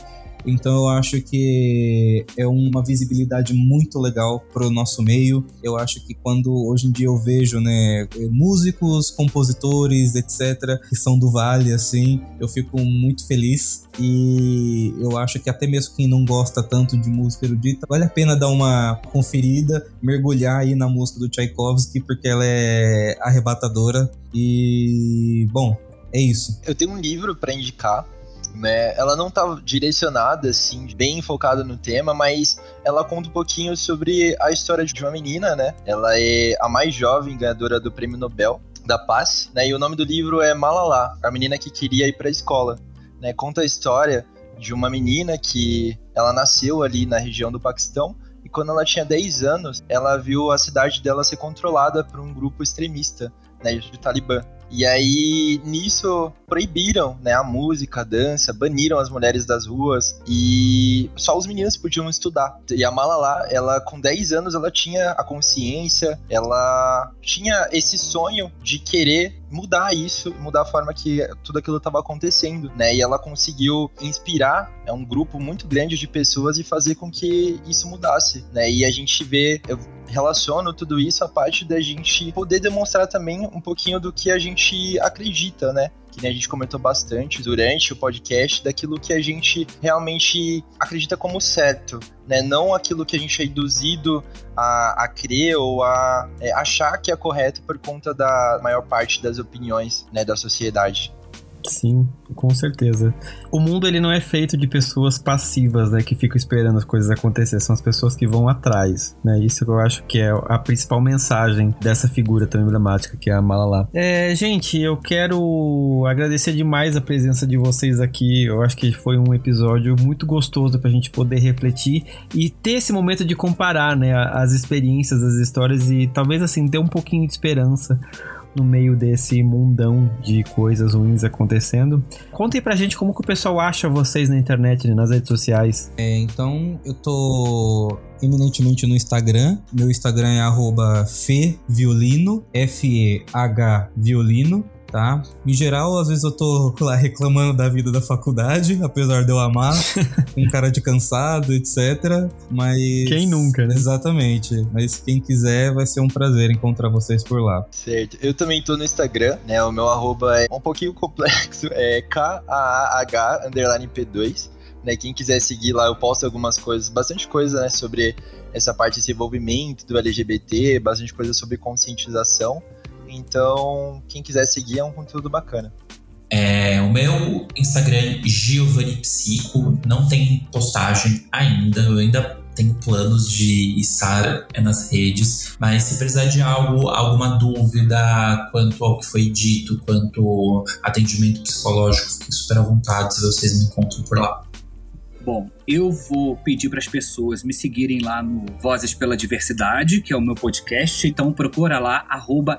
então eu acho que é uma visibilidade muito legal para o nosso meio. Eu acho que quando hoje em dia eu vejo, né, músicos, compositores, etc, que são do Vale assim, eu fico muito feliz e eu acho que até mesmo quem não gosta tanto de música erudita, vale a pena dar uma conferida, mergulhar aí na música do Tchaikovsky porque ela é arrebatadora e bom, é isso. Eu tenho um livro para indicar né? Ela não tá direcionada, assim, bem focada no tema, mas ela conta um pouquinho sobre a história de uma menina, né? Ela é a mais jovem ganhadora do Prêmio Nobel da Paz, né? E o nome do livro é Malala, a menina que queria ir para a escola, né? Conta a história de uma menina que ela nasceu ali na região do Paquistão e quando ela tinha 10 anos, ela viu a cidade dela ser controlada por um grupo extremista, né, de Talibã. E aí, nisso, proibiram né, a música, a dança, baniram as mulheres das ruas e só os meninos podiam estudar. E a Malala, ela com 10 anos, ela tinha a consciência, ela tinha esse sonho de querer mudar isso, mudar a forma que tudo aquilo estava acontecendo, né? E ela conseguiu inspirar é um grupo muito grande de pessoas e fazer com que isso mudasse, né? E a gente vê, eu relaciono tudo isso à parte da gente poder demonstrar também um pouquinho do que a gente acredita, né? Que a gente comentou bastante durante o podcast, daquilo que a gente realmente acredita como certo, né? Não aquilo que a gente é induzido a, a crer ou a é, achar que é correto por conta da maior parte das opiniões né, da sociedade. Sim, com certeza. O mundo ele não é feito de pessoas passivas, né, que ficam esperando as coisas acontecer, são as pessoas que vão atrás, né? Isso eu acho que é a principal mensagem dessa figura tão emblemática que é a Malala. É, gente, eu quero agradecer demais a presença de vocês aqui. Eu acho que foi um episódio muito gostoso pra gente poder refletir e ter esse momento de comparar, né, as experiências, as histórias e talvez assim ter um pouquinho de esperança no meio desse mundão de coisas ruins acontecendo. Contem pra gente como que o pessoal acha vocês na internet, nas redes sociais. É, então, eu tô eminentemente no Instagram. Meu Instagram é feviolino, F-E-H violino tá? Em geral, às vezes eu tô lá reclamando da vida da faculdade, apesar de eu amar, com cara de cansado, etc. Mas. Quem nunca, né? Exatamente. Mas quem quiser, vai ser um prazer encontrar vocês por lá. Certo. Eu também tô no Instagram, né? O meu arroba é um pouquinho complexo, é K-A-A-H underline P2. Né, quem quiser seguir lá, eu posto algumas coisas, bastante coisa, né, sobre essa parte desse envolvimento do LGBT, bastante coisa sobre conscientização. Então, quem quiser seguir é um conteúdo bacana. É, o meu Instagram é Giovanni Psico, não tem postagem ainda, eu ainda tenho planos de estar nas redes, mas se precisar de algo, alguma dúvida quanto ao que foi dito, quanto atendimento psicológico, fique super à vontade se vocês me encontram por lá. Bom, eu vou pedir para as pessoas me seguirem lá no Vozes pela Diversidade, que é o meu podcast. Então procura lá,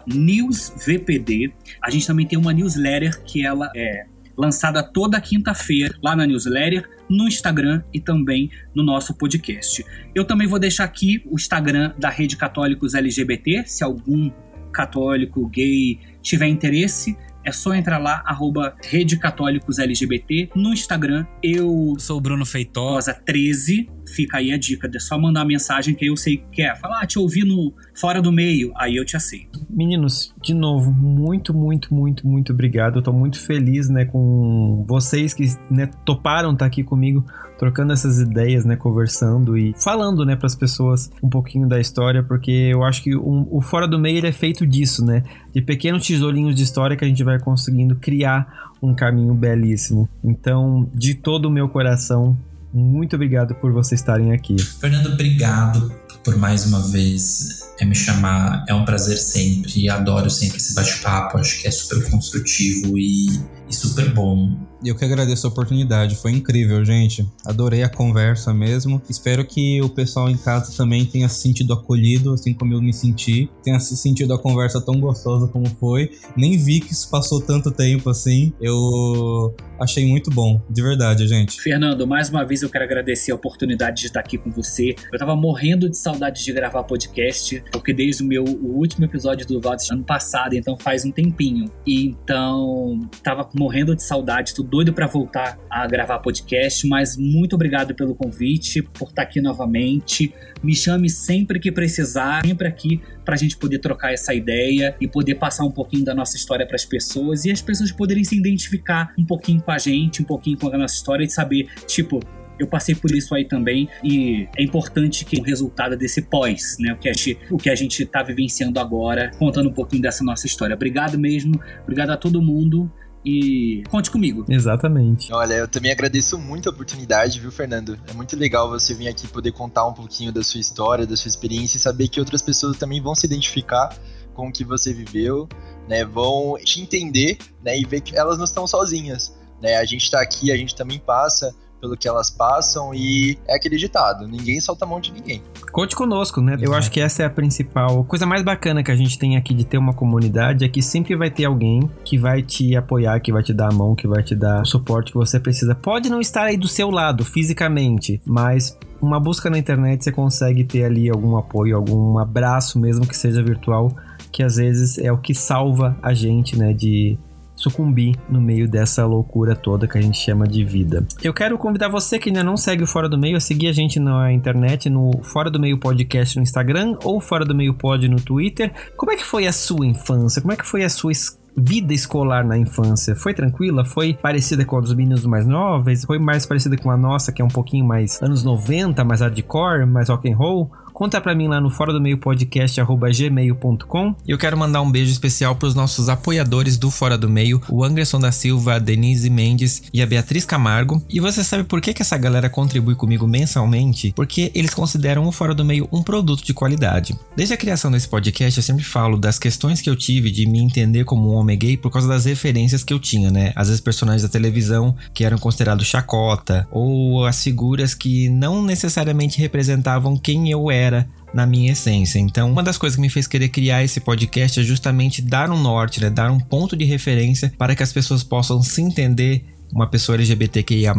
newsvpd. A gente também tem uma newsletter que ela é lançada toda quinta-feira lá na newsletter, no Instagram e também no nosso podcast. Eu também vou deixar aqui o Instagram da Rede Católicos LGBT, se algum católico gay tiver interesse é só entrar lá, arroba Rede Católicos LGBT. No Instagram, eu sou o Bruno Feitosa 13. Fica aí a dica, é só mandar mensagem que eu sei que quer. Falar, ah, te ouvi no Fora do Meio, aí eu te aceito. Meninos, de novo, muito, muito, muito, muito obrigado. Eu tô muito feliz, né, com vocês que né, toparam estar tá aqui comigo trocando essas ideias, né, conversando e falando, né, para as pessoas um pouquinho da história, porque eu acho que um, o Fora do Meio é feito disso, né, de pequenos tesourinhos de história que a gente vai conseguindo criar um caminho belíssimo. Então, de todo o meu coração, muito obrigado por vocês estarem aqui. Fernando, obrigado por mais uma vez é me chamar. É um prazer sempre. Adoro sempre esse bate-papo. Acho que é super construtivo e, e super bom. Eu que agradeço a oportunidade, foi incrível, gente. Adorei a conversa mesmo. Espero que o pessoal em casa também tenha se sentido acolhido, assim como eu me senti. Tenha se sentido a conversa tão gostosa como foi. Nem vi que isso passou tanto tempo assim. Eu achei muito bom, de verdade, gente. Fernando, mais uma vez eu quero agradecer a oportunidade de estar aqui com você. Eu tava morrendo de saudade de gravar podcast, porque desde o meu o último episódio do Vods ano passado, então faz um tempinho. E então tava morrendo de saudade, tudo doido para voltar a gravar podcast, mas muito obrigado pelo convite, por estar aqui novamente. Me chame sempre que precisar, sempre aqui para a gente poder trocar essa ideia e poder passar um pouquinho da nossa história para as pessoas e as pessoas poderem se identificar um pouquinho com a gente, um pouquinho com a nossa história e saber, tipo, eu passei por isso aí também e é importante que o resultado desse pós, né, o que a gente, o que a gente tá vivenciando agora, contando um pouquinho dessa nossa história. Obrigado mesmo, obrigado a todo mundo e conte comigo. Exatamente. Olha, eu também agradeço muito a oportunidade, viu, Fernando? É muito legal você vir aqui poder contar um pouquinho da sua história, da sua experiência e saber que outras pessoas também vão se identificar com o que você viveu, né? Vão te entender, né? E ver que elas não estão sozinhas, né? A gente tá aqui, a gente também passa pelo que elas passam e é aquele ditado, ninguém solta a mão de ninguém. Conte conosco, né? Eu acho que essa é a principal coisa mais bacana que a gente tem aqui de ter uma comunidade é que sempre vai ter alguém que vai te apoiar, que vai te dar a mão, que vai te dar o suporte que você precisa. Pode não estar aí do seu lado fisicamente, mas uma busca na internet você consegue ter ali algum apoio, algum abraço, mesmo que seja virtual, que às vezes é o que salva a gente, né, de sucumbir no meio dessa loucura toda que a gente chama de vida. Eu quero convidar você que ainda não segue o Fora do Meio a seguir a gente na internet, no Fora do Meio Podcast no Instagram ou Fora do Meio Pod no Twitter. Como é que foi a sua infância? Como é que foi a sua vida escolar na infância? Foi tranquila? Foi parecida com a dos meninos mais novos? Foi mais parecida com a nossa, que é um pouquinho mais anos 90, mais hardcore, mais rock and roll? Conta pra mim lá no fora do meio podcast gmail.com. E eu quero mandar um beijo especial pros nossos apoiadores do Fora do Meio, o Anderson da Silva, a Denise Mendes e a Beatriz Camargo. E você sabe por que, que essa galera contribui comigo mensalmente? Porque eles consideram o Fora do Meio um produto de qualidade. Desde a criação desse podcast, eu sempre falo das questões que eu tive de me entender como um homem gay por causa das referências que eu tinha, né? Às vezes personagens da televisão que eram considerados chacota, ou as figuras que não necessariamente representavam quem eu era era na minha essência. Então, uma das coisas que me fez querer criar esse podcast é justamente dar um norte, né? dar um ponto de referência para que as pessoas possam se entender uma pessoa LGBTQIA+,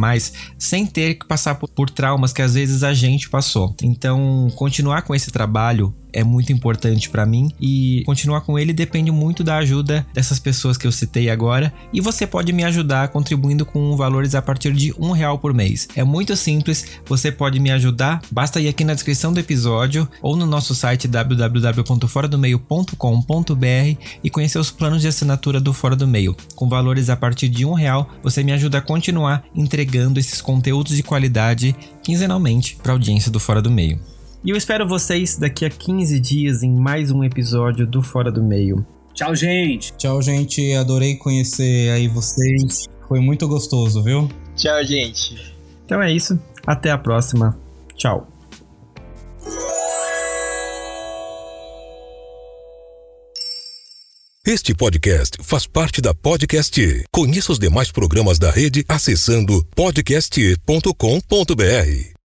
sem ter que passar por, por, traumas que às vezes a gente passou. Então, continuar com esse trabalho é muito importante para mim e continuar com ele depende muito da ajuda dessas pessoas que eu citei agora e você pode me ajudar contribuindo com valores a partir de um real por mês. É muito simples, você pode me ajudar, basta ir aqui na descrição do episódio ou no nosso site www.foradomeio.com.br e conhecer os planos de assinatura do Fora do Meio. Com valores a partir de um real, você me ajuda a continuar entregando esses conteúdos de qualidade quinzenalmente para a audiência do Fora do Meio. E eu espero vocês daqui a 15 dias em mais um episódio do Fora do Meio. Tchau, gente. Tchau, gente. Adorei conhecer aí vocês. Foi muito gostoso, viu? Tchau, gente. Então é isso. Até a próxima. Tchau. Este podcast faz parte da Podcast. Conheça os demais programas da rede acessando podcast.com.br.